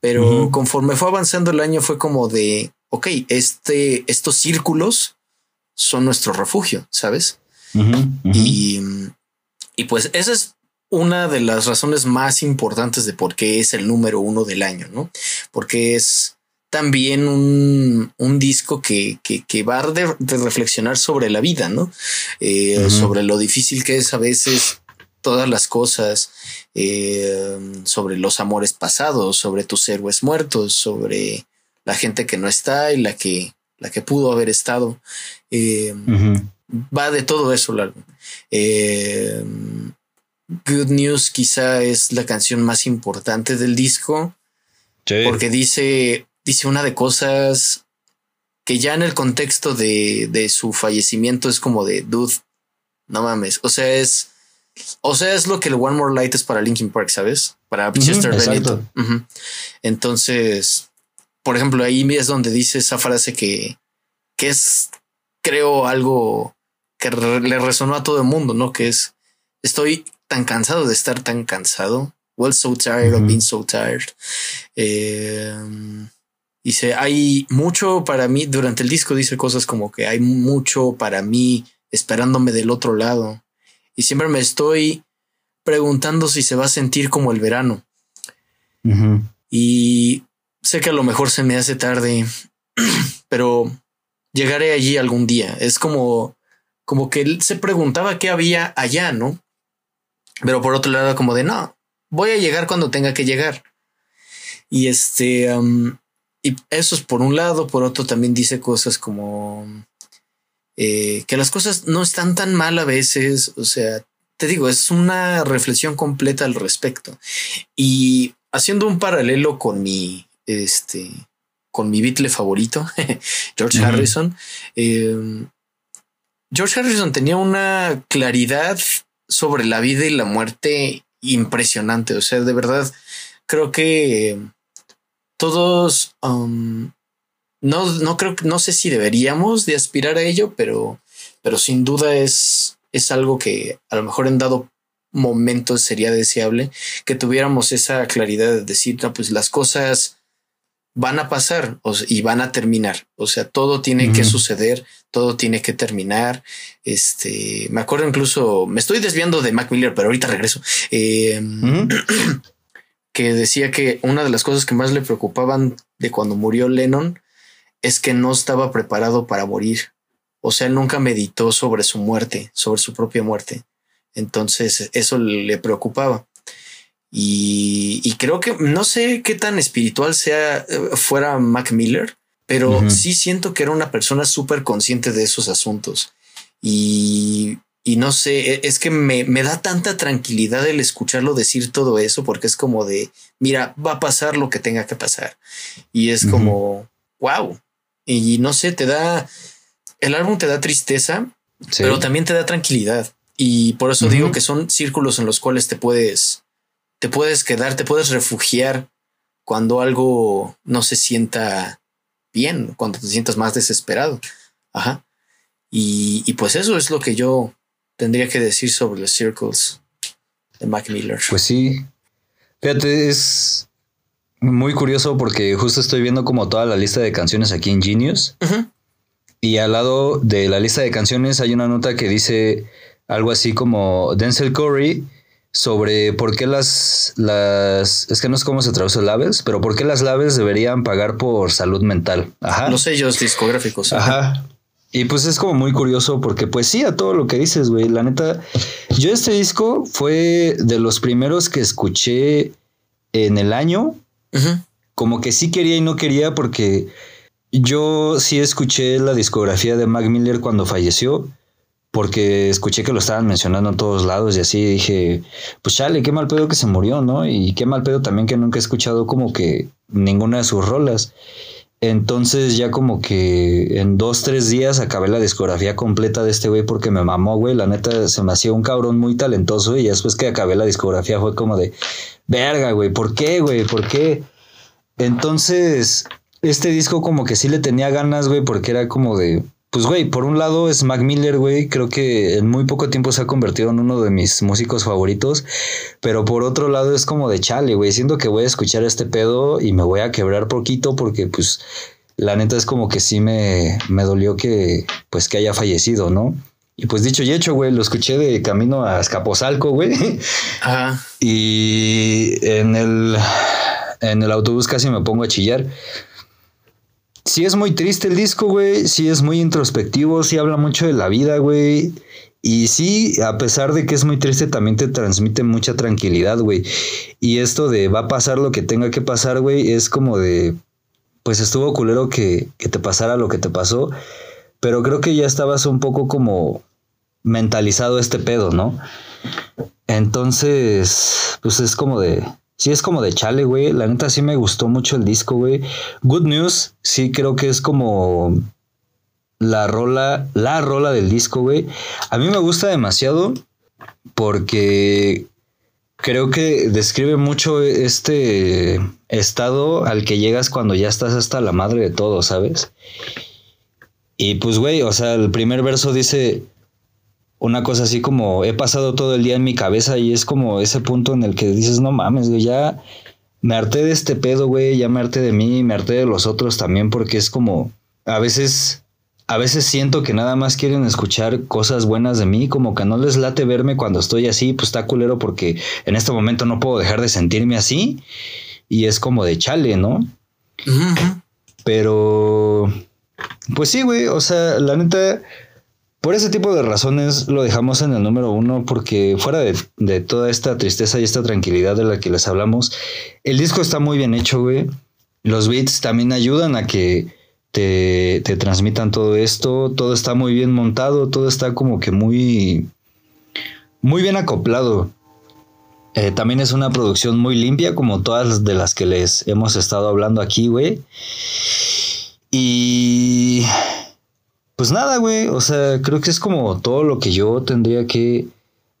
Pero conforme fue avanzando el año, fue como de ok, este, estos círculos son nuestro refugio, ¿sabes? Y, y pues esa es una de las razones más importantes de por qué es el número uno del año, ¿no? Porque es también un, un disco que, que, que va de, de reflexionar sobre la vida, ¿no? Eh. Sobre lo difícil que es a veces todas las cosas, eh, sobre los amores pasados, sobre tus héroes muertos, sobre la gente que no está y la que, la que pudo haber estado. Eh, va de todo eso el álbum. Good News quizá es la canción más importante del disco Sí. porque dice, dice una de cosas que ya en el contexto de, de su fallecimiento es como de dude, no mames. O sea, es, o sea, es lo que el One More Light es para Linkin Park, ¿sabes? Para Chester. Ujú. Entonces, por ejemplo, ahí es donde dice esa frase que, que es, creo, algo que re- le resonó a todo el mundo, ¿no? Que es, estoy tan cansado de estar tan cansado. Well, so tired of Ujú. being so tired. Eh, dice, hay mucho para mí, durante el disco dice cosas como que hay mucho para mí esperándome del otro lado. Y siempre me estoy preguntando si se va a sentir como el verano. Y sé que a lo mejor se me hace tarde, pero llegaré allí algún día. Es como, como que él se preguntaba qué había allá, ¿no? Pero por otro lado, como de no, voy a llegar cuando tenga que llegar. Y este, y eso es por un lado, por otro también dice cosas como eh, que las cosas no están tan mal a veces. O sea, te digo, es una reflexión completa al respecto. Y haciendo un paralelo con mi, este, con mi Beatle favorito, George. Harrison, eh, George Harrison tenía una claridad sobre la vida y la muerte impresionante. O sea, de verdad, creo que todos, um, no, no creo que, no sé si deberíamos de aspirar a ello, pero, pero sin duda es, es algo que a lo mejor en dado momento sería deseable que tuviéramos esa claridad de decir, no, pues las cosas van a pasar o sea, y van a terminar. O sea, todo tiene que suceder, todo tiene que terminar. Este, me acuerdo incluso, me estoy desviando de Mac Miller, pero ahorita regreso. Eh, Ujú. que decía que una de las cosas que más le preocupaban de cuando murió Lennon es que no estaba preparado para morir. O sea, él nunca meditó sobre su muerte, sobre su propia muerte. Entonces eso le preocupaba. Y, y creo que no sé qué tan espiritual sea eh, fuera Mac Miller, pero sí siento que era una persona súper consciente de esos asuntos. Y, y no sé, e, es que me, me, da tanta tranquilidad el escucharlo decir todo eso, porque es como de, mira, va a pasar lo que tenga que pasar. Y es como, wow. Y no sé, te da, el álbum te da tristeza, pero también te da tranquilidad. Y por eso digo que son círculos en los cuales te puedes, te puedes quedar, te puedes refugiar cuando algo no se sienta bien, cuando te sientas más desesperado. Ajá. Y, y pues eso es lo que yo tendría que decir sobre los Circles de Mac Miller. Pues sí. Fíjate, es muy curioso porque justo estoy viendo como toda la lista de canciones aquí en Genius. Y al lado de la lista de canciones hay una nota que dice algo así como Denzel Curry sobre por qué las, las, es que no sé cómo se traduce labels, pero por qué las labels deberían pagar por salud mental. Ajá. Los sellos discográficos. Ajá. Y pues es como muy curioso porque pues sí, a todo lo que dices, güey. La neta, yo este disco fue de los primeros que escuché en el año. Como que sí quería y no quería porque yo sí escuché la discografía de Mac Miller cuando falleció. Porque escuché que lo estaban mencionando en todos lados y así dije, pues chale, qué mal pedo que se murió, ¿no? Y qué mal pedo también que nunca he escuchado como que ninguna de sus rolas. Entonces ya como que en dos, tres días acabé la discografía completa de este güey porque me mamó, güey. La neta se me hacía un cabrón muy talentoso y después que acabé la discografía fue como de, verga, güey, ¿por qué, güey? ¿Por qué? Entonces, este disco como que sí le tenía ganas, güey, porque era como de, pues, güey, por un lado es Mac Miller, güey, creo que en muy poco tiempo se ha convertido en uno de mis músicos favoritos, pero por otro lado es como de chale, güey, siento que voy a escuchar este pedo y me voy a quebrar poquito porque, pues, la neta es como que sí me, me dolió que, pues, que haya fallecido, ¿no? Y pues dicho y hecho, güey, lo escuché de camino a Escaposalco, güey. Ajá. Y en el, en el autobús casi me pongo a chillar sí es muy triste el disco, güey. Sí es muy introspectivo, sí habla mucho de la vida, güey. Y sí, a pesar de que es muy triste, también te transmite mucha tranquilidad, güey. Y esto de va a pasar lo que tenga que pasar, güey, es como de, pues estuvo culero que, que te pasara lo que te pasó, pero creo que ya estabas un poco como mentalizado este pedo, ¿no? Entonces, pues es como de, sí es como de chale, güey. La neta sí me gustó mucho el disco, güey. Good News, sí creo que es como la rola, la rola del disco, güey. A mí me gusta demasiado porque creo que describe mucho este estado al que llegas cuando ya estás hasta la madre de todo, ¿sabes? Y pues, güey, o sea, el primer verso dice, una cosa así como he pasado todo el día en mi cabeza y es como ese punto en el que dices, no mames, güey, ya me harté de este pedo, güey, ya me harté de mí, me harté de los otros también porque es como a veces a veces siento que nada más quieren escuchar cosas buenas de mí, como que no les late verme cuando estoy así, pues está culero porque en este momento no puedo dejar de sentirme así y es como de chale, ¿no? Pero pues sí, güey, o sea, la neta por ese tipo de razones lo dejamos en el número uno porque fuera de, toda esta tristeza y esta tranquilidad de la que les hablamos, el disco está muy bien hecho, güey. Los beats también ayudan a que te, transmitan todo esto. Todo está muy bien montado, todo está como que muy, muy bien acoplado. Eh, también es una producción muy limpia, como todas de las que les hemos estado hablando aquí, güey. Y pues nada, güey, o sea, creo que es como todo lo que yo tendría que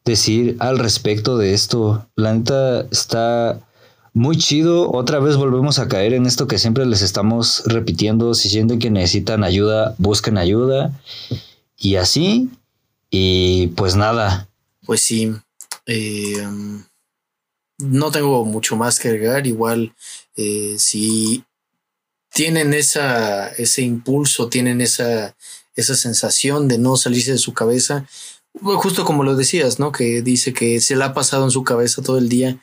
decir al respecto de esto. La neta está muy chido. Otra vez volvemos a caer en esto que siempre les estamos repitiendo. Si sienten que necesitan ayuda, busquen ayuda. Y así. Y pues nada. Pues sí. Eh, no tengo mucho más que agregar. Igual, eh, si tienen esa, ese impulso, tienen esa esa sensación de no salirse de su cabeza, justo como lo decías, ¿no? Que dice que se le ha pasado en su cabeza todo el día,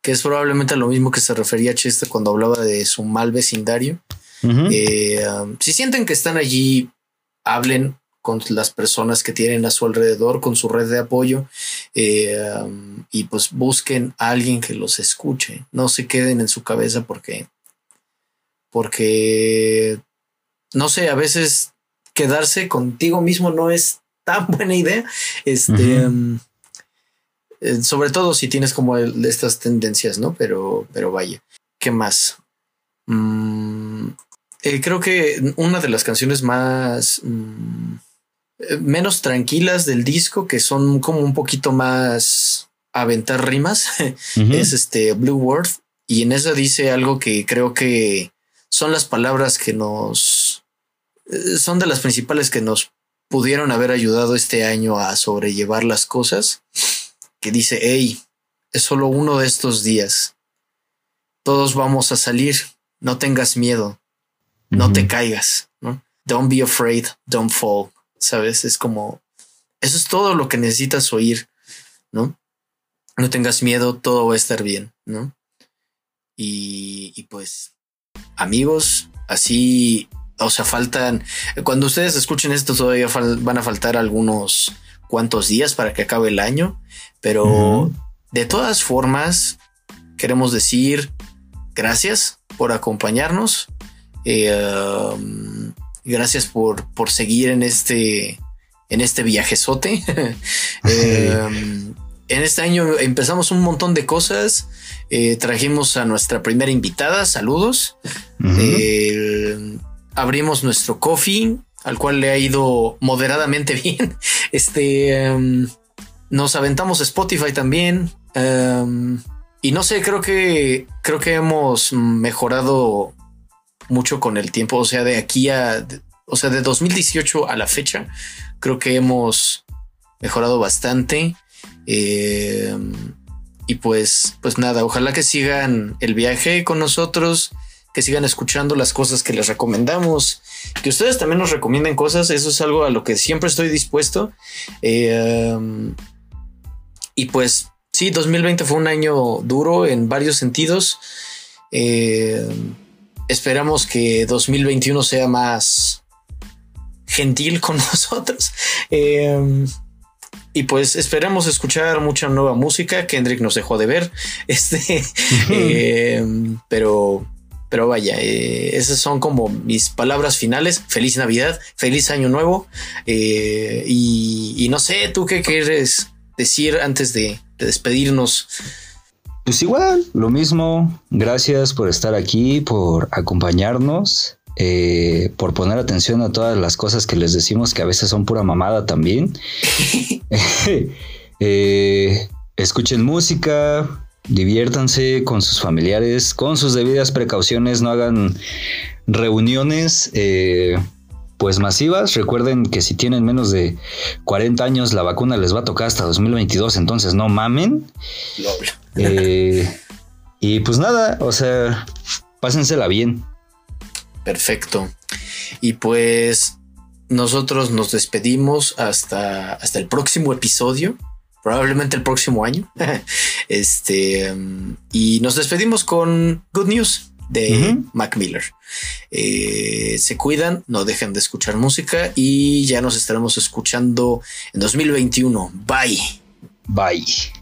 que es probablemente lo mismo que se refería a Chester cuando hablaba de su mal vecindario. Eh, um, si sienten que están allí, hablen con las personas que tienen a su alrededor, con su red de apoyo, eh, um, y pues busquen a alguien que los escuche. No se queden en su cabeza porque, porque, no sé, a veces quedarse contigo mismo no es tan buena idea. Este, um, eh, sobre todo si tienes como el- estas tendencias, ¿no? Pero, pero vaya, ¿qué más? Mm, eh, creo que una de las canciones más mm, eh, menos tranquilas del disco, que son como un poquito más aventar rimas, es este Blue Word. Y en esa dice algo que creo que son las palabras que nos son de las principales que nos pudieron haber ayudado este año a sobrellevar las cosas. Que dice: Hey, es solo uno de estos días. Todos vamos a salir. No tengas miedo. No te caigas. ¿no? Don't be afraid. Don't fall. Sabes? Es como eso es todo lo que necesitas oír. No, no tengas miedo. Todo va a estar bien. No, y, y pues, amigos, así, o sea, faltan, cuando ustedes escuchen esto todavía van a faltar algunos cuantos días para que acabe el año, pero de todas formas, queremos decir gracias por acompañarnos. eh, um, gracias por, por seguir en este, en este viajezote. Eh, um, en este año empezamos un montón de cosas. Eh, trajimos a nuestra primera invitada. Saludos. Abrimos nuestro coffee, al cual le ha ido moderadamente bien. Este um, nos aventamos Spotify también. Um, y no sé, creo que creo que hemos mejorado mucho con el tiempo. O sea, de aquí a, o sea, de 2018 a la fecha, creo que hemos mejorado bastante. Eh, y pues, pues nada, ojalá que sigan el viaje con nosotros, que sigan escuchando las cosas que les recomendamos, que ustedes también nos recomienden cosas. Eso es algo a lo que siempre estoy dispuesto. Eh, um, y pues sí, 2020 fue un año duro en varios sentidos. Eh, esperamos que 2021 sea más gentil con nosotros. Eh, y pues esperamos escuchar mucha nueva música. Kendrick nos dejó de ver. Este, eh, pero, pero vaya, eh, esas son como mis palabras finales. Feliz Navidad, feliz Año Nuevo. Eh, y, y no sé, tú qué quieres decir antes de, de despedirnos. Pues igual, lo mismo. Gracias por estar aquí, por acompañarnos, eh, por poner atención a todas las cosas que les decimos que a veces son pura mamada también. Eh, escuchen música, diviértanse con sus familiares, con sus debidas precauciones, no hagan reuniones. eh, pues masivas, recuerden que si tienen menos de 40 años la vacuna les va a tocar hasta 2022, entonces no mamen. Eh, y pues nada, o sea, pásensela bien. Perfecto. Y pues nosotros nos despedimos hasta, hasta el próximo episodio, probablemente el próximo año. este, um, y nos despedimos con Good News de. Mac Miller. Eh, se cuidan, no dejen de escuchar música y ya nos estaremos escuchando en 2021. Bye. Bye.